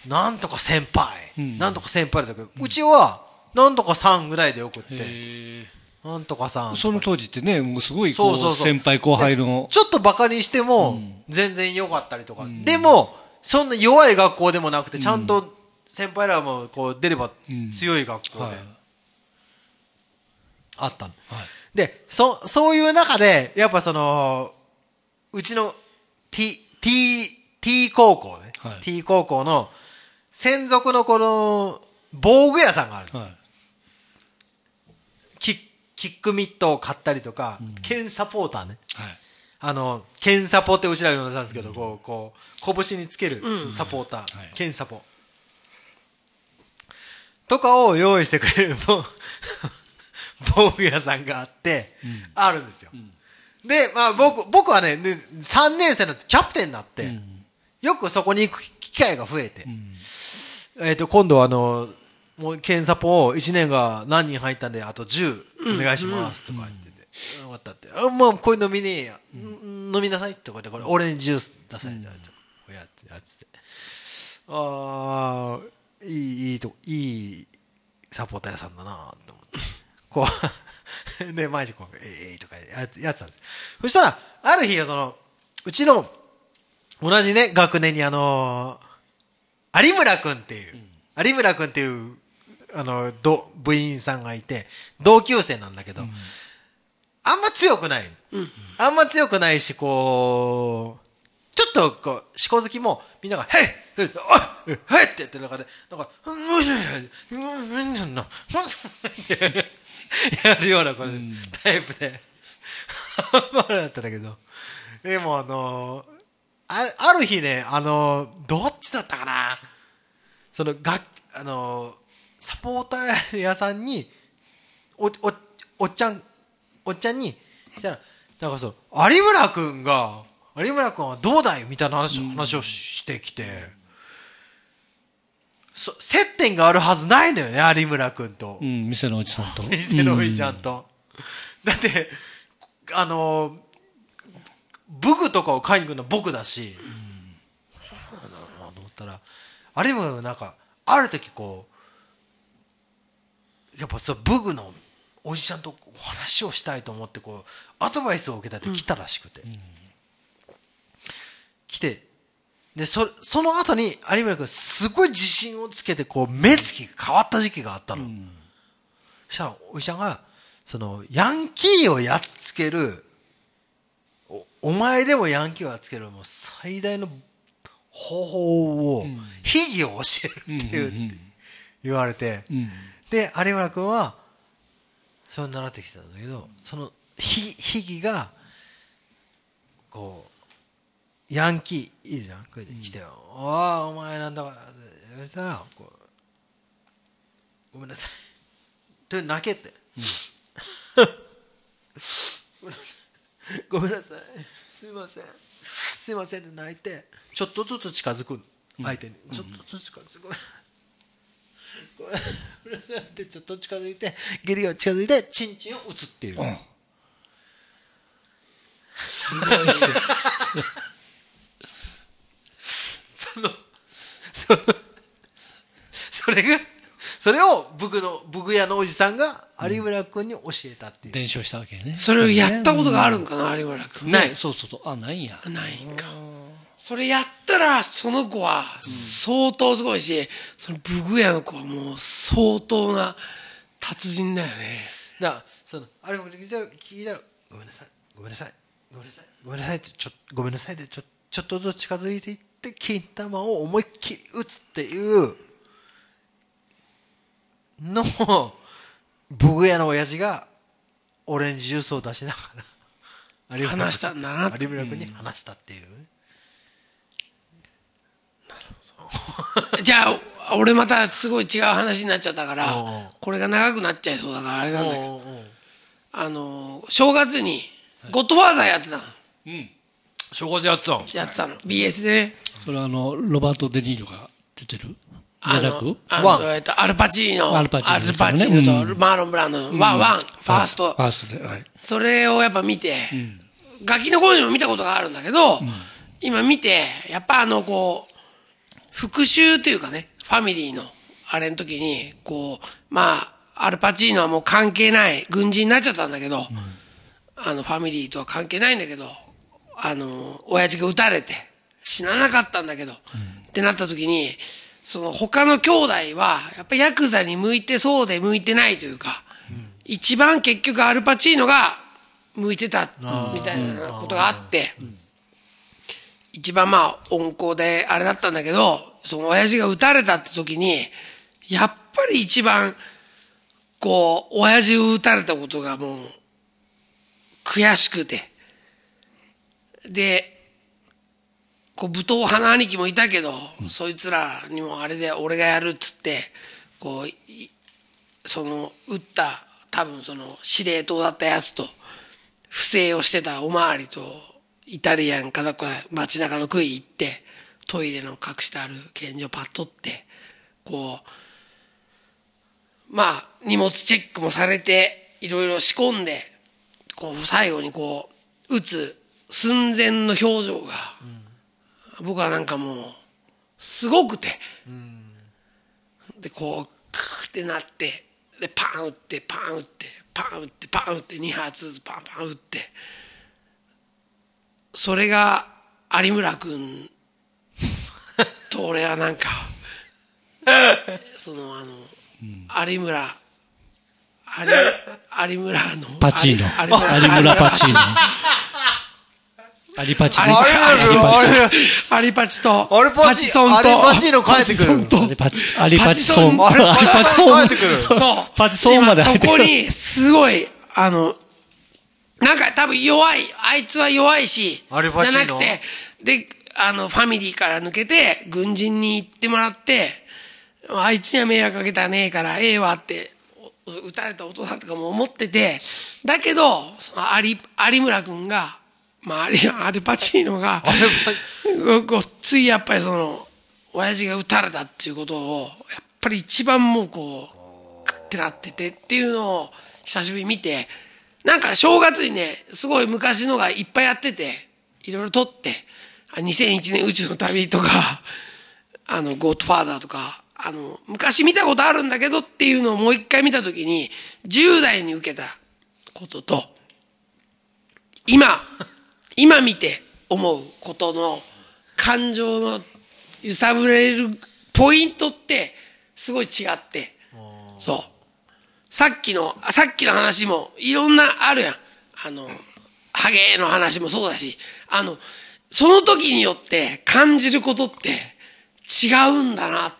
なんとか先輩、なんとか先輩だけど、うちは、なんとか3ぐらいでよくって、へなんとかさんーその当時ってね、もうすごいこそうそううそう。先輩後輩の。ちょっとバカにしても、全然良かったりとか。でも、そんな弱い学校でもなくて、ちゃんと先輩らもこう出れば強い学校で、はい。あったの。で、そ、そういう中で、やっぱその、うちの T、T、T 高校ね。はい。T 高校の専属のこの、防具屋さんがある。のはい。キッキックミットを買ったりとか、剣サポーターね。はい。あの、剣サポってうちらが呼んでたんですけど、こう、こう、拳につけるサポーター、はい。剣サポ。とかを用意してくれる防 防具屋さんがあって、あるんですよ。で、まあ僕、僕はね、で3年生のキャプテンになって、よくそこに行く機会が増えて、えっ、と、今度はあの、もう、剣サポを1年が何人入ったんで、あと10お願いしますとか言ってて、終わったって、あ、もうこれ飲みねえや、ん飲みなさいってこうやって、これ俺にジュース出されたりとか、こうやって、やってて、ああ、いい、いいと、いいサポーター屋さんだなと思って、こう、で、毎日こう、ええとかやってたんです。そしたら、ある日、その、うちの、同じね、学年にあのー有村くんっていう、有村くんっていう、あの、ど、部員さんがいて、同級生なんだけど、あんま強くない。あんま強くないし、こう、ちょっっとこう、しこ好きも、みんなが、へいへいおいへい!ってやってる中で、なんか、うん、うん、うん、うん、うん、うん、やるようなこれ、タイプで、まだだったんだけど、でもあのーあ、ある日ね、あのーどっちだったかな？その、が、あのーサポーター屋さんに、お、お、おっちゃん、おっちゃんに、したら、なんかそう、有村くんが、有村くんはどうだい？みたいな話,、話をしてきて、そ、接点があるはずないのよね、有村くんと。うん、店のおじさんと。店のおいちゃんと。だって、あの、武具とかを買いに行くのは僕だし、なんだろうなと思ったら、有村がなんか、ある時こう、やっぱそう、武具のおじちゃんとお話をしたいと思って、こう、アドバイスを受けたって来たらしくて。来て、で、そ、その後に有村君すごい自信をつけて、こう、目つきが変わった時期があったの。そしたら、おじちゃんが、その、ヤンキーをやっつける、お、お前でもヤンキーをやっつける、もう最大の方法を、秘技を教えるっていう、言われて、うん。で、有村君は、それを習ってきてたんだけど、その、秘秘技が、こう、ヤンキー、いいじゃんこれで来てよ。ああ、お前なんだか、言われたら、こう、ごめんなさい。で、泣けって。ごめんなさい。すいません。すいませんって泣いて、ちょっとずつ近づくの相手に。ちょっとずつ近づく。ごめんごめんなさいってちょっと近づいて、ゲリが近づいて、チンチンを打つっていう。すごいですよ。その、その、それが、それを僕の、僕屋のおじさんが有村君に教えたっていう。伝承したわけね。それをやったことがあるんかな、有村君。ない。そうそうそう。あ、ないんや。ないんか。それやったら、その子は相当すごいし、そのブグ屋の子はもう相当な達人だよね。だから、その、あれも聞いたら、聞いたら、ごめんなさい、ごめんなさい、ごめんなさい、ごめんなさいって、ちょ、ごめんなさいで、ちょ、ちょっとずつ近づいていって、金玉を思いっきり打つっていう、のを、ブグ屋の親父が、オレンジジュースを出しながら、話したんだな有村君に話したっていう。じゃあ、俺またすごい違う話になっちゃったからこれが長くなっちゃいそうだからあれなんだけど、あの、正月に、ゴッドファーザーやってたの。正月やってたの。やってたの。BS でね。それはあの、ロバート・デ・ニーロが出てる？じゃあのなく、あワン。アルパチーノ、アルパチーノ。とマーロン・ブランドン、ワン、ファースト。フ。ァーストで。はい。それをやっぱ見て、ガキの頃にも見たことがあるんだけど、今見て、やっぱあの、こう、復讐というかね、ファミリーの、あれの時に、こう、まあ、アルパチーノはもう関係ない、軍人になっちゃったんだけど、あの、ファミリーとは関係ないんだけど、あの、親父が撃たれて、死ななかったんだけど、ってなった時に、その他の兄弟は、やっぱヤクザに向いてそうで向いてないというか、一番結局アルパチーノが向いてた、みたいなことがあって、一番まあ温厚であれだったんだけど、その親父が撃たれたって時に、やっぱり一番、こう、親父を撃たれたことがもう、悔しくて。で、こう、武闘派の兄貴もいたけど、そいつらにもあれで俺がやるっつって、こう、いその、撃った、多分その、司令塔だったやつと、不正をしてたおまわりと、イタリアンかどっか街中の杭行って、トイレの隠してある拳銃をパッとって、こう、まあ、荷物チェックもされて、いろいろ仕込んで、こう、最後にこう、撃つ寸前の表情が、僕はなんかもう、すごくて、で、こう、クーってなって、で、パン打って、パン打って、パン打って、パン打って、2発ずつパンパン打って、それが有村君と俺はなんか、そのあの、有村、有有村の、パチーノ。有村有村パチーノ。アリパチアリね。パアリパチと、アリパチソンと、アリパチーノ帰ってくる。パチソンと。アリパチ、アリパチソン。アリパチソン。帰ってくる。そう。パチソンまで入ってくる。今そこに、すごい、あの、なんか多分弱い、あいつは弱いし、じゃなくて、で、あの、ファミリーから抜けて、軍人に行ってもらって、あいつには迷惑かけたねえから、ええわって、お撃たれたお父さんとかも思ってて、だけど、その有有村君が、まあ、アルパチーノが、ごっついやっぱりその、親父が撃たれたっていうことを、やっぱり一番もうこう、カッてなっててっていうのを久しぶりに見て、なんか正月にね、すごい昔のがいっぱいやってて、いろいろ撮って、2001年宇宙の旅とか、あの、ゴッドファーザーとか、あの、昔見たことあるんだけどっていうのをもう一回見たときに、10代に受けたことと、今、今見て思うことの感情の揺さぶられるポイントってすごい違って、そう。さっきの、さっきの話もいろんなあるやん。あの、ハゲの話もそうだし、あの、その時によって感じることって違うんだなっ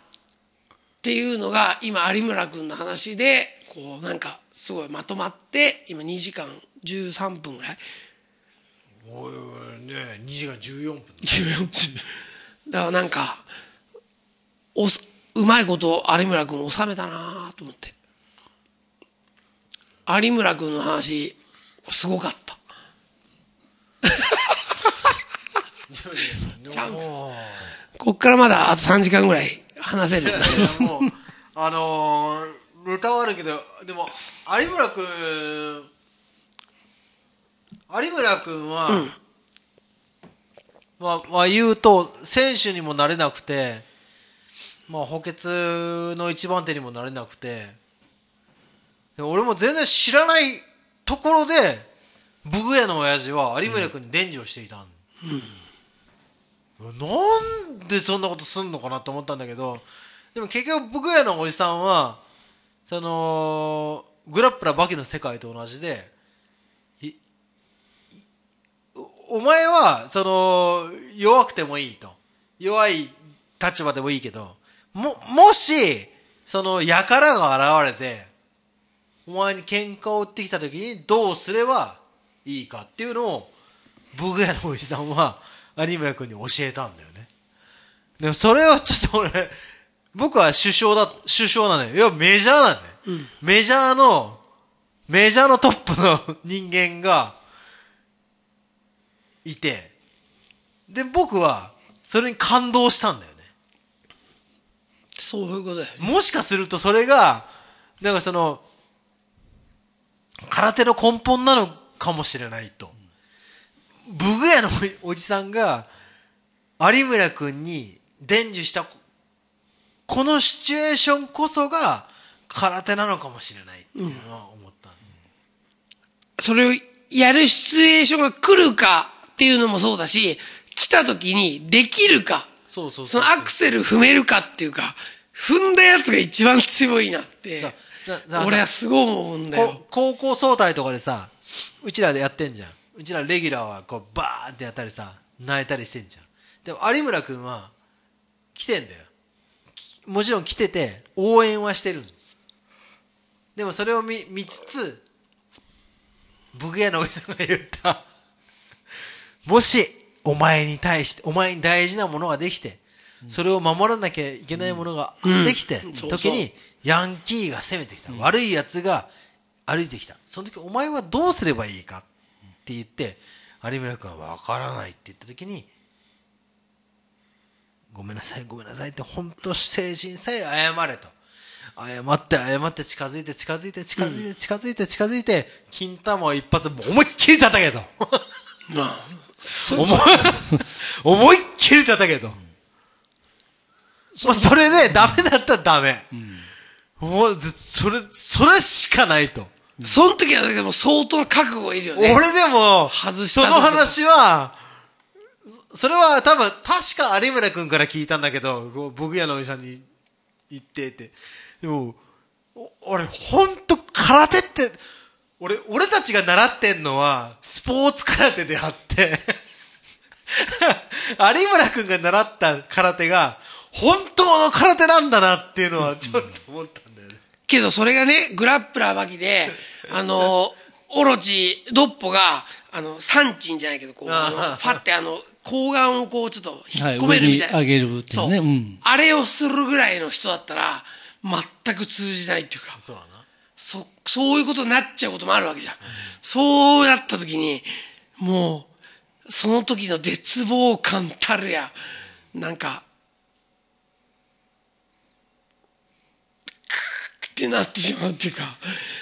ていうのが今有村君の話で、こうなんかすごいまとまって、今2時間13分ぐらいおいおいね2時間14分。14だからなんかおすうまいこと有村君収めたなと思って。有村君の話すごかった。ちゃう。かこっからまだあと3時間ぐらい話せる。もうあのー、ネタはあるけどでも有村君有村君は、まあ、まあ言うと選手にもなれなくて、まあ、補欠の一番手にもなれなくてで俺も全然知らないところでブグエの親父は有村君に伝授をしていたん、なんでそんなことすんのかなと思ったんだけどでも結局ブグエのおじさんはそのグラップラーバキの世界と同じでいいおお前はその弱くてもいいと。弱い立場でもいいけどももしその輩が現れてお前に喧嘩を売ってきた時にどうすればいいかっていうのをブグエのおじさんは有村君に教えたんだよね。でもそれはちょっと俺僕は首相だ首相なのよ。いやメジャーなんだよ、メジャーのメジャーのトップの人間がいてで僕はそれに感動したんだよねそういうことだよねもしかするとそれが、なんかその、空手の根本なのかもしれないと。ブグヤのおじさんが、有村君に伝授したこ、このシチュエーションこそが空手なのかもしれないっていうのは思った。それをやるシチュエーションが来るかっていうのもそうだし、来た時にできるか。そうそうそのアクセル踏めるかっていうか、踏んだやつが一番強いなって俺はすごい思うんだよ。こ。高校総体とかでさうちらでやってんじゃん。うちらレギュラーはこうバーンってやったりさ泣いたりしてんじゃん。でも有村君は来てんだよ。きもちろん来てて応援はしてるでもそれを見見つつブグヤのおじさんが言ったもしお前に対してお前に大事なものができてそれを守らなきゃいけないものができて、時にヤンキーが攻めてきた、悪い奴が歩いてきた。その時お前はどうすればいいかって言って有村君は分からないって言った時にごめんなさいごめんなさいって本当精神さえ謝れと。謝って謝って近づいて近づいて近づいて近づいて近づいて金玉を一発思いっきり叩けと。まあ、思い 思いっきり叩けと、まあ、それでダメだったらダメ、もうずそれそれしかないと、その時はだけども相当な覚悟いるよね。俺でも外した時その話はそそれは多分確か有村君から聞いたんだけど僕やのおじさんに言ってって。でもお俺本当空手って俺俺たちが習ってんのはスポーツ空手であって 有村くんが習った空手が、本当の空手なんだなっていうのはちょっと思ったんだよね。けどそれがね、グラップラーバキで、あの、オロチ、ドッポが、あの、サンチンじゃないけど、こう、ファってあの、睾丸をこう、ちょっと引っ込めるみたいな。はいげるっていうねそう、うんあれをするぐらいの人だったら、全く通じないっていうか。そうだな。そ、そういうことになっちゃうこともあるわけじゃん。そうなった時に、もう、その時の絶望感たるや、なんか、クーってなってしまうっていうか、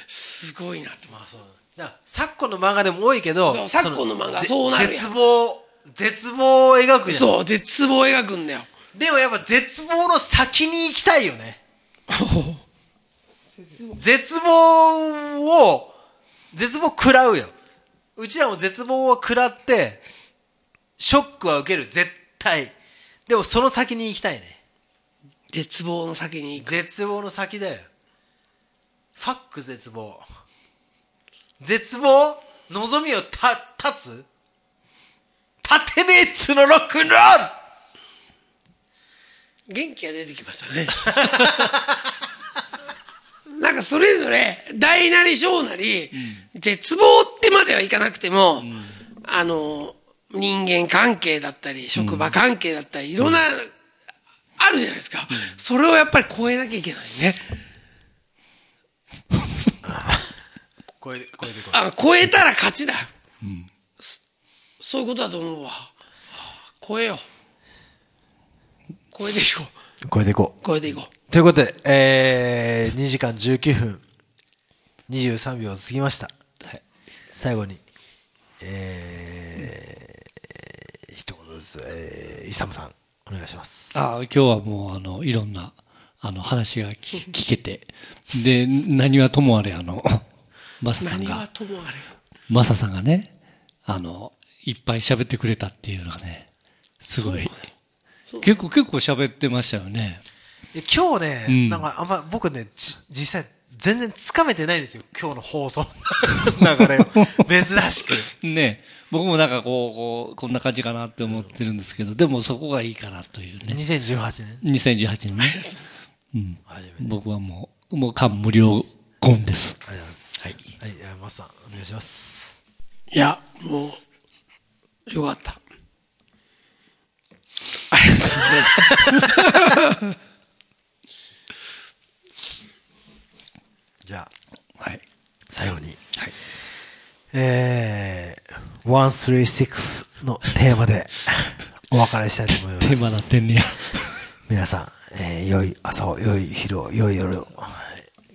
すごいなって。まあそうだ。昨今の漫画でも多いけど、そう昨今の漫画ぜそうなる絶望、絶望を描くじゃん。そう、絶望を描くんだよ。でもやっぱ絶望の先に行きたいよね。絶望を、絶望食らうよ。うちらも絶望を食らって、ショックは受ける、絶対。でもその先に行きたいね。絶望の先に行く。絶望の先だよ。ファック絶望。絶望？望みをた、立つ？立てねえっつうのロックンロール元気が出てきましたね。なんかそれぞれ、大なり小なり、絶望ってまではいかなくても、あの、人間関係だったり、職場関係だったり、いろんな、あるじゃないですか。それをやっぱり超えなきゃいけないね。超えて、超えてこい。あ超えたら勝ちだよ。そそういうことだと思うわ。超えよう。超えていこう。超えていこう。超えていこう。ということで、えー、2時間19分23秒過ぎました。最後に、えー、一言ずつ、えー、イサムさん、お願いします。ああ、今日はもう、あの、いろんな、あの、話が聞 聞けて、で、何はともあれ、あの、マサさん何はが、ともあれ。マサさんがね、あの、いっぱい喋ってくれたっていうのがね、すごい。結構、結構喋ってましたよね。え今日ね、うんなんかあんま僕ね、じ実際全然つかめてないんですよ。今日の放送の 流れを。珍しく。ね僕もなんかこう、こう、こんな感じかなって思ってるんですけど、でもそこがいいかなというね。2018年。2018年ね。うん。僕はもう、もう感無量言です。ありがとうございます。はい。はい、じゃあマスさん、お願いします。いや、もう、よかった。ありがとうございます。じゃあ、はい。最後に。はい。えー、136のテーマでお別れしたいと思います。テーマなってんねや。皆さん、えー、良い朝を、良い昼を、良い夜を。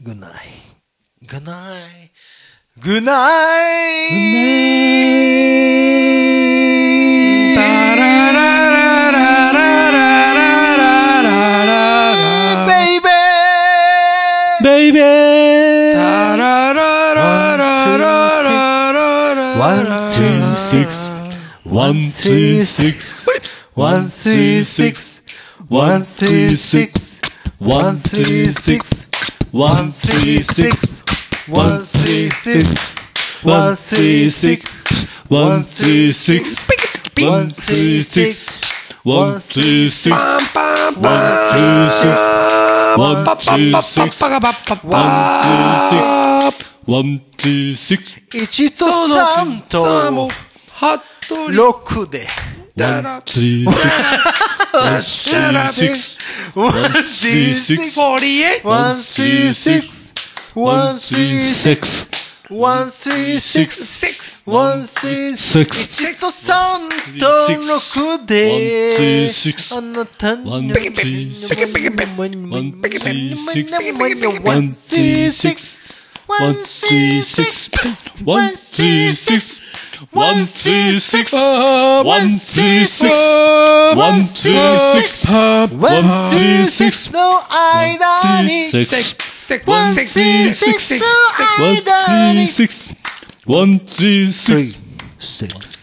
Good night。Goodイ。グッナイ baby タララララララララ one、two、six。ワン、ツー、シックス。ワ One, two, six. One, two, six. One, two, six. One, two, six. 1と3と6で。One, two, six. One, two, six. One, two, six. One, two, six. One, two, six. ワンスリーシックス、ワンスリーシックス、1と3と6で、あなたの、ワンスリーシックス、ワンスリーシックス、ワンスリーシックス、ワンスリーシックス、ワンスリーシックス、one, two, six. One, two, six. One, two, six. One, two, six. No 間に。Six, six. One, two, six. No don't. Three, six.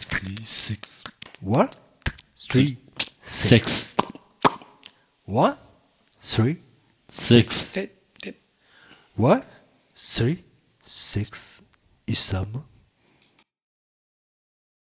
Three, six. What? Three, six. What? Three, six. What? Three, six. Isam.